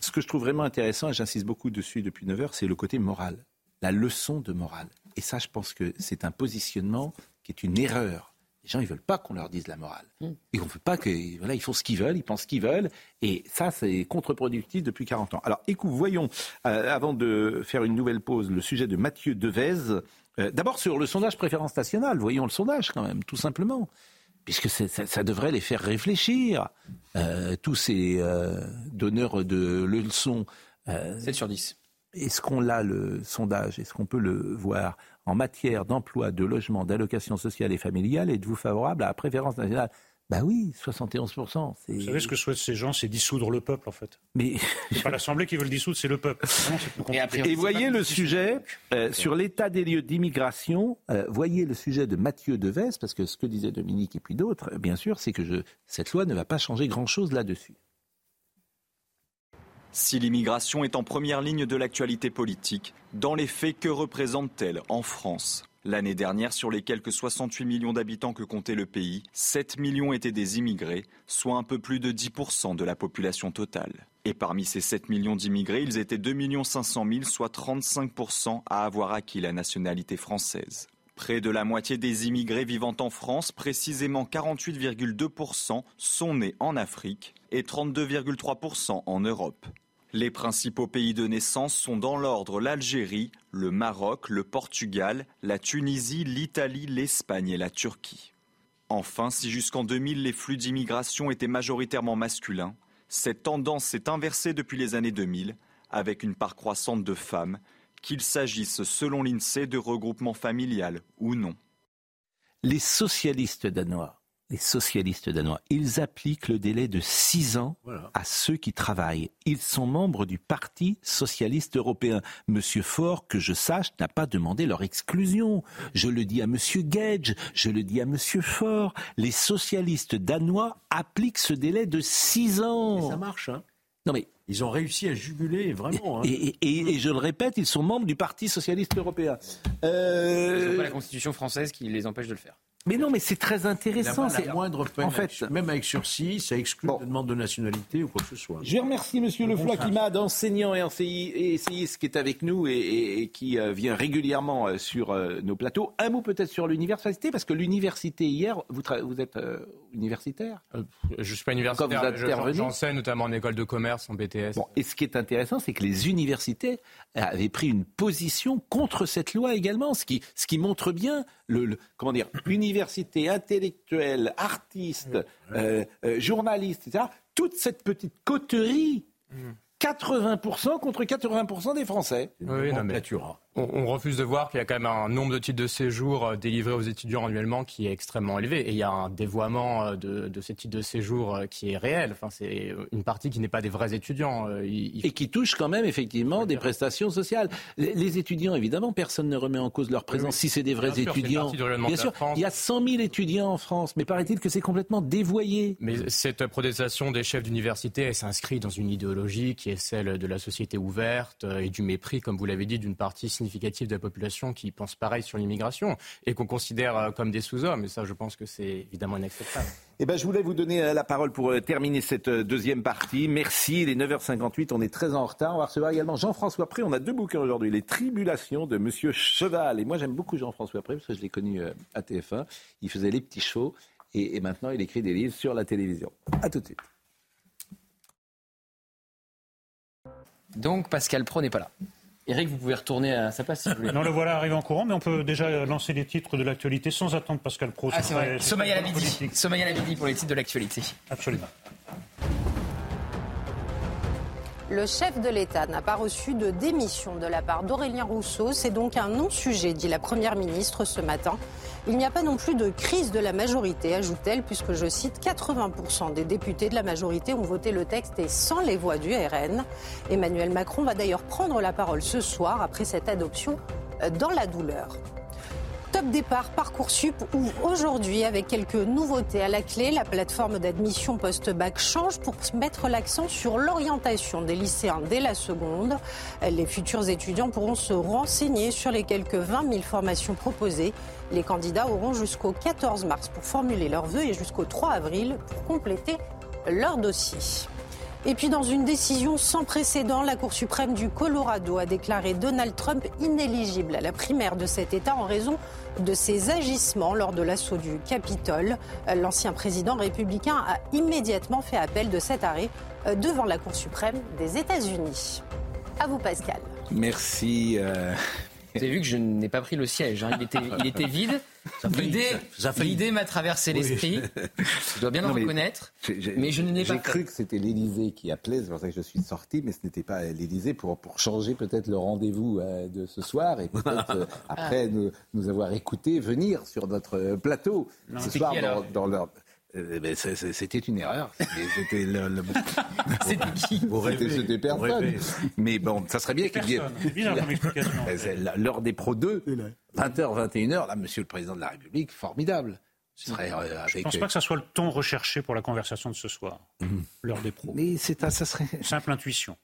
ce que je trouve vraiment intéressant, et j'insiste beaucoup dessus depuis 9 heures, c'est le côté moral. La leçon de morale. Et ça, je pense que c'est un positionnement qui est une erreur. Les gens, ils veulent pas qu'on leur dise la morale. Et on veut pas que, voilà, ils font ce qu'ils veulent, ils pensent ce qu'ils veulent. Et ça, c'est contre-productif depuis 40 ans. Alors, écoute, voyons, euh, avant de faire une nouvelle pause, le sujet de Mathieu Devez. Euh, D'abord, sur le sondage préférence nationale. Voyons le sondage, quand même, tout simplement. Puisque ça, ça devrait les faire réfléchir. Euh, tous ces euh, donneurs de leçons. Euh, 7 sur 10. Est-ce qu'on l'a, le sondage? Est-ce qu'on peut le voir En matière d'emploi, de logement, d'allocation sociale et familiale, êtes-vous favorable à la préférence nationale? Bah oui, 71%. Vous savez ce que souhaitent ces gens, c'est dissoudre le peuple en fait. Mais c'est pas l'Assemblée qui veut le dissoudre, c'est le peuple. et, voyez le sujet euh, sur l'état des lieux d'immigration. Euh, voyez le sujet de Mathieu Deves, parce que ce que disait Dominique et puis d'autres, bien sûr, c'est que je, cette loi ne va pas changer grand-chose là-dessus. Si l'immigration est en première ligne de l'actualité politique, dans les faits, que représente-t-elle en France? L'année dernière, sur les quelques 68 millions d'habitants que comptait le pays, 7 millions étaient des immigrés, soit un peu plus de 10% de la population totale. Et parmi ces 7 millions d'immigrés, ils étaient 2 500 000, soit 35% à avoir acquis la nationalité française. Près de la moitié des immigrés vivant en France, précisément 48,2%, sont nés en Afrique et 32,3% en Europe. Les principaux pays de naissance sont dans l'ordre l'Algérie, le Maroc, le Portugal, la Tunisie, l'Italie, l'Espagne et la Turquie. Enfin, si jusqu'en 2000 les flux d'immigration étaient majoritairement masculins, cette tendance s'est inversée depuis les années 2000 avec une part croissante de femmes, qu'il s'agisse selon l'INSEE de regroupement familial ou non. Les socialistes danois les socialistes danois, ils appliquent le délai de six ans à ceux qui travaillent. Ils sont membres du Parti socialiste européen. Monsieur Faure, que je sache, n'a pas demandé leur exclusion. Je le dis à Monsieur Gage, je le dis à Monsieur Faure. Les socialistes danois appliquent ce délai de six ans. ça marche, hein non mais ils ont réussi à juguler vraiment. Hein. Et, je le répète, ils sont membres du Parti socialiste européen. Euh... Ils n'ont pas la Constitution française qui les empêche de le faire. Mais non, mais c'est très intéressant. C'est moindre peine. En fait, même avec sursis, ça exclut bon. demande de nationalité ou quoi que ce soit. Je remercie Monsieur Le Floch, d'enseignant et essayiste qui est avec nous et, qui euh, vient régulièrement euh, sur euh, nos plateaux. Un mot peut-être sur l'université, parce que l'université hier, vous, vous êtes universitaire Je ne suis pas universitaire. J'enseigne notamment en école de commerce, en BTS. Bon, et ce qui est intéressant, c'est que les universités avaient pris une position contre cette loi également, ce qui, ce qui montre bien le, comment dire, université, intellectuelle, artiste, euh, euh, journaliste, etc. Toute cette petite coterie. 80% mm. contre 80% des Français. Oui, non, mais on, refuse de voir qu'il y a quand même un nombre de titres de séjour euh, délivrés aux étudiants annuellement qui est extrêmement élevé. Et il y a un dévoiement euh, de, ces titres de séjour euh, qui est réel. Enfin, c'est une partie qui n'est pas des vrais étudiants. Et qui touche quand même effectivement des prestations sociales. Les, étudiants, évidemment, personne ne remet en cause leur présence. Si c'est des vrais étudiants, bien sûr, il y a 100 000 étudiants en France, mais paraît-il que c'est complètement dévoyé. Mais cette protestation des chefs d'université, elle s'inscrit dans une idéologie qui est celle de la société ouverte et du mépris, comme vous l'avez dit, d'une partie significatif de la population qui pense pareil sur l'immigration et qu'on considère euh, comme des sous-hommes. Et ça, je pense que c'est évidemment inacceptable. Eh ben, je voulais vous donner euh, la parole pour euh, terminer cette deuxième partie. Merci. Il est 9h58. On est très en retard. On va recevoir également Jean-François Pré. On a deux bouquins aujourd'hui. Les Tribulations de Monsieur Cheval. Et moi, j'aime beaucoup Jean-François Pré parce que je l'ai connu à TF1. Il faisait les petits shows. Et, et maintenant, il écrit des livres sur la télévision. À tout de suite. Donc, Pascal Pro n'est pas là. Eric, vous pouvez retourner à sa place si vous voulez. Non, le voilà arrivé en courant, mais on peut déjà lancer les titres de l'actualité sans attendre Pascal Pro. Ah, c'est vrai. Sommeil à la midi. Sommeil à la midi pour les titres de l'actualité. Absolument. Le chef de l'État n'a pas reçu de démission de la part d'Aurélien Rousseau. C'est donc un non-sujet, dit la Première ministre ce matin. Il n'y a pas non plus de crise de la majorité, ajoute-t-elle, puisque, je cite, 80% des députés de la majorité ont voté le texte et sans les voix du RN. Emmanuel Macron va d'ailleurs prendre la parole ce soir après cette adoption euh, dans la douleur. Top départ Parcoursup ouvre aujourd'hui avec quelques nouveautés à la clé. La plateforme d'admission post-bac change pour mettre l'accent sur l'orientation des lycéens dès la seconde. Les futurs étudiants pourront se renseigner sur les quelques 20 000 formations proposées. Les candidats auront jusqu'au 14 mars pour formuler leurs vœux et jusqu'au 3 avril pour compléter leur dossier. Et puis dans une décision sans précédent, la Cour suprême du Colorado a déclaré Donald Trump inéligible à la primaire de cet État en raison de ses agissements lors de l'assaut du Capitole. L'ancien président républicain a immédiatement fait appel de cet arrêt euh, devant la Cour suprême des États-Unis. À vous, Pascal. Merci. Euh, vous avez vu que je n'ai pas pris le siège. Hein. Il, était, il était vide. L'idée m'a traversé l'esprit. Je dois bien le reconnaître. Mais je n'ai pas. J'ai cru que c'était l'Élysée qui appelait, c'est pour ça que je suis sorti, mais ce n'était pas l'Élysée pour, pour changer peut-être le rendez-vous euh, de ce soir et peut-être euh, après nous, nous, avoir écouté venir sur notre plateau ce soir dans, dans leur. Eh ben, C'était une erreur. C'était le, le- C'était qui C'était personne. Mais bon, ça serait bien qu'il y ait. Bizarre comme explication. La- L'heure des pros 2, 20h, 21h, là, monsieur le président de la République, formidable. Serait euh, Je ne avec. pense pas que ça soit le ton recherché pour la conversation de ce soir. L'heure des pros. Mais c'est un- ça serait. Simple intuition.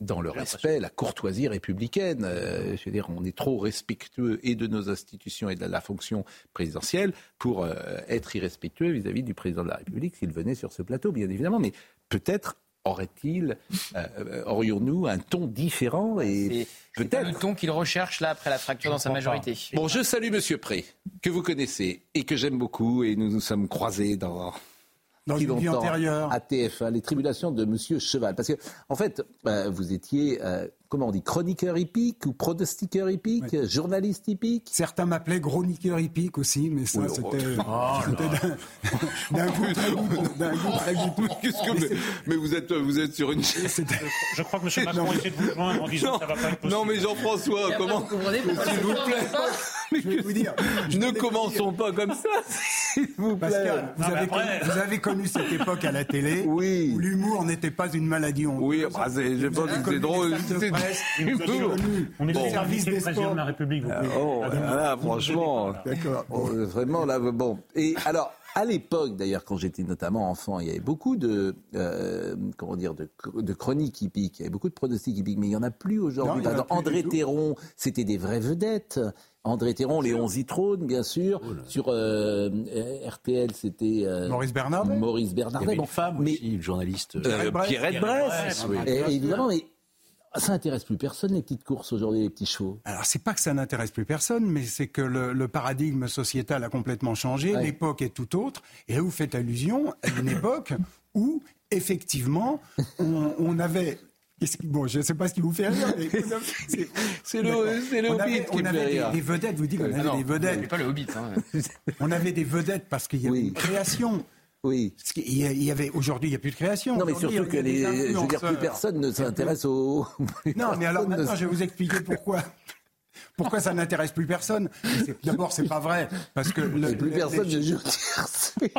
dans le respect, la courtoisie républicaine. Euh, je veux dire, on est trop respectueux et de nos institutions et de la fonction présidentielle pour euh, être irrespectueux vis-à-vis du président de la République s'il venait sur ce plateau, bien évidemment. Mais peut-être aurait-il, euh, aurions-nous un ton différent et C'est pas le ton qu'il recherche là après la fracture dans sa majorité. Bon, je salue Monsieur Pré, que vous connaissez et que j'aime beaucoup, et nous nous sommes croisés dans. Dans une vie antérieure. À TF1, les tribulations de Monsieur Cheval. Parce que, en fait, euh, vous étiez, euh, comment on dit, chroniqueur hippique ou pronostiqueur hippique, journaliste hippique? Certains m'appelaient chroniqueur hippique aussi, mais ça, Oui, c'était oh c'était d'un- goût très goûteux. d'un goût très. Qu'est-ce que mais, mais vous êtes vous êtes sur une Je crois que M. Macron essaie de vous joindre en disant non, que ça va pas être possible. non mais Jean-François, comment S'il vous plaît. Je vais vous dire. Ne commençons pas comme ça, s'il vous plaît. Pascal, vous Non, mais avez, après- connu, vous avez connu cette époque à la télé Oui. où l'humour n'était pas une maladie. Oui, bah, c'est- je pense que c'est drôle. c'est- presse, On est services service des sports. de la République. Vous Oh, Ah, là, vous- franchement. D'accord. Euh, vraiment, là, bon. Et alors, à l'époque, d'ailleurs, quand j'étais notamment enfant, il y avait beaucoup de, euh, comment dire, de, de chroniques hippiques, il y avait beaucoup de pronostics hippiques, mais il n'y en a plus aujourd'hui. Non, a plus André. Théron, c'était des vraies vedettes. André Théron, Léon Zitrone, bien sûr. Sur euh, RTL, c'était euh, Maurice Bernardet. Maurice Il y Bernardet. avait Bon, une femme mais aussi, une journaliste. euh. Pierrette Bress, Bress, oui. Et- évidemment, mais ça intéresse plus personne les petites courses aujourd'hui, les petits chevaux. Alors, c'est pas que ça n'intéresse plus personne, mais c'est que le, le paradigme sociétal a complètement changé. Ouais. L'époque est tout autre. Et là, vous faites allusion à une époque où, effectivement, on, on avait. Bon, je ne sais pas ce qui vous fait rire, mais c'est- le, c'est le on Hobbit avait, qui on avait des, vedettes, vous dites qu'on Ah avait non, des vedettes. pas le Hobbit. hein. On avait des vedettes parce qu'il y avait Oui. une création. Oui. Il y avait aujourd'hui, il n'y a plus de création. Non, mais surtout que les, je veux dire, plus personne ne s'intéresse au. Non, mais alors maintenant, je vais vous expliquer pourquoi. Pourquoi ça n'intéresse plus personne? D'abord, c'est pas vrai, parce que le- plus le- personne ne joue au tiercé.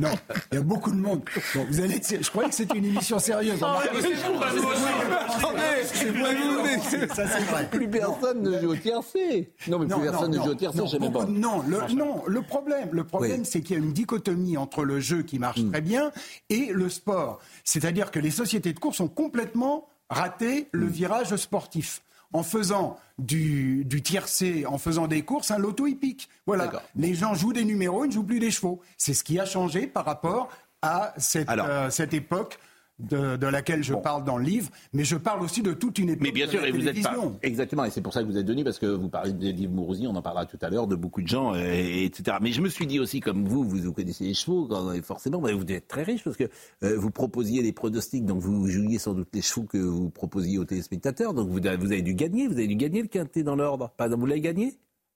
Non, il y a beaucoup de monde. Bon, vous allez, je croyais que c'était une émission sérieuse. ça c'est vrai. Plus personne ne joue au tiercé. Non, mais plus personne ne joue au tiercé, je même pas. non, le, non, le problème, le problème, Oui. c'est qu'il y a une dichotomie entre le jeu qui marche Hmm. très bien et le sport. C'est-à-dire que les sociétés de course ont complètement raté le Hmm. virage sportif. En faisant du, du tiercé, en faisant des courses, un loto hippique. Voilà. Les gens jouent des numéros, ils ne jouent plus des chevaux. C'est ce qui a changé par rapport à cette, Alors. euh, cette époque de, de laquelle je parle dans le livre, mais je parle aussi de toute une époque Mais bien de sûr, la et vous êtes pas. Exactement, et c'est pour ça que vous êtes venu, parce que vous parlez de Livre Mourouzi, on en parlera tout à l'heure, de beaucoup de gens, euh, et- etc. Mais je me suis dit aussi, comme vous, vous, vous connaissez les chevaux, quand- et forcément, bah, vous devez être très riche, parce que euh, vous proposiez des pronostics, donc vous jouiez sans doute les chevaux que vous proposiez aux téléspectateurs, donc vous, avez- vous avez dû gagner, vous avez dû gagner le quintet dans l'ordre. Pas- Vous l'avez gagné?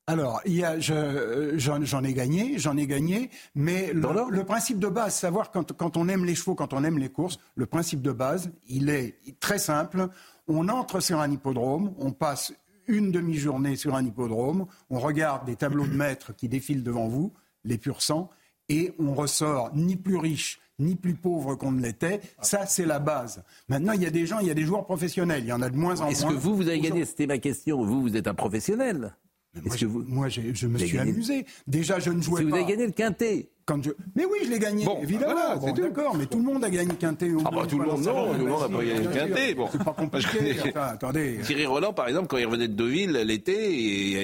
Alors, je, euh, j'en, ai gagné, j'en ai gagné, mais le, principe de base, savoir quand, quand on aime les chevaux, quand on aime les courses, le principe de base, il est très simple. On entre sur un hippodrome, on passe une demi-journée sur un hippodrome, on regarde des tableaux de maîtres qui défilent devant vous, les pur sang, et on ressort ni plus riche ni plus pauvre qu'on ne l'était. Ça, c'est la base. Maintenant, il y a des gens, il y a des joueurs professionnels, il y en a de moins en moins. Est-ce que vous, vous avez gagné? C'était ma question. Vous, vous êtes un professionnel Moi, je, moi, j'ai- je me suis gagné- amusé. Déjà, je ne jouais Si vous pas. avez gagné le quintet Quand je... Mais oui, je l'ai gagné, Bon, évidemment. voilà, Bon. D'accord, mais tout le monde a gagné Quintet. au Ah moins bah tout le monde, non, tout le monde n'a pas gagné le quintet. Bon. C'est pas compliqué. Enfin, attendez. Thierry Roland, par exemple, quand il revenait de Deauville l'été,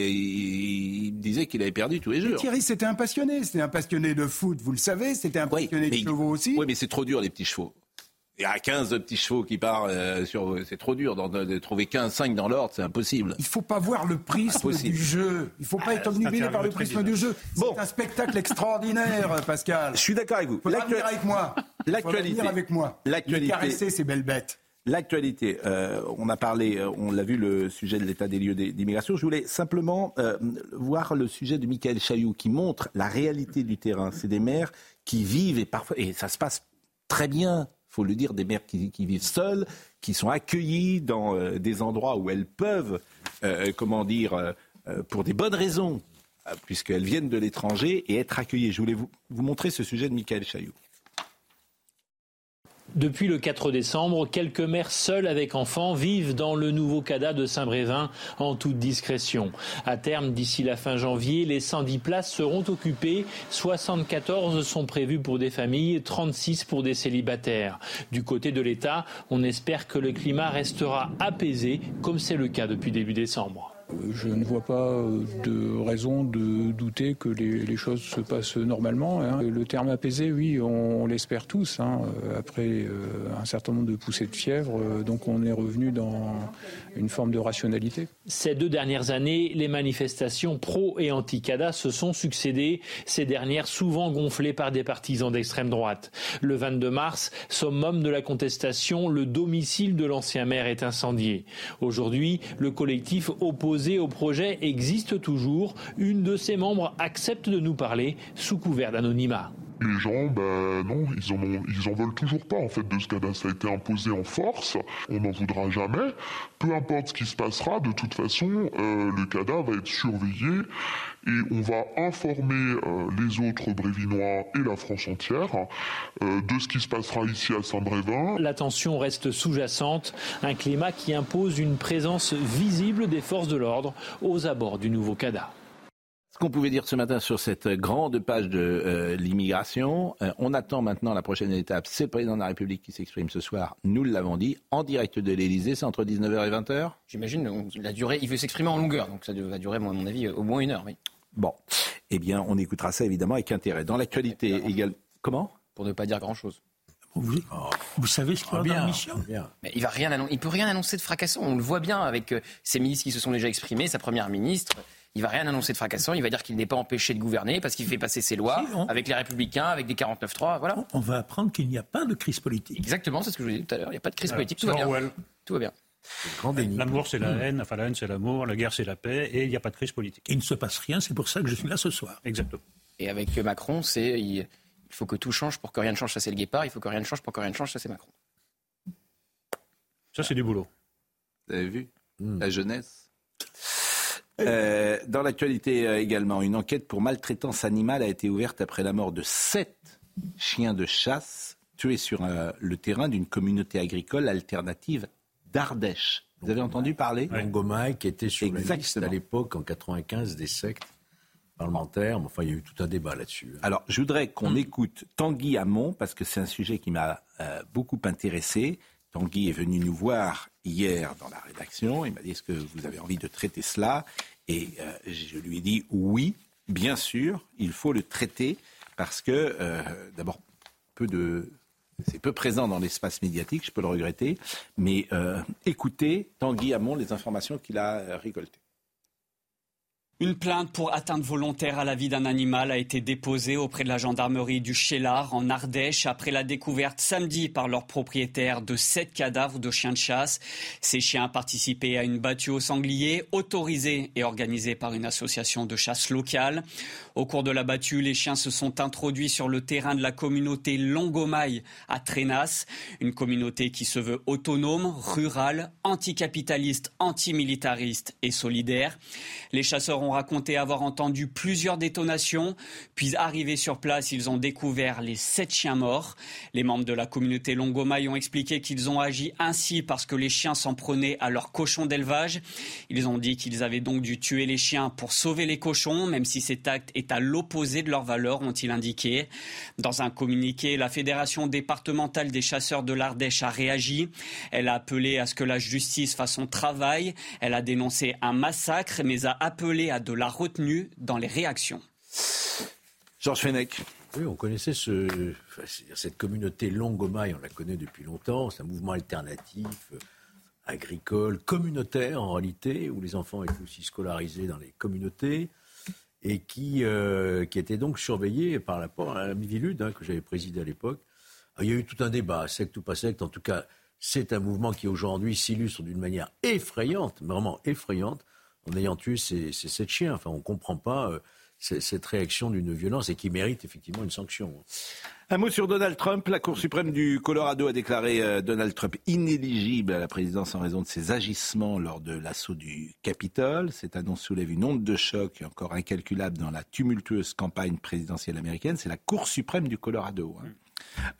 il me disait qu'il avait perdu tous les jours. Thierry, c'était un passionné. C'était un passionné de foot, vous le savez. C'était un passionné de chevaux aussi. Oui, mais c'est trop dur, les petits chevaux. Il y a 15 petits chevaux qui partent euh, sur. C'est trop dur de, trouver 15, 5 dans l'ordre, c'est impossible. Il faut pas voir le prisme Impossible. du jeu. Il faut pas Ah, être obnubilé par le prisme du jeu. C'est un spectacle extraordinaire, Pascal. Je suis d'accord avec vous. L'actu- venir avec moi. L'actualité. avec moi. L'actualité. Caresser ces belles bêtes. L'actualité, euh, on a parlé, euh, on l'a vu, le sujet de l'état des lieux des- d'immigration. Je voulais simplement euh, voir le sujet de Michael Chailloux qui montre la réalité du terrain. C'est des maires qui vivent et parfois, et ça se passe très bien, faut le dire, des maires qui, vivent seuls, qui sont accueillis dans euh, des endroits où elles peuvent, euh, comment dire, euh, euh, pour des bonnes raisons, puisqu'elles viennent de l'étranger, et être accueillies. Je voulais vous, vous montrer ce sujet de Michael Chailloux. Depuis le 4 décembre, quelques mères seules avec enfants vivent dans le nouveau CADA de Saint-Brévin en toute discrétion. À terme, d'ici la fin janvier, les 110 places seront occupées. 74 sont prévues pour des familles, 36 pour des célibataires. Du côté de l'État, on espère que le climat restera apaisé, comme c'est le cas depuis début décembre. Je ne vois pas euh, de raison de douter que les, choses se passent normalement. Hein. Le terme apaisé, oui, on, l'espère tous. Hein. Après euh, un certain nombre de poussées de fièvre, euh, donc on est revenu dans une forme de rationalité. Ces deux dernières années, les manifestations pro et anti-CADA se sont succédées, ces dernières souvent gonflées par des partisans d'extrême droite. Le 22 mars, summum de la contestation, le domicile de l'ancien maire est incendié. Aujourd'hui, le collectif au projet existe toujours. Une de ses membres accepte de nous parler sous couvert d'anonymat les gens, ben non, ils en, en veulent toujours pas en fait de ce CADA. Ça a été imposé en force, on n'en voudra jamais. Peu importe ce qui se passera, de toute façon, euh, le CADA va être surveillé et on va informer euh, les autres Brévinois et la France entière euh, de ce qui se passera ici à Saint-Brévin. La tension reste sous-jacente, un climat qui impose une présence visible des forces de l'ordre aux abords du nouveau CADA ce qu'on pouvait dire ce matin sur cette grande page de euh, l'immigration. Euh, on attend maintenant la prochaine étape. C'est le président de la République qui s'exprime ce soir. Nous l'avons dit, en direct de l'Elysée. C'est entre 19h et 20h J'imagine la durée. Il veut s'exprimer en longueur, donc ça va durer, à mon avis, au moins une heure. Oui. Bon. Eh bien, on écoutera ça évidemment avec intérêt. Dans l'actualité également. Comment? Pour ne pas dire grand-chose. Vous, vous, savez ce qu'il y a dans la mission Mais il va rien il peut rien annoncer de fracassant. On le voit bien avec euh, ces ministres qui se sont déjà exprimés, sa première ministre. Il va rien annoncer de fracassant. Il va dire qu'il n'est pas empêché de gouverner parce qu'il fait passer ses lois avec les Républicains, avec des 49-3. Voilà. On va apprendre qu'il n'y a pas de crise politique. Exactement, c'est ce que je vous disais tout à l'heure. Il n'y a pas de crise politique. Tout va, bien. tout va bien. L'amour, c'est la haine, enfin la haine, c'est l'amour, la guerre, c'est la paix, et il n'y a pas de crise politique. il ne se passe rien, c'est pour ça que je suis là ce soir. Exactement. Et avec Macron, c'est il, faut que tout change pour que rien ne change, ça c'est le guépard, il faut que rien ne change pour que rien ne change, ça c'est Macron. Ça c'est du boulot. Vous avez vu? La jeunesse euh, dans l'actualité euh, également, une enquête pour maltraitance animale a été ouverte après la mort de sept chiens de chasse tués sur euh, le terrain d'une communauté agricole alternative d'Ardèche. Vous avez entendu parler? Longomaille, qui était sur la liste à l'époque, en 95, des sectes parlementaires. Enfin, il y a eu tout un débat là-dessus. Hein. Alors, je voudrais qu'on hmm. écoute Tanguy Hamon, parce que c'est un sujet qui m'a beaucoup intéressé. Tanguy est venu nous voir hier dans la rédaction. Il m'a dit est-ce que vous avez envie de traiter cela? Et euh, je lui ai dit oui, bien sûr, il faut le traiter parce que euh, d'abord c'est peu présent dans l'espace médiatique, je peux le regretter, mais euh, écoutez Tanguy Hamon les informations qu'il a récoltées. Une plainte pour atteinte volontaire à la vie d'un animal a été déposée auprès de la gendarmerie du Chélar en Ardèche après la découverte samedi par leur propriétaire de sept cadavres de chiens de chasse. Ces chiens participaient à une battue au sanglier autorisée et organisée par une association de chasse locale. Au cours de la battue, les chiens se sont introduits sur le terrain de la communauté Longomaille à Trénas, une communauté qui se veut autonome, rurale, anticapitaliste, antimilitariste et solidaire. Les chasseurs ont raconté avoir entendu plusieurs détonations, puis arrivés sur place, ils ont découvert les sept chiens morts. Les membres de la communauté Longomaille ont expliqué qu'ils ont agi ainsi parce que les chiens s'en prenaient à leurs cochons d'élevage. Ils ont dit qu'ils avaient donc dû tuer les chiens pour sauver les cochons, même si cet acte est à l'opposé de leurs valeurs, ont-ils indiqué. Dans un communiqué, la Fédération départementale des chasseurs de l'Ardèche a réagi. Elle a appelé à ce que la justice fasse son travail. Elle a dénoncé un massacre, mais a appelé à de la retenue dans les réactions. Georges Fenech. Oui, on connaissait ce, cette communauté Longomaille, on la connaît depuis longtemps. C'est un mouvement alternatif, euh, agricole, communautaire en réalité, où les enfants étaient aussi scolarisés dans les communautés et qui, euh, qui était donc surveillé par rapport à la Mivilude hein, que j'avais présidé à l'époque. Ah, il y a eu tout un débat, secte ou pas secte. En tout cas, c'est un mouvement qui aujourd'hui s'illustre d'une manière effrayante, vraiment effrayante, en ayant tué ces, sept chiens. Enfin, on ne comprend pas. Euh, cette réaction d'une violence et qui mérite effectivement une sanction. Un mot sur Donald Trump. La Cour suprême du Colorado a déclaré euh, Donald Trump inéligible à la présidence en raison de ses agissements lors de l'assaut du Capitole. Cette annonce soulève une onde de choc encore incalculable dans la tumultueuse campagne présidentielle américaine. C'est la Cour suprême du Colorado. Hein.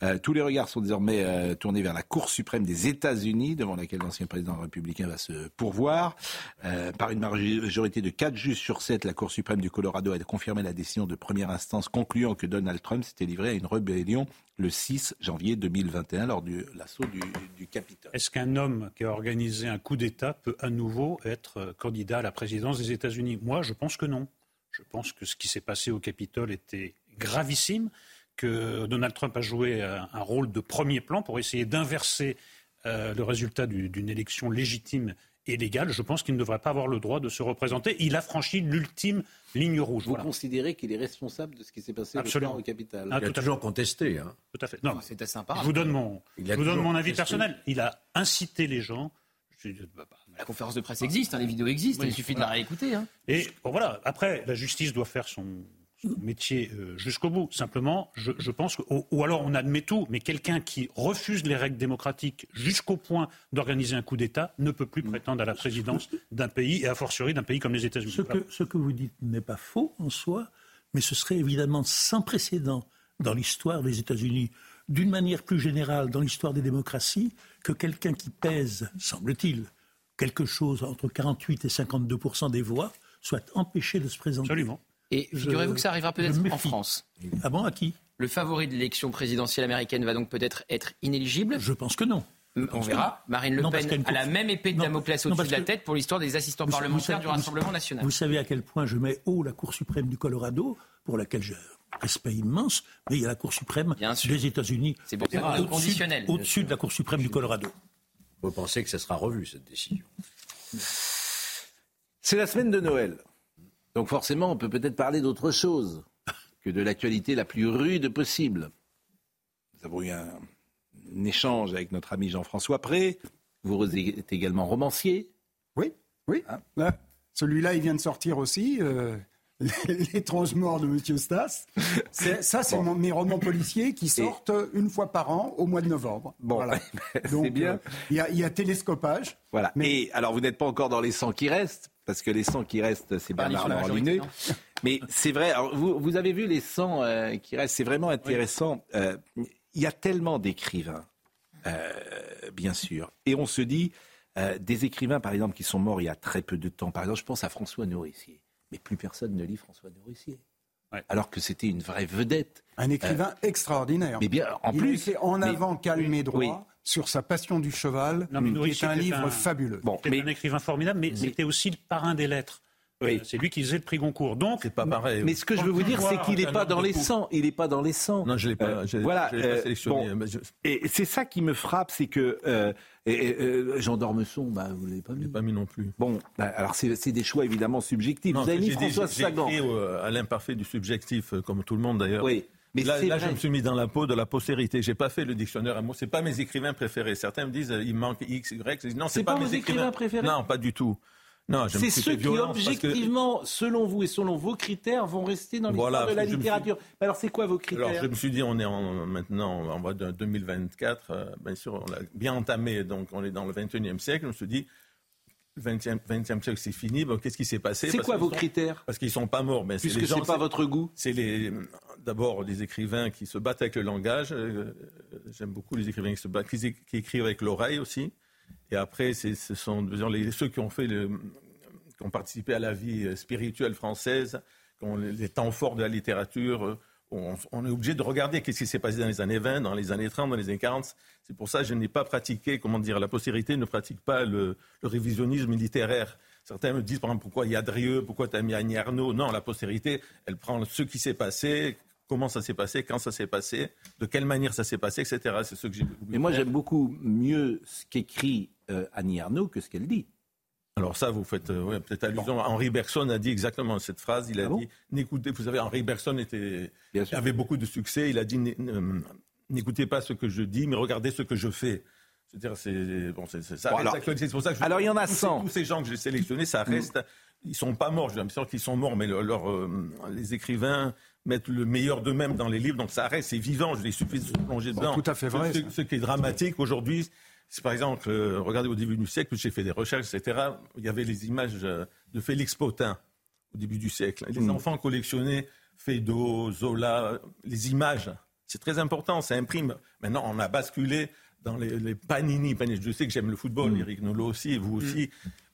Euh, tous les regards sont désormais euh, tournés vers la Cour suprême des États-Unis, devant laquelle l'ancien président républicain va se pourvoir. Euh, par une majorité de 4 juges sur 7, la Cour suprême du Colorado a confirmé la décision de première instance concluant que Donald Trump s'était livré à une rébellion le 6 janvier 2021 lors de l'assaut du, du Capitole. Est-ce qu'un homme qui a organisé un coup d'État peut à nouveau être candidat à la présidence des États-Unis? Moi, je pense que non. Je pense que ce qui s'est passé au Capitole était gravissime que Donald Trump a joué un rôle de premier plan pour essayer d'inverser euh, le résultat d'une élection légitime et légale. Je pense qu'il ne devrait pas avoir le droit de se représenter. Il a franchi l'ultime ligne rouge. Vous considérez qu'il est responsable de ce qui s'est passé au capital ah, Il a toujours contesté. Hein. Tout à fait. Non, c'était sympa. Je vous donne mon, je vous donne mon avis personnel. Il a incité les gens. La conférence de presse existe, hein, les vidéos existent, il suffit de la réécouter. Hein. Et bon, voilà, après, la justice doit faire son, métier euh, jusqu'au bout. Simplement, je, pense que, ou, alors on admet tout, mais quelqu'un qui refuse les règles démocratiques jusqu'au point d'organiser un coup d'État ne peut plus prétendre à la présidence d'un pays, et a fortiori d'un pays comme les États-Unis. Ce que, ce que vous dites n'est pas faux en soi, mais ce serait évidemment sans précédent dans l'histoire des États-Unis, d'une manière plus générale dans l'histoire des démocraties, que quelqu'un qui pèse, semble-t-il, quelque chose entre 48 et 52% des voix soit empêché de se présenter. Absolument. Et figurez-vous que ça arrivera peut-être en France. Ah bon, à qui? Le favori de l'élection présidentielle américaine va donc peut-être être inéligible Je pense que non. On verra. Marine Le Pen a la même épée de Damoclès au-dessus de la tête pour l'histoire des assistants parlementaires du Rassemblement national. Vous savez à quel point je mets haut la Cour suprême du Colorado, pour laquelle j'ai un respect immense, mais il y a la Cour suprême des États-Unis. C'est pour ça conditionnel. Au-dessus de la Cour suprême du Colorado. Vous pensez que ça sera revu, cette décision C'est la semaine de Noël. Donc forcément, on peut peut-être parler d'autre chose que de l'actualité la plus rude possible. Nous avons eu un, échange avec notre ami Jean-François Pré. Vous êtes également romancier. Oui, oui. Hein celui-là, il vient de sortir aussi. Euh, L'étrange mort de Monsieur Stas. Ça, c'est mes romans policiers qui sortent une fois par an au mois de novembre. Bon, voilà. c'est bien. Euh, il y, a télescopage. Voilà. Mais... Et alors, vous n'êtes pas encore dans les 100 qui restent, parce que les 100 qui restent, c'est Bernard Laurent Mais c'est vrai. Alors, vous, vous, avez vu les 100 euh, qui restent. C'est vraiment intéressant. Euh, il y a tellement d'écrivains, bien sûr. Et on se dit, des écrivains, par exemple, qui sont morts il y a très peu de temps. Par exemple, je pense à François Nourricier mais plus personne ne lit François Nourricier. Alors que c'était une vraie vedette. Un écrivain euh, extraordinaire. Mais bien, en plus. C'est en avant calmé droit sur sa passion du cheval, qui est un livre fabuleux. Bon, mais... un écrivain formidable, mais c'était aussi le parrain des lettres. Oui. C'est lui qui faisait le prix Goncourt. Donc, c'est pas pareil. Mais ce que je veux vous dire, c'est qu'il n'est pas dans les 100. Il n'est pas dans les 100. Non, je l'ai pas. Euh, voilà. Euh, sélectionné. Et c'est ça qui me frappe, c'est que euh, et, Jean d'Ormesson, bah, vous l'avez pas mis. pas mis non plus. Bon, bah, alors c'est des choix évidemment subjectifs. vous avez mis François Sagan. J'ai à l'imparfait du subjectif, comme tout le monde d'ailleurs. Oui. Mais là, là je me suis mis dans la peau de la postérité. J'ai pas fait le dictionnaire à mots. C'est pas mes écrivains préférés. Certains me disent il manque X, Y. Non, c'est pas, pas, mes écrivains préférés. Non, pas du tout. C'est ceux qui, objectivement, selon vous et selon vos critères, vont rester dans l'histoire de la littérature. alors, c'est quoi vos critères? Alors, je me suis dit, on est en, maintenant en voie de 2024. Euh, bien sûr, on l'a bien entamé, donc on est dans le 21e siècle. Je me suis dit, le 20e, 20e siècle, c'est fini. Bon, Qu'est-ce qui s'est passé? C'est quoi vos critères? Parce qu'ils sont pas morts. Mais Puisque ce n'est pas votre goût. C'est les, d'abord les écrivains qui se battent avec le langage. Euh, j'aime beaucoup les écrivains qui se battent, qui, écrivent avec l'oreille aussi. Et après, ce sont les, ceux qui ont fait le, qui ont participé à la vie euh, spirituelle française, qui ont les temps forts de la littérature. On, est obligé de regarder qu'est-ce qui s'est passé dans les années 20, dans les années 30, dans les années 40. C'est pour ça que je n'ai pas pratiqué, comment dire, la postérité ne pratique pas le, révisionnisme littéraire. Certains me disent, par exemple, pourquoi il y a Drieux, pourquoi tu as mis Annie Arnaud? Non, la postérité, elle prend ce qui s'est passé, comment ça s'est passé, quand ça s'est passé, de quelle manière ça s'est passé, etc. C'est ce que j'ai Mais moi, j'aime beaucoup mieux ce qu'écrit euh, Annie Arnaud que ce qu'elle dit. Alors ça, vous faites euh, peut-être allusion. Henri Bergson a dit exactement cette phrase. Il a ah dit n'écoutez, vous savez, Henri Bergson était, avait beaucoup de succès. Il a dit n'écoutez pas ce que je dis, mais regardez ce que je fais. C'est-à-dire, c'est bon, c'est- ça Bon, reste alors-. C'est pour ça que je- alors, il y en a tous ces- 100. Tous ces gens que j'ai sélectionnés, ça reste. Ils sont pas morts. J'ai l'impression qu'ils sont morts, mais le- leur, euh, les écrivains mettent le meilleur d'eux-mêmes dans les livres, donc ça reste, c'est vivant. Je il suffit de se plonger dedans. tout à fait vrai, ce qui est dramatique aujourd'hui, c'est par exemple, euh, regardez au début du siècle, j'ai fait des recherches, etc. Il y avait les images euh, de Félix Potin au début du siècle. Les Mm. enfants collectionnaient Feydeau, Zola, les images. C'est très important, ça imprime. Maintenant, on a basculé dans les, les panini, panini. Je sais que j'aime le football, Mm. Eric Nolot aussi, et vous aussi.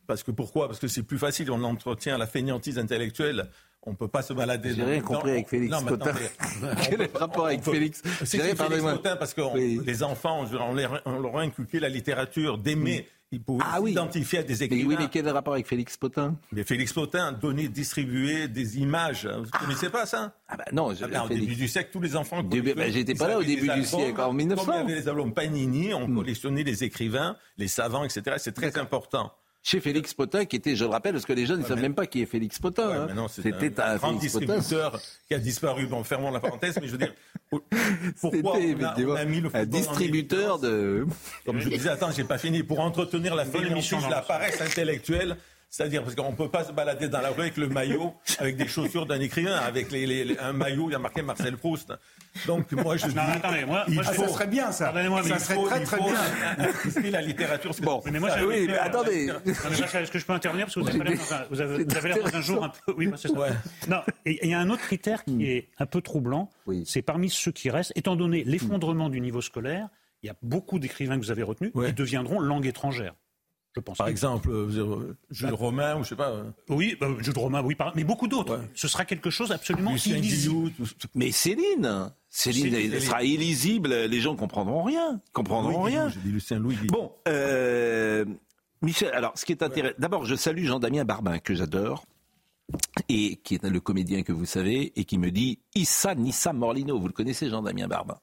Parce que pourquoi? Parce que c'est plus facile, on entretient la fainéantise intellectuelle. On ne peut pas se balader. J'ai rien compris avec Félix Non, mais. Quel est le rapport avec peut- Félix C'est Félix. Potin parce que on- les enfants, on leur, on leur a inculqué la littérature, d'aimer. Ils pouvaient Ah oui. s'identifier à des Mais écrivains. oui, mais quel est le rapport avec Félix Potin Mais Félix Potin donnait, distribuait des images. Vous ne connaissez pas ça? Ah bah non, je- Ah ben, Au début du siècle, tous les enfants. Bah, j'étais pas là au début du siècle, en 1900. Comme il y avait les albums Panini, on Hmm. collectionnait les écrivains, les savants, etc. C'est très important. Chez Félix Potin, qui était, je le rappelle, parce que les jeunes ne savent même pas qui est Félix Potin. Ouais, hein. mais non, c'est C'était un, un, grand Félix Potin. distributeur qui a disparu. Bon, fermons la parenthèse, mais je veux dire, pourquoi C'était, on a, effectivement, on a mis le un distributeur de. Comme je disais, attends, j'ai pas fini. Pour entretenir la dans la paresse intellectuelle, c'est-à-dire parce qu'on peut pas se balader dans la rue avec le maillot, avec des chaussures d'un écrivain, avec les, les- les- un maillot, il y a marqué Marcel Proust. Donc moi je dis, Non, attendez, moi- il moi, faut, Ça serait bien, ça. Ça serait faut- très, très faut bien. la littérature. Bon, Mais moi, ça- j'ai- oui, mais attendez. Mais Pascal, Est-ce que je peux intervenir Parce que vous avez, l'air dans un- avez- dans jour un peu. Oui, c'est ça. Ouais. Non, il y a un autre critère qui est un peu troublant. Oui. C'est parmi ceux qui restent, étant donné l'effondrement du niveau scolaire, il y a beaucoup d'écrivains que vous avez retenus Ouais. qui deviendront langue étrangère. Je pense. Par exemple, euh, Jules Romain ou je sais pas. euh, Oui, bah, Jules Romain, oui, par- mais beaucoup d'autres. Ce sera quelque chose absolument Lucien illisible. Guillou, tout- Mais Céline, Céline, Céline, elle sera illisible, les gens comprendront rien. Comprendront Louis rien. Guillou, J'ai dit Lucien Louis. Bon, euh, Michel, alors ce qui est intéressant, d'abord je salue Jean-Damien Barbin que j'adore et qui est le comédien que vous savez et qui me dit Issa Nissa Morlino. Vous le connaissez Jean-Damien Barbin?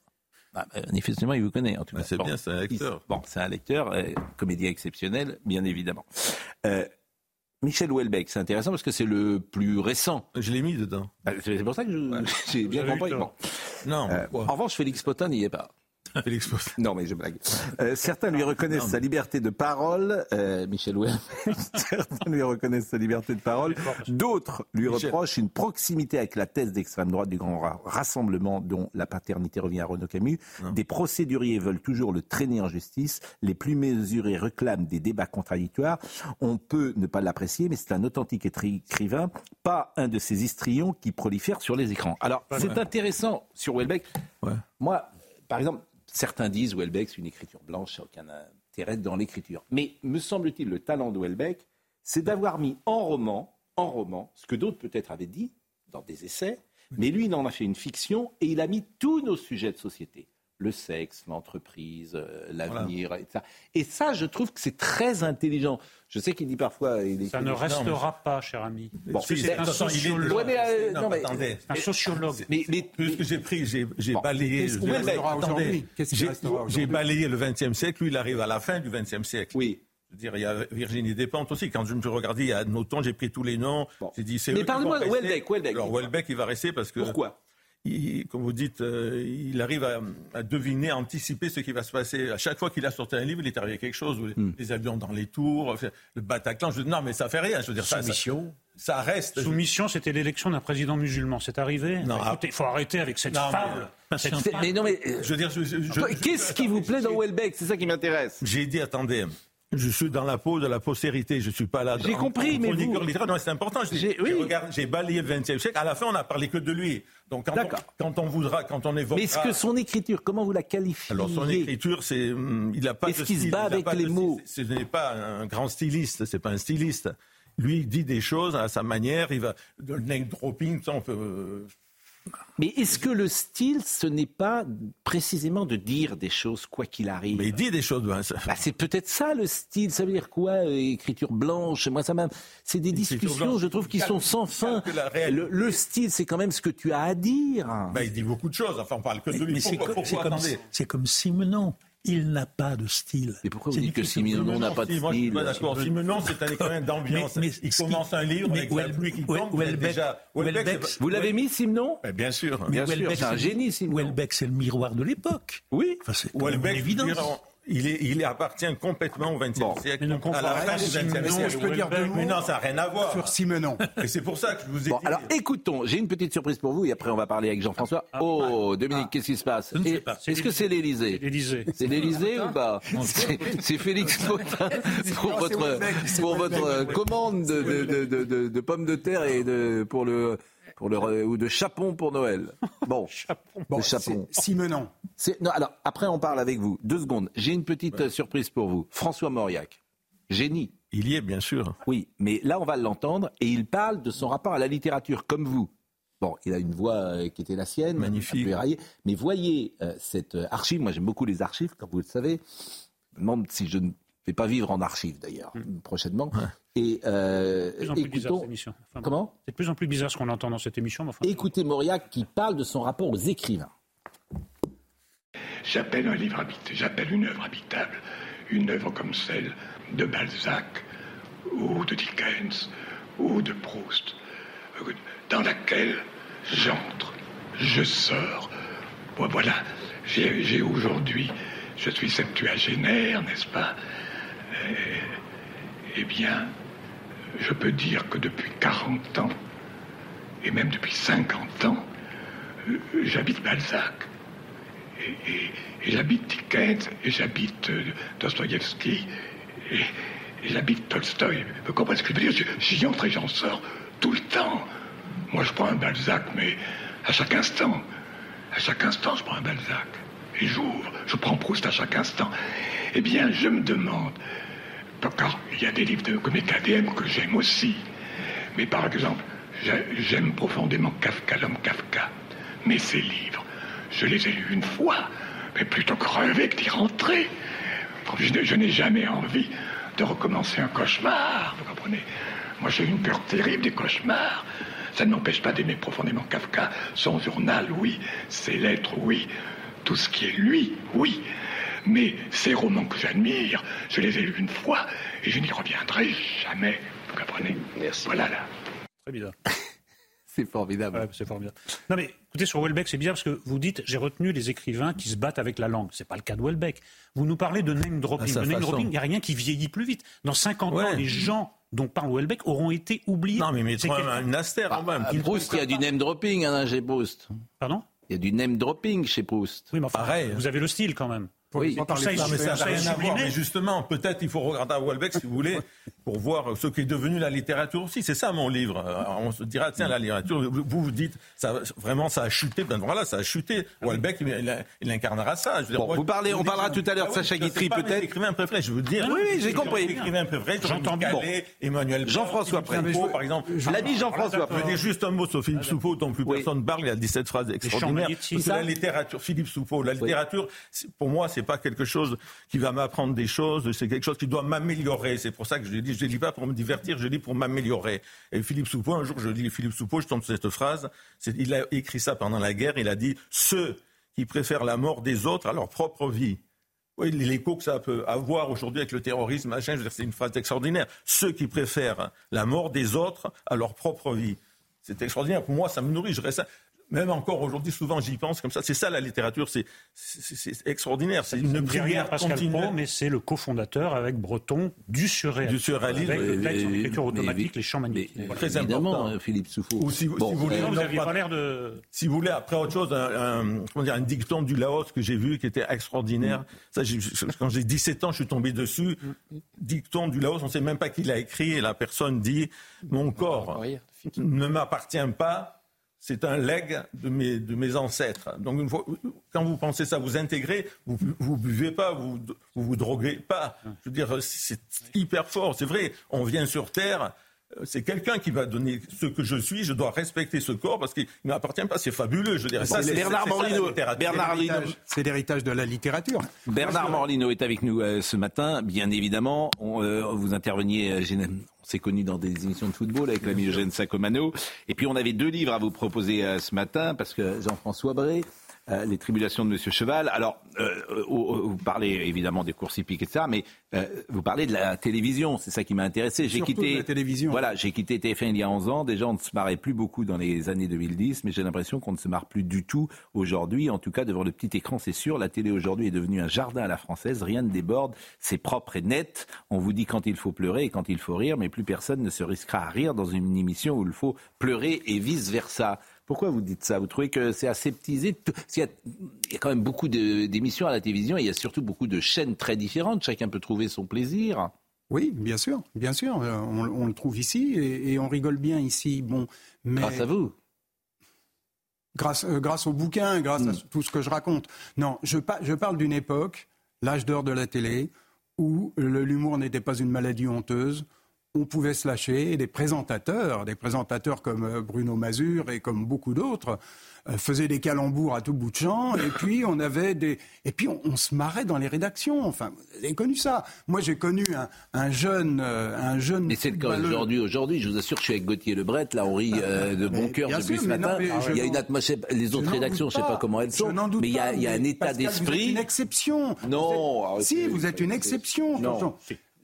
Bah, Manifestement, il vous connaît en tout Bah, cas. c'est Bon. bien, c'est un lecteur. Bon, c'est un lecteur, euh, comédien exceptionnel, bien évidemment. Euh, Michel Houellebecq, c'est intéressant parce que c'est le plus récent. Je l'ai mis dedans. Bah, C'est pour ça que je- j'ai bien compris. Bon. Non, Euh, en revanche, Félix Potin n'y est pas. Félix. Non, mais je blague. Euh, certains lui reconnaissent Non, mais- sa liberté de parole. Euh, Michel Houellebecq. certains lui reconnaissent sa liberté de parole. D'autres lui Michel. reprochent une proximité avec la thèse d'extrême droite du grand ra- rassemblement dont la paternité revient à Renaud Camus. Des procéduriers veulent toujours le traîner en justice. Les plus mesurés réclament des débats contradictoires. On peut ne pas l'apprécier, mais c'est un authentique écrivain, pas un de ces histrions qui prolifèrent sur les écrans. Alors, c'est intéressant sur Houellebecq. Ouais. Moi, par exemple, certains disent Houellebecq, c'est une écriture blanche, ça n'a aucun intérêt dans l'écriture. Mais me semble-t-il, le talent de Houellebecq, c'est d'avoir mis en roman, en roman, ce que d'autres peut-être avaient dit dans des essais, mais lui, il en a fait une fiction et il a mis tous nos sujets de société. Le sexe, l'entreprise, euh, l'avenir, et ça. Et ça, je trouve que c'est très intelligent. Je sais qu'il dit parfois... Il est Ça ne restera pas, cher ami. Bon, c'est un sociologue. Ouais, mais, euh, Non, non, mais- attendez. Un sociologue. Mais, mais- que j'ai pris, j'ai Bon. balayé. Qu'est-ce qui j'ai- restera aujourd'hui? J'ai- balayé le XXe siècle, lui il arrive à la fin du XXe siècle. oui. Je veux dire, il y a Virginie Despentes aussi. Quand je me suis regardé il y a Noton, j'ai pris tous les noms. Bon. J'ai dit, c'est Mais vont de Houellebecq. Alors Houellebecq, il va rester parce que. Pourquoi? Il- comme vous dites, euh, il arrive à, à deviner, à anticiper ce qui va se passer. À chaque fois qu'il a sorti un livre, il est arrivé quelque chose. Les, Hmm. les avions dans les tours, le Bataclan. Je dis, non, mais ça fait rien. Je veux dire, ça, ça, Soumission. ça reste. Soumission, c'était l'élection d'un président musulman. C'est arrivé Non, Bah, Écoutez, il faut arrêter avec cette Non, mais- fable. Cette C'est- Mais non, mais... euh, Je veux dire, je- je- je- Qu'est-ce qui vous plaît dans Houellebecq C'est ça qui m'intéresse. J'ai dit, attendez, je suis dans la peau de la postérité, je suis pas là. J'ai compris, mais vous-. Non, c'est important. J'ai- oui. balayé le XXe siècle. À la fin, on a parlé que de lui. Donc, quand, on, D'accord. quand on voudra, quand on évoquera. Mais est-ce que son écriture, comment vous la qualifiez? Alors, son écriture, c'est, hum, il n'a pas Est-ce de qu'il se bat avec pas les de- mots? Ce n'est pas un grand styliste, c'est pas un styliste. Lui, il dit des choses à sa manière. Il va le name dropping, ça, on peut. Mais est-ce que le style, ce n'est pas précisément de dire des choses quoi qu'il arrive Mais il dit des choses. ben, ça- Bah, c'est peut-être ça le style. Ça veut dire quoi euh, Écriture blanche? Moi, ça m'a. C'est des Écriture discussions, blanche, je trouve, qui sont sans fin. Le, le style, c'est quand même ce que tu as à dire. ben, il dit beaucoup de choses. Enfin, on parle que de lui. Mais c'est Pourquoi, comme, c'est pourquoi comme, attendez c'est comme Simenon. Il n'a pas de style. Mais pourquoi vous dites que Simenon n'a pas de Si, moi, je suis style pas d'accord. Simenon, c'est un écrivain d'ambiance. Mais- mais il qui- commence un livre mais avec la pluie qui tombe. Houellebecq- déjà. Vous l'avez mis, Simon Ben, Bien sûr. Bien sûr, c'est un génie, Simon. Houellebecq, c'est le miroir de l'époque. Oui. Enfin, c'est Houellebecq, il, est, il appartient complètement au XXe siècle. mais non, à la fin du XXe siècle. je peux dire deux mots Mais non, ça n'a rien à voir. Sur Simenon. Et c'est pour ça que je vous ai Bon, dit. alors écoutons, j'ai une petite surprise pour vous et après on va parler avec Jean-François. Ah, Oh, Dominique, qu'est-ce qui se passe Je ne sais Et- pas. C'est Est-ce que c'est l'Élysée L'Élysée. C'est l'Élysée ou pas C'est- C'est Félix Potin pour Non, votre, pour votre commande de, de, de, de- de- de pommes de terre et de, pour le, pour le, ou de chapon pour Noël. Bon, Bon, chapon. c'est Simenon. C'est- non, alors, après, on parle avec vous. Deux secondes. J'ai une petite euh, surprise pour vous. François Mauriac, génie. Il y est, bien sûr. Oui, mais là, on va l'entendre et il parle de son rapport à la littérature, comme vous. Bon, il a une voix euh, qui était la sienne, Magnifique. un peu éraillée. Mais voyez euh, cette archive. Moi, j'aime beaucoup les archives, comme vous le savez. Je me demande si je ne vais pas vivre en archive, d'ailleurs, prochainement. Et euh, C'est de plus en plus bizarre écoutons. cette émission. Enfin, Comment C'est de plus en plus bizarre ce qu'on entend dans cette émission. Mais enfin, Écoutez Mauriac qui parle de son rapport aux écrivains. J'appelle un livre habitable, j'appelle une œuvre habitable, une œuvre comme celle de Balzac ou de Dickens ou de Proust, euh, dans laquelle j'entre, je sors. Bon, voilà, j'ai aujourd'hui, je suis septuagénaire, n'est-ce pas? Eh bien, je peux dire que depuis 40 ans, et même depuis 50 ans, euh, j'habite Balzac. Et, j'habite Dickens, et j'habite euh, Dostoïevski, et, et j'habite Tolstoï. Vous comprenez ce que je veux dire? J'y entre et j'en sors tout le temps. Moi, je prends un Balzac, mais à chaque instant. À chaque instant, je prends un Balzac. Et j'ouvre. Je prends Proust à chaque instant. Eh bien, je me demande, il y a des livres de comics KDM que j'aime aussi. Mais par exemple, j'ai- j'aime profondément Kafka, l'homme Kafka. Mais ces livres, je les ai lus une fois. Mais plutôt crever que d'y rentrer. Je n'ai jamais envie de recommencer un cauchemar, vous comprenez Moi, j'ai une peur terrible des cauchemars. Ça ne m'empêche pas d'aimer profondément Kafka, son journal, oui, ses lettres, oui, tout ce qui est lui, oui. Mais ces romans que j'admire, je les ai lus une fois et je n'y reviendrai jamais, vous comprenez? Merci. Voilà là. très bizarre. C'est formidable. Ouais, c'est formidable. Non mais écoutez, sur Welbeck, c'est bizarre parce que vous dites j'ai retenu les écrivains qui se battent avec la langue. C'est pas le cas de Welbeck. Vous nous parlez de name dropping. De name dropping, il n'y a rien qui vieillit plus vite. Dans 50 ans, les gens dont parle Welbeck auront été oubliés. Non, mais C'est mettons un, astère quand même. Proust, il y a du name dropping hein, chez Proust. Pardon? Il y a du name dropping chez Proust. Oui, mais enfin, Pareil. vous avez le style quand même. Oui. Ça mais ça n'a rien à voir. Mais justement, peut-être il faut regarder à Welbeck, si vous voulez, pour voir ce qui est devenu la littérature aussi. C'est ça mon livre. Euh, On se dira, tiens, la littérature, vous vous dites, ça, vraiment, ça a chuté. Ben voilà, ça a chuté. Welbeck, il, incarnera ça. Je veux dire, Bon, moi, vous parlez- je on parlera tout à l'heure de Ah Sacha je Guitry, peut-être. écrivains préférés, je veux dire. Oui, oui, j'ai compris. Mes écrivains préférés, J'entends J'entends bien. Emmanuel Jean-François Philippe Pré. Soupeau, par exemple. L'ami Jean-François Je veux dire juste un mot sur Philippe Soupeau, dont plus personne parle. Il a 17 phrases extraordinaires. la littérature, Philippe Soupeau, la littérature, pour moi, c'est pas quelque chose qui va m'apprendre des choses. C'est quelque chose qui doit m'améliorer. C'est pour ça que je dis, je lis pas pour me divertir, je lis pour m'améliorer. Et Philippe Soupeau, un jour, je lis Philippe Soupeau, je tombe sur cette phrase. Il a écrit ça pendant la guerre. Il a dit ceux qui préfèrent la mort des autres à leur propre vie. Oui, l'écho que ça peut avoir aujourd'hui avec le terrorisme, machin, c'est une phrase extraordinaire. Ceux qui préfèrent la mort des autres à leur propre vie. C'est extraordinaire. Pour moi, ça me nourrit. Je reste, même encore aujourd'hui, souvent, j'y pense comme ça. C'est ça, la littérature. C'est, c'est, c'est extraordinaire. C'est Ça une prière Pascal continue. Pro, mais c'est le cofondateur avec Breton du surréalisme. Du surréalisme. Avec le texte en Mais- écriture mais- automatique, les champs magnétiques. Voilà. Très évidemment, important. euh, Philippe Souffo. Ou si, Bon, si vous voulez, Non, vous non, n'aviez pas- pas l'air de... si vous voulez, après autre chose, un, un- comment dire, un dicton du Laos que j'ai vu qui était extraordinaire. Ça, quand j'ai 17 ans, je suis tombé dessus. Dicton du Laos, on ne sait même pas qui l'a écrit et la personne dit Mon corps ne m'appartient pas. C'est un legs de mes, de mes ancêtres. Donc, une fois, quand vous pensez ça, vous intégrez, vous vous buvez pas, vous vous, vous droguez pas. Je veux dire, c'est hyper fort. C'est vrai, on vient sur Terre, euh, c'est quelqu'un qui va donner ce que je suis. Je dois respecter ce corps parce qu'il ne m'appartient pas. C'est fabuleux. Je dirais. Bon, ça, c'est Bernard Morlino. C'est l'héritage de la littérature. Bernard Morlino est avec nous euh, ce matin, bien évidemment. On, euh, vous interveniez, euh, on s'est connus dans des émissions de football avec l'ami Eugène Sacomano. Et puis on avait deux livres à vous proposer euh, ce matin, parce que Jean-François Bré, euh, les tribulations de M. Cheval. Alors, euh, vous parlez évidemment des courses hippiques et ça, mais vous parlez de la télévision. C'est ça qui m'a intéressé. J'ai quitté la télévision. Voilà, j'ai quitté TF1 il y a 11 ans. Déjà, on ne se marrait plus beaucoup dans les années 2010, mais j'ai l'impression qu'on ne se marre plus du tout aujourd'hui. En tout cas, devant le petit écran, c'est sûr. La télé aujourd'hui est devenue un jardin à la française. Rien ne déborde. C'est propre et net. On vous dit quand il faut pleurer et quand il faut rire, mais plus personne ne se risquera à rire dans une émission où il faut pleurer et vice versa. Pourquoi vous dites ça? Vous trouvez que c'est aseptisé il y, a, quand même beaucoup d'émissions à la télévision et il y a surtout beaucoup de chaînes très différentes. Chacun peut trouver son plaisir. Oui, bien sûr, bien sûr. Euh, on, le trouve ici et, on rigole bien ici. Bon, mais... Grâce à vous grâce, euh, grâce au bouquin, grâce à hmm. tout ce que je raconte. Non, je, je parle d'une époque, l'âge d'or de la télé, où l'humour n'était pas une maladie honteuse, on pouvait se lâcher. Et des présentateurs, des présentateurs comme euh, Bruno Mazur et comme beaucoup d'autres, euh, faisaient des calembours à tout bout de champ. Et puis on avait des, et puis on, se marrait dans les rédactions. Enfin, vous avez connu ça. Moi, j'ai connu un, jeune, euh, un jeune. Mais c'est le cas aujourd'hui. Aujourd'hui, je vous assure, je suis avec Gauthier Lebret. Là, on rit de bon cœur depuis ce matin. il y a une atmosphère. Les autres rédactions, je ne sais pas comment elles sont, mais il y a, il y a un état d'esprit. Une exception. Non. si, vous êtes une exception. Non.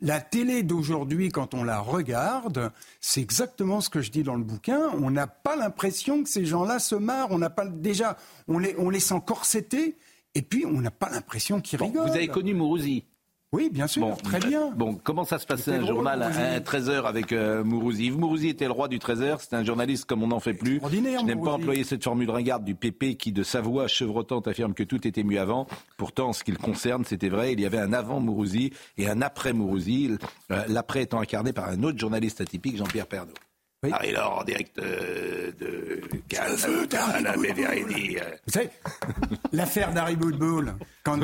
La télé d'aujourd'hui, quand on la regarde, c'est exactement ce que je dis dans le bouquin. On n'a pas l'impression que ces gens-là se marrent. On n'a pas déjà, on les, on les sent corsetés. Et puis, on n'a pas l'impression qu'ils rigolent. Vous avez connu Mourouzi oui, bien sûr, très bien. Bon, comment ça se passait un journal à 13h avec euh, Mourouzi? Yves Mourouzi était le roi du 13h, c'était un journaliste comme on n'en fait plus. Je n'aime pas employer cette formule ringarde du PP qui, de sa voix chevrotante, affirme que tout était mieux avant. Pourtant, en ce qui le concerne, c'était vrai, il y avait un avant Mourouzi et un après Mourouzi, euh, l'après étant incarné par un autre journaliste atypique, Jean-Pierre Pernaud. Oui. Harry en direct euh, de Cannes, la euh. Vous savez, l'affaire d'Harry Boudboul, quand,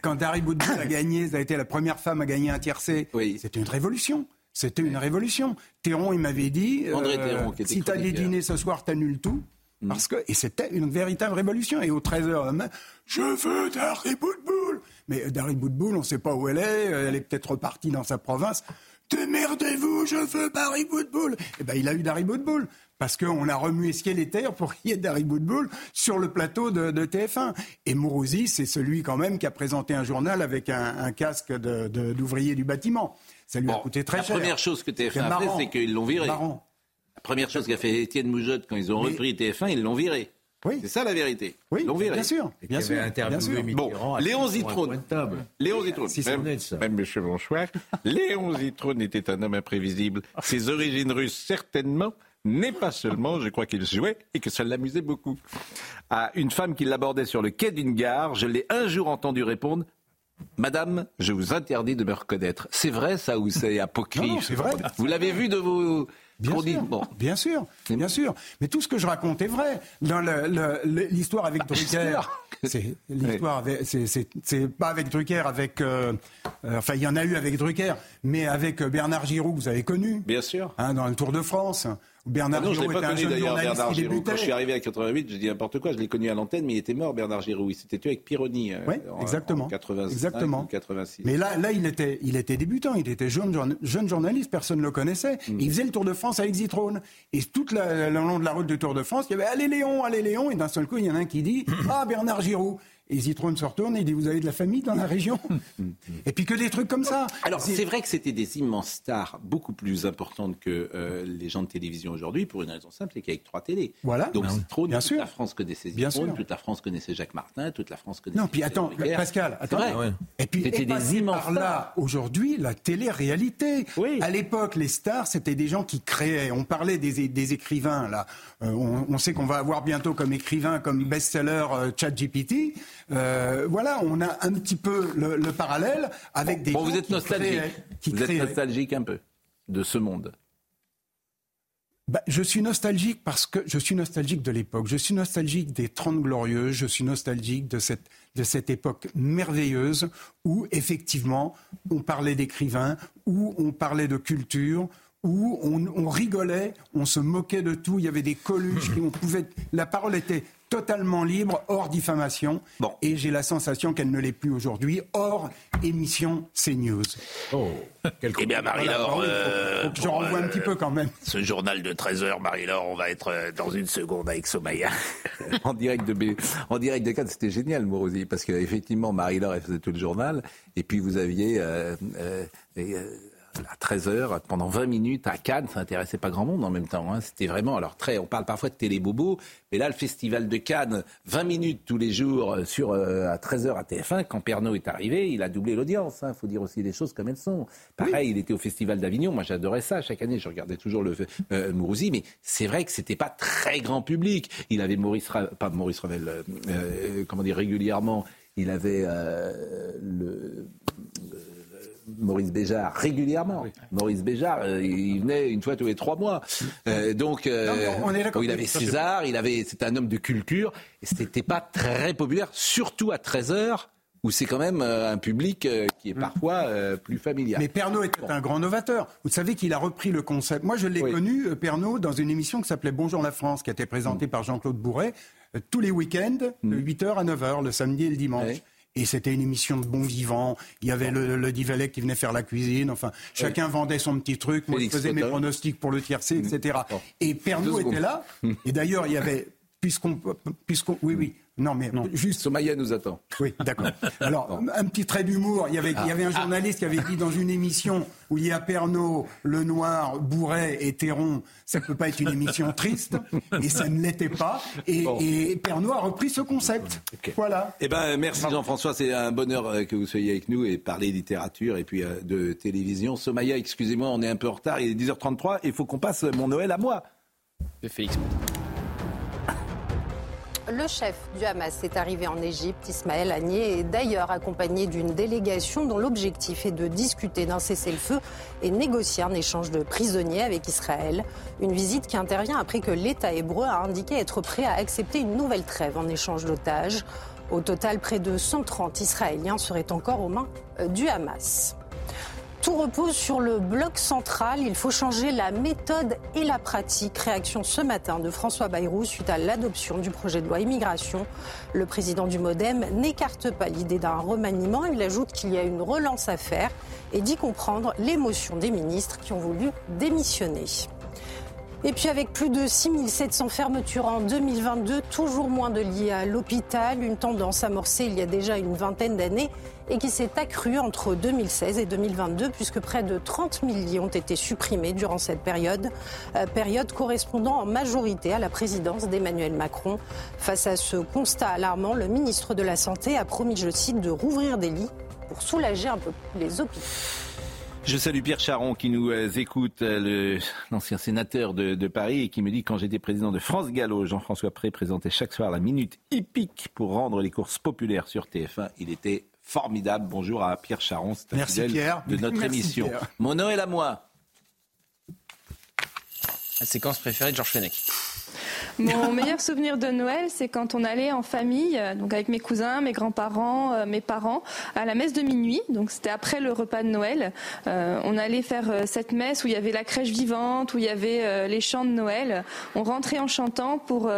quand, Harry Boudboul a gagné, ça a été la première femme à gagner un tiercé, oui. c'était une révolution. C'était une révolution. Théron, il m'avait dit, André euh, Théron, qui était si t'as des dîners ce soir, t'annules tout. Mm. Parce que, et c'était une véritable révolution. Et au 13h, je veux Darry Boudboul. Mais Darry Boudboul, on ne sait pas où elle est. Elle est peut-être repartie dans sa province. Démerdez-vous, je veux Barry Boudboul. Eh ben, il a eu Darry Boudboul. Parce qu'on a remué ciel et terre pour qu'il y ait Darry Boudboul sur le plateau de, TF1. Et Mourouzi, c'est celui quand même qui a présenté un journal avec un, casque d'ouvrier du bâtiment. Ça lui a coûté très cher. La première chose que TF1 a fait, c'est qu'ils l'ont viré. La première chose qu'a fait Étienne Moujotte quand ils ont repris TF1, ils l'ont viré. Oui. C'est ça la vérité. Oui, bien sûr. Bien sûr. Bien sûr. Bon, Léon Zitrone. Léon Zitrone. Si même, même monsieur Bonsoir. Léon Zitrone était un homme imprévisible. Ses origines russes, certainement, n'est pas seulement, je crois qu'il jouait et que ça l'amusait beaucoup. À une femme qui l'abordait sur le quai d'une gare, je l'ai un jour entendu répondre Madame, je vous interdis de me reconnaître. C'est vrai ça ou c'est apocryphe C'est vrai. Vous l'avez vu de vos Bien sûr, bien sûr, bien sûr. Mais tout ce que je raconte est vrai. Dans l'histoire avec ah, Drucker, c'est l'histoire, c'est pas avec Drucker, avec, euh, euh, enfin il y en a eu avec Drucker, mais avec Bernard Giroud, vous avez connu. Bien sûr. Hein, dans le Tour de France. Bernard ah non, je l'ai pas connu d'ailleurs, Bernard Giroud. Quand je suis arrivé à 88, je dis n'importe quoi, je l'ai connu à l'antenne, mais il était mort, Bernard Giroud. Il s'était tué avec Pironi. Euh, exactement. En 85 exactement. 86. Mais là, là il, était, il était débutant, il était jeune, jeune journaliste, personne ne le connaissait. Mm. Il faisait le Tour de France avec Zitrone. Et toute le long de la route du Tour de France, il y avait Allez Léon, allez Léon, et d'un seul coup, il y en a un qui dit Ah, Bernard Giroud. Et Zitrone se retourne et dit Vous avez de la famille dans la région? Et puis que des trucs comme ça. Alors, c'est vrai que c'était des immenses stars, beaucoup plus importantes que euh, les gens de télévision aujourd'hui, pour une raison simple c'est qu'avec trois télés. Voilà. Donc, Zitrone, toute la France connaissait Zitrone, toute la France connaissait Jacques Martin, toute la France connaissait. Non, puis attends, Pascal, attends. Et puis, c'était des immenses par là, aujourd'hui, la télé-réalité. Oui. À l'époque, les stars, c'était des gens qui créaient. On parlait des, des écrivains, là. Euh, on, on, sait qu'on va avoir bientôt comme écrivain, comme best-seller euh, ChatGPT. Euh, voilà, on a un petit peu le, parallèle avec des. Bon, vous êtes nostalgique. vous êtes nostalgique un peu de ce monde. Bah, je suis nostalgique parce que je suis nostalgique de l'époque. Je suis nostalgique des Trente Glorieuses. Je suis nostalgique de cette, de cette époque merveilleuse où, effectivement, on parlait d'écrivains, où on parlait de culture, où on, on rigolait, on se moquait de tout, il y avait des coluches, on pouvait, la parole était totalement libre, hors diffamation. Et j'ai la sensation qu'elle ne l'est plus aujourd'hui, hors émission CNews. Oh, Eh bien, Marie-Laure, Voilà, euh, faut que je renvoie un euh, petit peu quand même. Ce journal de 13h, Marie-Laure, on va être euh, dans une seconde avec Somaya. en direct de B- en direct de Cannes, c'était génial, Morosi, parce qu'effectivement, Marie-Laure, elle faisait tout le journal, et puis vous aviez euh, euh, et, euh, à 13h, pendant 20 minutes à Cannes, ça intéressait pas grand monde en même temps. hein. C'était vraiment, alors très, on parle parfois de télé-bobo, mais là, le festival de Cannes, 20 minutes tous les jours euh, sur euh, à 13h à TF1, quand Pernod est arrivé, il a doublé l'audience. Il faut dire aussi les choses comme elles sont. Pareil, il était au festival d'Avignon, moi j'adorais ça. Chaque année, je regardais toujours le euh, Mourouzi, mais c'est vrai que c'était pas très grand public. Il avait Maurice, Ra- pas Maurice Ravel, euh, comment dire, régulièrement, il avait le Maurice Béjart régulièrement. Maurice Béjart, euh, il venait une fois tous les trois mois. Euh, donc, euh, Non, on est il avait César, il avait, c'était un homme de culture, et c'était pas très populaire, surtout à 13 heures, où c'est quand même euh, un public euh, qui est parfois euh, plus familial. Mais Pernod était un grand novateur. Vous savez qu'il a repris le concept. Moi, je l'ai connu, Pernod, dans une émission qui s'appelait Bonjour la France, qui a été présentée Mm. par Jean-Claude Bourret, tous les week-ends, de 8h à 9h, le samedi et le dimanche. Et c'était une émission de bon vivant. Il y avait le, le Divalet qui venait faire la cuisine. Enfin, chacun vendait son petit truc. Moi, Félix je faisais mes pronostics pour le tiercé, etc. Et Pernod était là. Et d'ailleurs, il y avait, puisqu'on, puisqu'on, oui, oui. Non, mais juste. Somaya nous attend. Oui, d'accord. Alors, un petit trait d'humour. Il y avait, il y avait un Ah. journaliste qui avait dit dans une émission où il y a Pernod, Lenoir, Bourret et Théron, ça ne peut pas être une émission triste. Et ça ne l'était pas. Et, et Pernod a repris ce concept. Voilà. Eh ben, merci Jean-François, c'est un bonheur euh, que vous soyez avec nous et parler littérature et puis euh, de télévision. Somaya, excusez-moi, on est un peu en retard, il est 10h33 et il faut qu'on passe mon Noël à moi. De Félix. Le chef du Hamas est arrivé en Égypte, Ismaël Haniyeh, est d'ailleurs accompagné d'une délégation dont l'objectif est de discuter d'un cessez-le-feu et négocier un échange de prisonniers avec Israël. Une visite qui intervient après que l'État hébreu a indiqué être prêt à accepter une nouvelle trêve en échange d'otages. Au total, près de 130 Israéliens seraient encore aux mains euh, du Hamas. Tout repose sur le bloc central. Il faut changer la méthode et la pratique. Réaction ce matin de François Bayrou suite à l'adoption du projet de loi immigration. Le président du Modem n'écarte pas l'idée d'un remaniement. Il ajoute qu'il y a une relance à faire et dit comprendre l'émotion des ministres qui ont voulu démissionner. Et puis avec plus de 6700 fermetures en 2022, toujours moins de lits à l'hôpital, une tendance amorcée il y a déjà une vingtaine d'années et qui s'est accrue entre 2016 et 2022 puisque près de 30 000 lits ont été supprimés durant cette période, euh, période correspondant en majorité à la présidence d'Emmanuel Macron. Face à ce constat alarmant, le ministre de la Santé a promis, je cite, de rouvrir des lits pour soulager un peu les hôpitaux. Je salue Pierre Charon qui nous euh, écoute, euh, l'ancien sénateur de, de Paris, et qui me dit quand j'étais président de France Gallo, Jean-François Pré présentait chaque soir la minute hippique pour rendre les courses populaires sur TF1. Il était formidable. Bonjour à Pierre Charon, c'est un fidèle Pierre. de notre Merci, émission. Pierre. Mon Noël à moi. La séquence préférée de Georges Fenech. Mon meilleur souvenir de Noël, c'est quand on allait en famille, euh, donc avec mes cousins, mes grands-parents, euh, mes parents, à la messe de minuit. Donc c'était après le repas de Noël. Euh, on allait faire cette messe où il y avait la crèche vivante, où il y avait les chants de Noël. On rentrait en chantant pour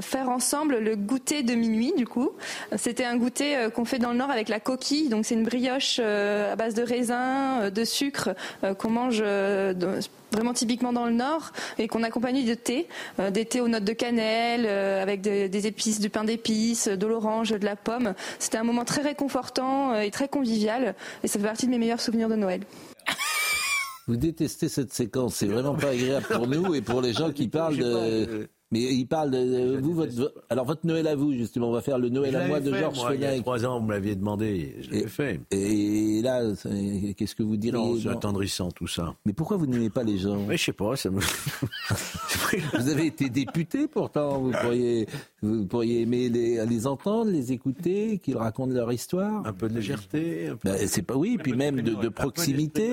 faire ensemble le goûter de minuit. Du coup, c'était un goûter qu'on fait dans le Nord avec la coquille. Donc c'est une brioche à base de raisin, de sucre qu'on mange. Vraiment typiquement dans le Nord et qu'on accompagne de thé, euh, des thés aux notes de cannelle, euh, avec des, des épices, du pain d'épices, de l'orange, de la pomme. C'était un moment très réconfortant euh, et très convivial et ça fait partie de mes meilleurs souvenirs de Noël. Vous détestez cette séquence, c'est vraiment pas agréable pour nous et pour les gens qui parlent de. Mais il parle de vous, votre, alors votre Noël à vous justement, on va faire le Noël à moi de fait, Georges moi, Il y a Fenech. trois ans, vous me l'aviez demandé, je l'avais fait. Et là, qu'est-ce que vous diriez Non, c'est attendrissant tout ça. Mais pourquoi vous n'aimez pas les gens Mais je sais pas, ça me. Vous avez été député pourtant, vous pourriez, vous pourriez aimer les, les entendre, les écouter, qu'ils racontent leur histoire. Un peu de légèreté. un peu- Ben, c'est pas oui, puis même de, de proximité.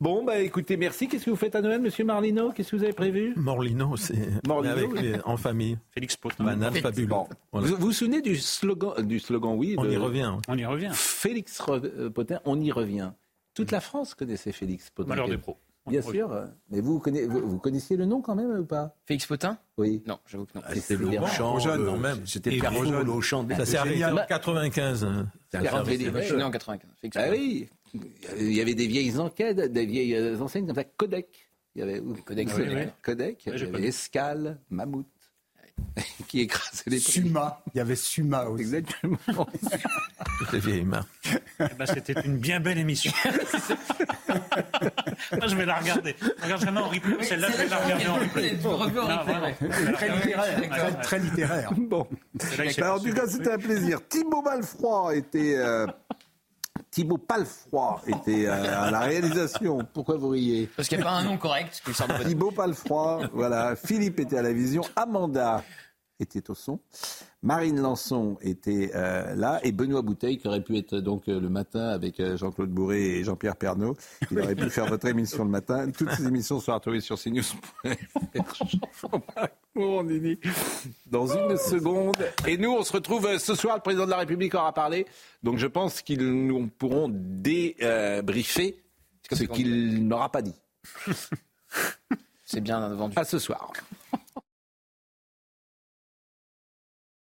Bon, bah écoutez, merci. Qu'est-ce que vous faites à Noël, Monsieur Marlino? Qu'est-ce que vous avez prévu? Morlino, c'est Morlino, avec les- en famille. Félix Potin. Banal fabuleux. Bon. Voilà. Vous vous souvenez du slogan, du slogan oui On de y revient. On y revient. Félix Re- euh, Potin, on y revient. Toute la France connaissait Félix Potin. Malheur des pros. Bien sûr. Mais vous, connaissez, vous, vous connaissiez le nom quand même ou pas? Félix Potin? Oui. Non, j'avoue que non. Ah, C'était jeune, euh, non, même. C'était Pierre trop jeune. au champ Ça s'est arrêté en 95. hein. C'est un grand. Je suis né en 95. Félix Ah Potin. oui. Il y avait des vieilles enquêtes, des vieilles enseignes comme ça. Kodak. Il y avait oui, oui. Kodak. Il y avait. Escale, Mammouth. qui écrasait les prix. Suma, il y avait Suma aussi. Exactement. Les vieilles marques. Eh ben, C'était une bien belle émission. Moi, je vais la regarder. Je regarde jamais en replay. Celle-là, je vais la regarder en replay. Vraiment. Très littéraire. Très, très littéraire. Bon. Alors, en tout cas, c'était un plaisir. Thibaut Malfroid était. euh, Thibaut Palfroid était euh, à la réalisation. Pourquoi vous riez? Parce qu'il n'y a pas un nom correct. Thibaut Palfroid, voilà. Philippe était à la vision. Amanda était au son. Marine Lançon était euh, là. Et Benoît Bouteille, qui aurait pu être donc euh, le matin avec euh, Jean-Claude Bourré et Jean-Pierre Pernaud. Il aurait pu faire votre émission le matin. Toutes ces émissions sont retrouvées sur cnews.fr. Dans une seconde. Et nous, on se retrouve ce soir. Le président de la République aura parlé. Donc je pense qu'ils nous pourront débriefer ce qu'il n'aura pas dit. C'est bien vendu. À ce soir.